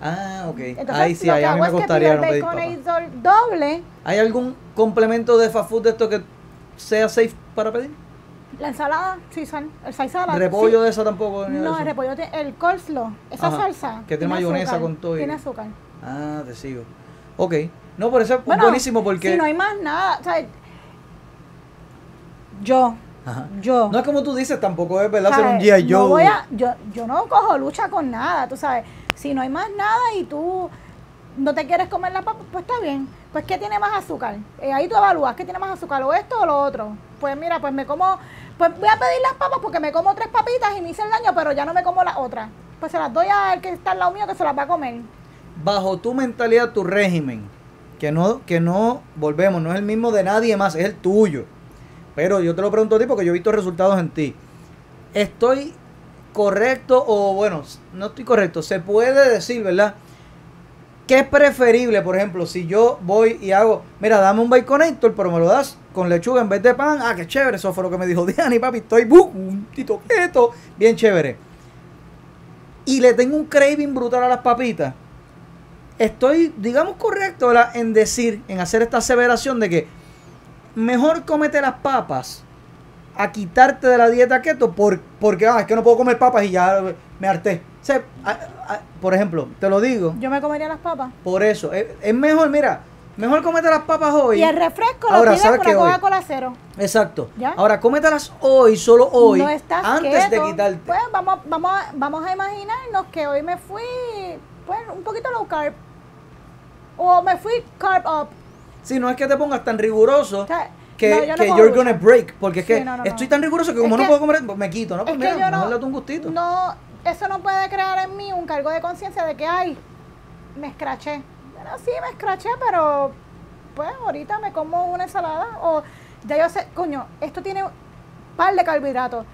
ah, ok. Entonces Ahí sí, lo que a mí me es que costaría no pido pedir el doble, ¿Hay algún complemento de fast food de esto que sea safe para pedir? La ensalada, sí, sal, el side salad. ¿Repollo sí. de eso tampoco? de No, el repollo, tiene- el coleslaw, esa Ajá, salsa. que tiene mayonesa azúcar, con todo y- Tiene azúcar. Ah, te sigo. Ok. No, por eso es Bueno, buenísimo porque... Si no hay más nada, o sea, yo, Ajá. yo. No es como tú dices, tampoco es verdad ser un. No Joe. voy a, yo, yo no cojo lucha con nada, tú sabes. Si no hay más nada y tú no te quieres comer la papa, pues está bien. Pues ¿qué tiene más azúcar? Eh, ahí tú evalúas qué tiene más azúcar, o esto o lo otro. Pues mira, pues me como, pues voy a pedir las papas porque me como tres papitas y me hice el daño, pero ya no me como las otras. Pues se las doy al que está al lado mío que se las va a comer. bajo tu mentalidad, tu régimen, que no, que no, volvemos, no es el mismo de nadie más, es el tuyo. Pero yo te lo pregunto a ti porque yo he visto resultados en ti. ¿Estoy correcto o bueno, no estoy correcto? Se puede decir, ¿verdad? ¿Qué es preferible, por ejemplo, si yo voy y hago, mira, dame un baconator, pero me lo das con lechuga en vez de pan? Ah, qué chévere, eso fue lo que me dijo Diana y papi, estoy bu, un tito keto, bien chévere. Y le tengo un craving brutal a las papitas estoy, digamos, correcto ¿verdad? en decir, en hacer esta aseveración de que mejor cómete las papas a quitarte de la dieta keto por, porque ah, es que no puedo comer papas y ya me harté. O sea, a- a- por ejemplo, te lo digo, Yo me comería las papas. por eso, es, es mejor, mira, mejor cómete las papas hoy. Y el refresco lo Ahora, pides ¿sabes con? Coca-Cola cero. Exacto. ¿Ya? Ahora, cómetelas hoy, solo hoy, no estás antes de quitarte. Pues vamos, vamos, a, vamos a imaginarnos que hoy me fui, pues, un poquito low carb. O me fui carb up. Si no es que te pongas tan riguroso O sea, que, no, yo que you're gonna break, porque es Sí, que no, estoy tan riguroso que como Es no que- puedo comer, me quito, ¿no? Pues mira, mejor date un gustito. no, eso no puede crear en mí un cargo de conciencia de que, ay, me escraché. Bueno, sí, me escraché, pero pues ahorita me como una ensalada o ya yo sé, coño, esto tiene un par de carbohidratos.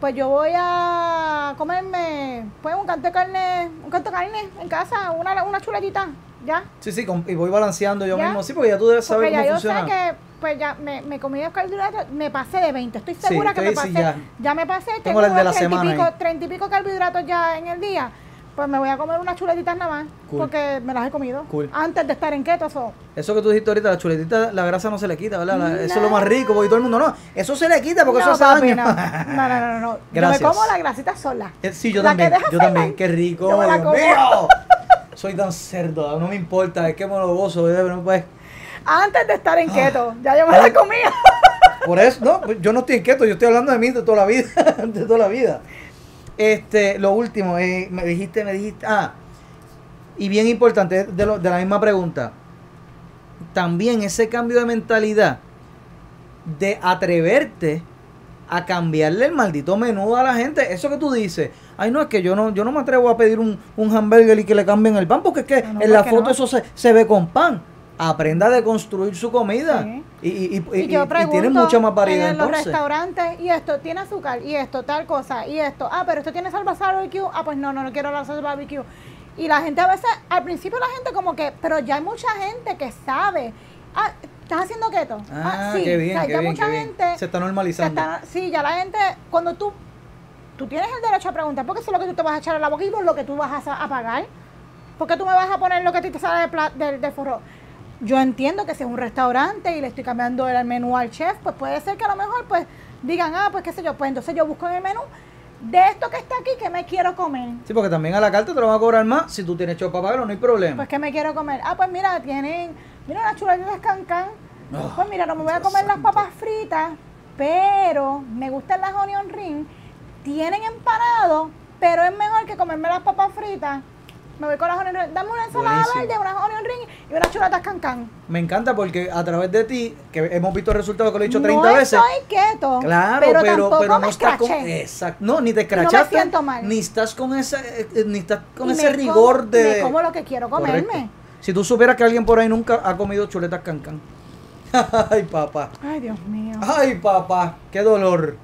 Pues yo voy a comerme pues un canto de carne, un canto de carne en casa, una, una chuletita, ya. Sí, sí, con- y voy balanceando yo ¿Ya? mismo. Sí, porque ya tú debes saber Porque ya cómo yo funciona. sé que pues ya me, me comí los carbohidratos, me pasé de 20. Estoy Sí, segura que me pasé. ya. ya. me pasé, Tengo tengo, el de la 30 y semana pico, ahí. 30 y pico carbohidratos ya en el día. Pues me voy a comer unas chuletitas nada más. Cool. Porque me las he comido. Cool. Antes de estar en keto. so. Eso que tú dijiste ahorita, la chuletita, la grasa no se le quita, ¿verdad? La- Eso es lo más rico, porque todo el mundo no. Eso se le quita porque no, eso hace papi, daño. no. no, no, no, no. Gracias. Yo me como la grasita sola. Eh, Sí, yo La también, que deja yo también. Qué rico, yo me la como. Soy tan cerdo, no me importa, es que me lo gozo, puedes. Antes de estar en Ah. keto. Ya yo me la comía. Por eso, no, yo no estoy inquieto, yo estoy hablando de mí de toda la vida, de toda la vida. Este, lo último, eh, me dijiste, me dijiste, ah, y bien importante, de, lo- de la misma pregunta, también ese cambio de mentalidad de atreverte a cambiarle el maldito menú a la gente, eso que tú dices, ay no, es que yo no, yo no me atrevo a pedir un, un hamburger y que le cambien el pan, porque es que No, no, en la foto no. eso se, se ve con pan. Aprenda a deconstruir su comida. Sí. Y, y, y, Y, y- yo y pregunto tiene mucha más variedad en los entonces. restaurantes, y esto tiene azúcar, y esto tal cosa, y esto, ah, pero esto tiene salsa barbecue, ah, pues no, no, no quiero la salsa barbecue. Y la gente a veces, al principio la gente como que, pero ya hay mucha gente que sabe, ah, ¿estás haciendo keto? Ah, sí, qué bien, o sea, qué ya bien, mucha qué bien. gente Se está se normalizando. está- sí, ya la gente, cuando tú, tú tienes el derecho a preguntar, porque eso es lo que tú te vas a echar a la boca y por lo que tú vas a, pagar. ¿Por qué tú me vas a poner lo que a ti te sale del, del, del forro? Yo entiendo que si es un restaurante y le estoy cambiando el menú al chef, pues puede ser que a lo mejor pues digan, ah, pues qué sé yo, pues entonces yo busco en el menú de esto que está aquí, que me quiero comer? Sí, porque también a la carta te lo van a cobrar más. Si tú tienes chopa no hay problema. Pues que me quiero comer. Ah, pues mira, tienen, mira las chuletitas cancán. Oh, pues mira, no me voy a comer las papas fritas, pero me gustan las onion ring. Tienen empanado, pero es mejor que comerme las papas fritas. Me voy con las onion ring. Dame una ensalada Buenísimo. verde, unas onion ring y unas chuletas cancán. Me encanta porque a través de ti, que hemos visto el resultado que lo he dicho 30 no veces. estoy keto, Claro, pero, pero, no estás con. Exacto. No, ni te no me escrachaste. siento mal. Ni estás con ese, eh, ni estás con Y ese rigor como- de. Me como lo que quiero Correcto. comerme. Si tú supieras que alguien por ahí nunca ha comido chuletas cancán. Ay, papá. Ay, Dios mío. Ay, papá. Qué dolor.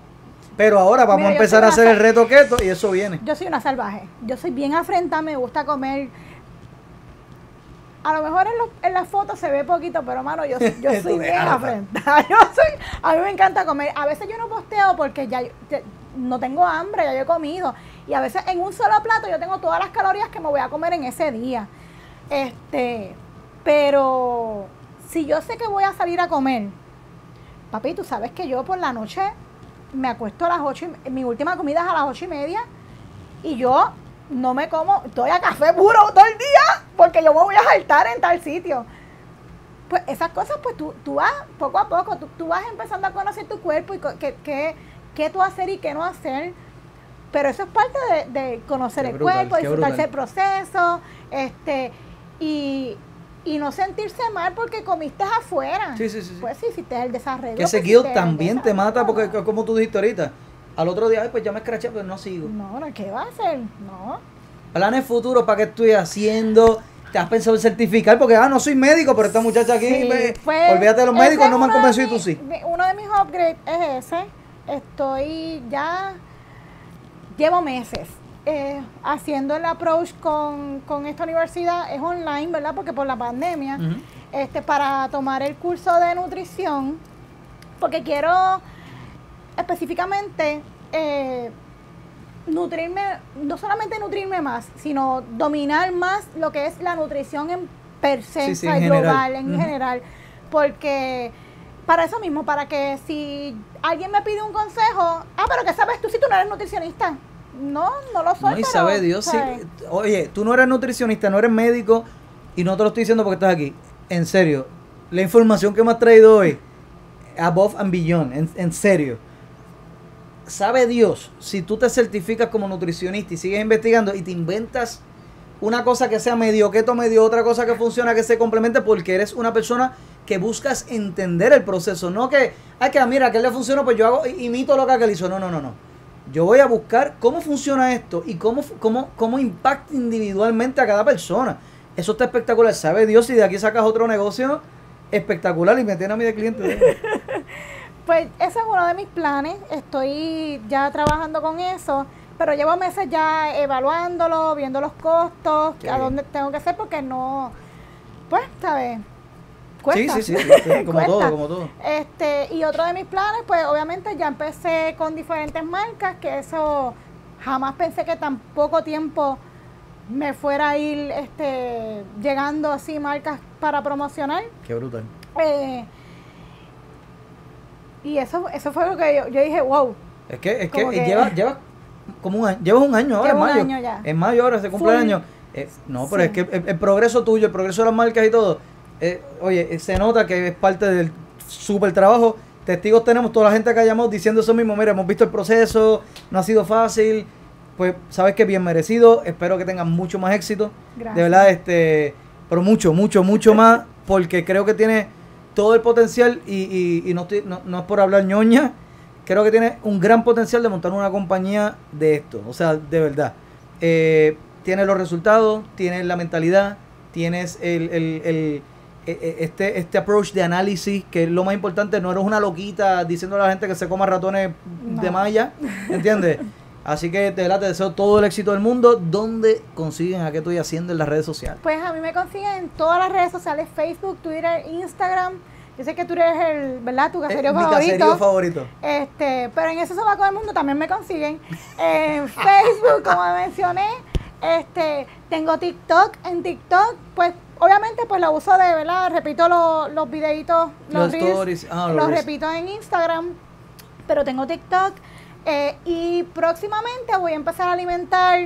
Pero ahora vamos Mira, a empezar a hacer el reto keto y eso viene. Yo soy una salvaje. Yo soy bien afrentada, me gusta comer. A lo mejor en, en las fotos se ve poquito, pero mano, yo, yo soy bien afrentada. Yo soy, a mí me encanta comer. A veces yo no posteo porque ya te- no tengo hambre, ya yo he comido. Y a veces en un solo plato yo tengo todas las calorías que me voy a comer en ese día. Este, pero si yo sé que voy a salir a comer, papi, tú sabes que yo por la noche me acuesto a las ocho, y- mi última comida es a las ocho y media y yo no me como, estoy a café puro todo el día porque yo me voy a saltar en tal sitio. Pues esas cosas, pues tú, tú vas poco a poco, tú, tú vas empezando a conocer tu cuerpo y qué, qué, qué tú hacer y qué no hacer. Pero eso es parte de, de conocer el cuerpo, disfrutarse el proceso, este, y, y no sentirse mal porque comiste afuera. Sí, sí, sí, sí. Pues sí, hiciste el desarrollo. Que ese pues, guilt también te mata porque, como tú dijiste ahorita, al otro día, pues ya me escraché, pero no sigo. No, no, ¿qué va a hacer? No. Planes futuros, ¿para qué estoy haciendo? ¿Te has pensado en certificar? Porque, ah, no soy médico, pero esta muchacha aquí, Sí, pues, olvídate de los médicos, no me han convencido y tú sí. Uno de mis upgrades es ese. Estoy ya, llevo meses eh, haciendo el approach con, con esta universidad. Es online, ¿verdad? Porque por la pandemia. Este, para tomar el curso de nutrición, porque quiero específicamente eh, nutrirme, no solamente nutrirme más, sino dominar más lo que es la nutrición en per se, Sí, sí, o sea, en global, general. en general, porque para eso mismo, para que si alguien me pide un consejo, ah, pero ¿qué sabes tú si tú no eres nutricionista? No, no lo soy. No, y pero, sabe Dios. Oye, tú no eres nutricionista, no eres médico y no te lo estoy diciendo porque estás aquí. En serio, la información que me has traído hoy, above and beyond, en, en serio. Sabe Dios, si tú te certificas como nutricionista y sigues investigando y te inventas una cosa que sea medio keto, medio otra cosa que funciona, que se complemente, porque eres una persona que buscas entender el proceso, no que, ay, que mira, que él le funcionó, pues yo hago, imito lo que aquel hizo. No, no, no, no. Yo voy a buscar cómo funciona esto y cómo, cómo, cómo impacta individualmente a cada persona. Eso está espectacular. Sabe Dios si de aquí sacas otro negocio espectacular y me tiene a mí de cliente. Pues ese es uno de mis planes. Estoy ya trabajando con eso, pero llevo meses ya evaluándolo, viendo los costos, Qué a bien. dónde tengo que hacer, porque no, pues, ¿sabes? Sí, Cuesta. sí, sí, sí, como todo, como todo. Este, y otro de mis planes, pues obviamente ya empecé con diferentes marcas, que eso jamás pensé que tan poco tiempo me fuera a ir este, llegando así marcas para promocionar. Qué brutal. Eh, y eso, eso fue lo que yo, yo dije, wow. Es que, es que, que- llevas lleva como un año, llevas un año ahora, en un mayo. año ya. En mayo ahora se cumple el Full. año. Eh, no, pero Sí. es que el, el progreso tuyo, el progreso de las marcas y todo, eh, oye, eh, se nota que es parte del súper trabajo. Testigos tenemos, toda la gente que llamado diciendo eso mismo, mira, hemos visto el proceso, no ha sido fácil, pues sabes que bien merecido, espero que tengan mucho más éxito. Gracias. De verdad, este, pero mucho, mucho, mucho más, porque creo que tiene todo el potencial y, y- y no, estoy- no, no es por hablar ñoña, creo que tiene un gran potencial de montar una compañía de esto, o sea, de verdad. Eh, tienes los resultados, tienes la mentalidad, tienes el, el- el- este, este approach de análisis, que es lo más importante, no eres una loquita diciendo a la gente que se coma ratones de malla, ¿entiendes? Así que verdad te deseo todo el éxito del mundo. ¿Dónde consiguen a qué estoy haciendo en las redes sociales? Pues a mí me consiguen en todas las redes sociales, Facebook, Twitter, Instagram. Yo sé que tú eres el, ¿verdad? Tu caserío Eh, mi favorito. caserío favorito. Este, pero en eso se va el mundo, también me consiguen. En Facebook, como mencioné, este, tengo TikTok. En TikTok, pues, obviamente, pues lo uso de, ¿verdad? Repito lo- los videitos, los, Los reels, stories, ah, los los reels. repito en Instagram, pero tengo TikTok. eh, y próximamente voy a empezar a alimentar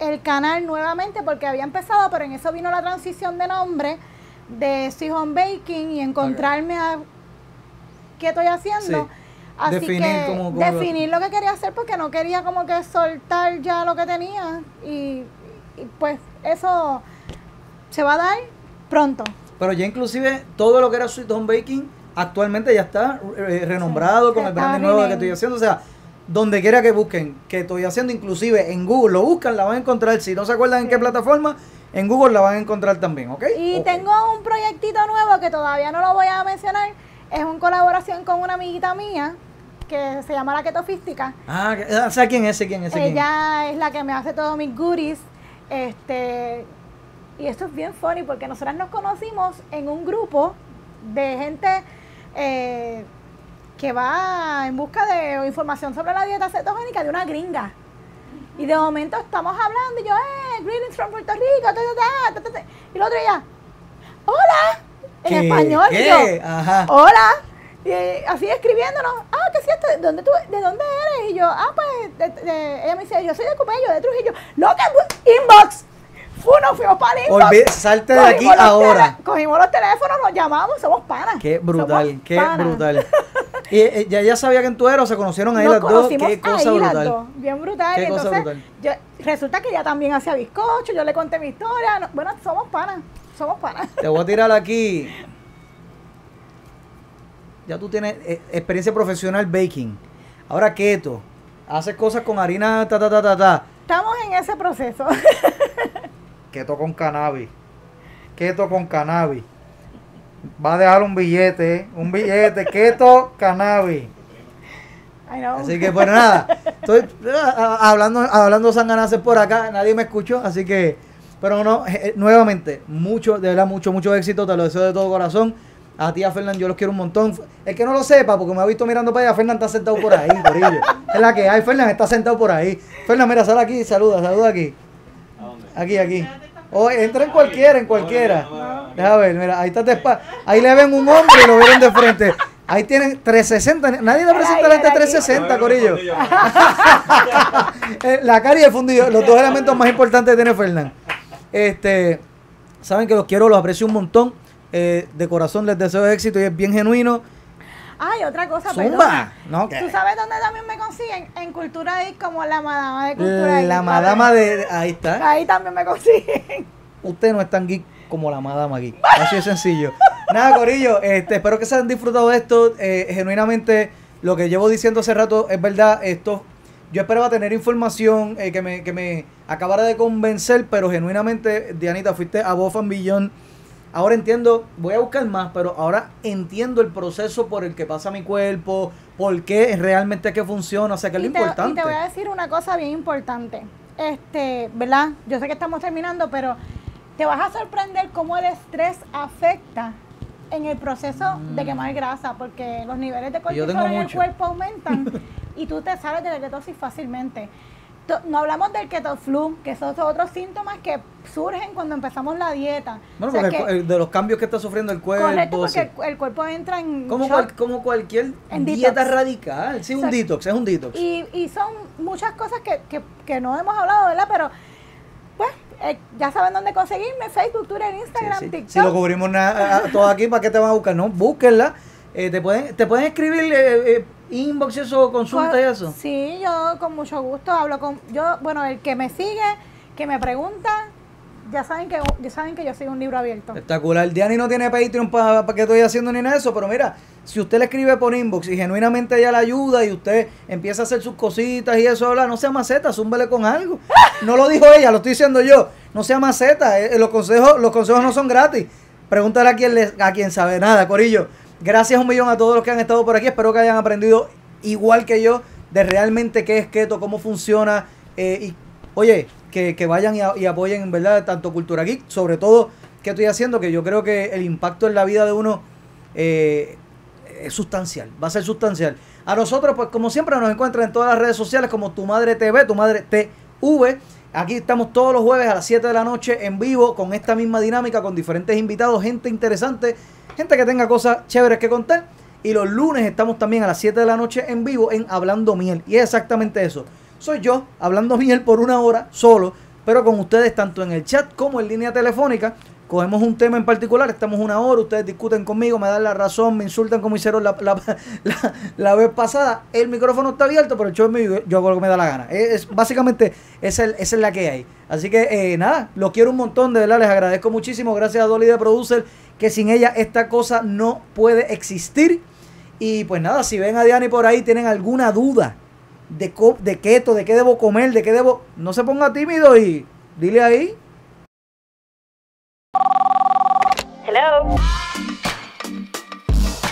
el canal nuevamente porque había empezado, pero en eso vino la transición de nombre de Home Baking y encontrarme a qué estoy haciendo. Sí. Así Definir que definir lo que quería hacer porque no quería como que soltar ya lo que tenía y, y pues eso se va a dar pronto. Pero ya inclusive todo lo que era Sweet Home Baking actualmente ya está eh, renombrado Sí, con el branding nuevo que estoy haciendo. O sea, donde quiera que busquen que estoy haciendo, inclusive en Google lo buscan, la van a encontrar. Si no se acuerdan en qué plataforma, en Google la van a encontrar también, ¿ok? Y tengo un proyectito nuevo que todavía no lo voy a mencionar. Es una colaboración con una amiguita mía que se llama La Ketofística. Ah, que- ah, ¿sabes quién es? Sé quién es? sé quién es. Ella es la que me hace todos mis goodies. Este, y esto es bien funny porque nosotras nos conocimos en un grupo de gente eh, que va en busca de información sobre la dieta cetogénica de una gringa. Y de momento estamos hablando y yo, eh, greetings from Puerto Rico, ta, ta, ta, y el otro día, hola, en ¿Qué? español. y ¿Qué? yo, Ajá. hola. Y así escribiéndonos, ah, ¿qué es esto? ¿De dónde, tú, ¿De dónde eres? Y yo, ah, pues, de- de- ella me dice, yo soy de Cupello, de Trujillo. Loca, inbox. Fu, nos fuimos para salte de aquí ahora. cogimos los teléfonos, nos llamamos, somos panas. Qué brutal, Somos qué panas. brutal. Y eh, ya, ya sabía quién tú eras o se conocieron ahí Nos las dos. Qué cosa ahí las brutal. dos, bien brutal. Qué y cosa entonces, brutal. yo- resulta que ella también hacía bizcocho, yo le conté mi historia. no- bueno, somos panas, somos panas. Te voy a tirar aquí. Ya tú tienes eh, experiencia profesional baking. Ahora keto. Haces cosas con harina ta ta ta ta ta. Estamos en ese proceso. Keto con cannabis. Keto con cannabis. Va a dejar un billete, ¿eh? un billete, keto, cannabis. Así que pues nada, estoy ah, ah, hablando, hablando sanganaces por acá, nadie me escuchó, así que, pero no, eh, eh, nuevamente, mucho, de verdad, mucho, mucho éxito, te lo deseo de todo corazón. A ti, a Fernán, yo los quiero un montón. El que no lo sepa, porque me ha visto mirando para allá, Fernán está sentado por ahí, Corillo. Es la que hay, Fernán está sentado por ahí. Fernán, mira, sal aquí, saluda, saluda aquí. Aquí, aquí. O entra en cualquiera, en cualquiera. Deja ver, mira, ahí está de espa- Ahí le ven un hombre y lo vieron de frente. Ahí tienen 360. Nadie le presenta la gente 360, Corillo. Eh, la cara y el fundillo, los dos elementos más importantes que tiene Fernán. Este, saben que los quiero, los aprecio un montón. Eh, de corazón les deseo éxito y es bien genuino. Ay, otra cosa, Zumba. No, ¿Tú sabes dónde también me consiguen? En Cultura I como la madama de Cultura I. La madama de. Ahí está. Ahí también me consiguen. Usted no es tan geek como la madama geek. Así de sencillo. Nada, Corillo, este, espero que se hayan disfrutado de esto. Eh, genuinamente, lo que llevo diciendo hace rato es verdad. Esto, yo esperaba tener información eh, que, me, que me acabara de convencer, pero genuinamente, Dianita, fuiste a Bofan Billón. Ahora entiendo, voy a buscar más, pero ahora entiendo el proceso por el que pasa mi cuerpo, por qué realmente que funciona, o sea, que es lo te, importante. y te voy a decir una cosa bien importante. Este, ¿verdad? Yo sé que estamos terminando, pero te vas a sorprender cómo el estrés afecta en el proceso de quemar grasa, porque los niveles de Mm. Cortisol en el cuerpo aumentan y tú te sales de la ketosis fácilmente. No hablamos del keto flu, que son otros síntomas que surgen cuando empezamos la dieta. Bueno, O sea porque que- el de los cambios que está sufriendo el cuerpo. correcto, porque sí. el, cu- el cuerpo entra en Como, shock. cual- como cualquier dieta detox. radical. Sí, un detox, es un detox. Y, y son muchas cosas que, que, que no hemos hablado, ¿verdad? Pero, pues, eh, ya saben dónde conseguirme, Facebook, Twitter, Instagram, Sí, sí. TikTok. Si lo cubrimos na- a- a- todo aquí, ¿para qué te van a buscar? No, búsquenla. Eh, te, pueden, te pueden escribir eh, eh, inbox y eso, consulta y eso. Sí, yo con mucho gusto hablo con... Yo, bueno, el que me sigue, que me pregunta, ya saben que, ya saben que yo soy un libro abierto. Espectacular. Diani no tiene Patreon para que estoy haciendo ni nada de eso, pero mira, si usted le escribe por inbox y genuinamente ella le ayuda y usted empieza a hacer sus cositas y eso, habla, no sea maceta, zúmbele con algo. No lo dijo ella, lo estoy diciendo yo. No sea maceta, eh, los consejos, los consejos no son gratis. Pregúntale a quien, le, a quien sabe nada, Corillo. Gracias un millón a todos los que han estado por aquí. Espero que hayan aprendido igual que yo de realmente qué es keto, cómo funciona. eh, y oye, que, vayan y, apoyen, ¿verdad? Tanto Cultura Geek, sobre todo que estoy haciendo, que yo creo que el impacto en la vida de uno eh, es sustancial, va a ser sustancial. A nosotros, pues como siempre, nos encuentran en todas las redes sociales como Tu Madre TV, Tu Madre TV. Aquí estamos todos los jueves a las 7 de la noche en vivo con esta misma dinámica, con diferentes invitados, gente interesante, gente que tenga cosas chéveres que contar. Y los lunes estamos también a las 7 de la noche en vivo en Hablando Miel. Y es exactamente eso. Soy yo hablando miel por una hora solo, pero con ustedes tanto en el chat como en línea telefónica. Cogemos un tema en particular, estamos una hora, ustedes discuten conmigo, me dan la razón, me insultan como hicieron la, la, la- vez pasada. El micrófono está abierto, pero mío, yo hago lo que me da la gana. Es- básicamente esa es, esa es la que hay. Así que eh, nada, los quiero un montón, de verdad, les agradezco muchísimo. Gracias a Dolly de Producer, que sin ella esta cosa no puede existir. Y pues nada, si ven a Diani por ahí, tienen alguna duda de, co- de keto, de qué debo comer, de qué debo. No se ponga tímido y dile ahí. Hello.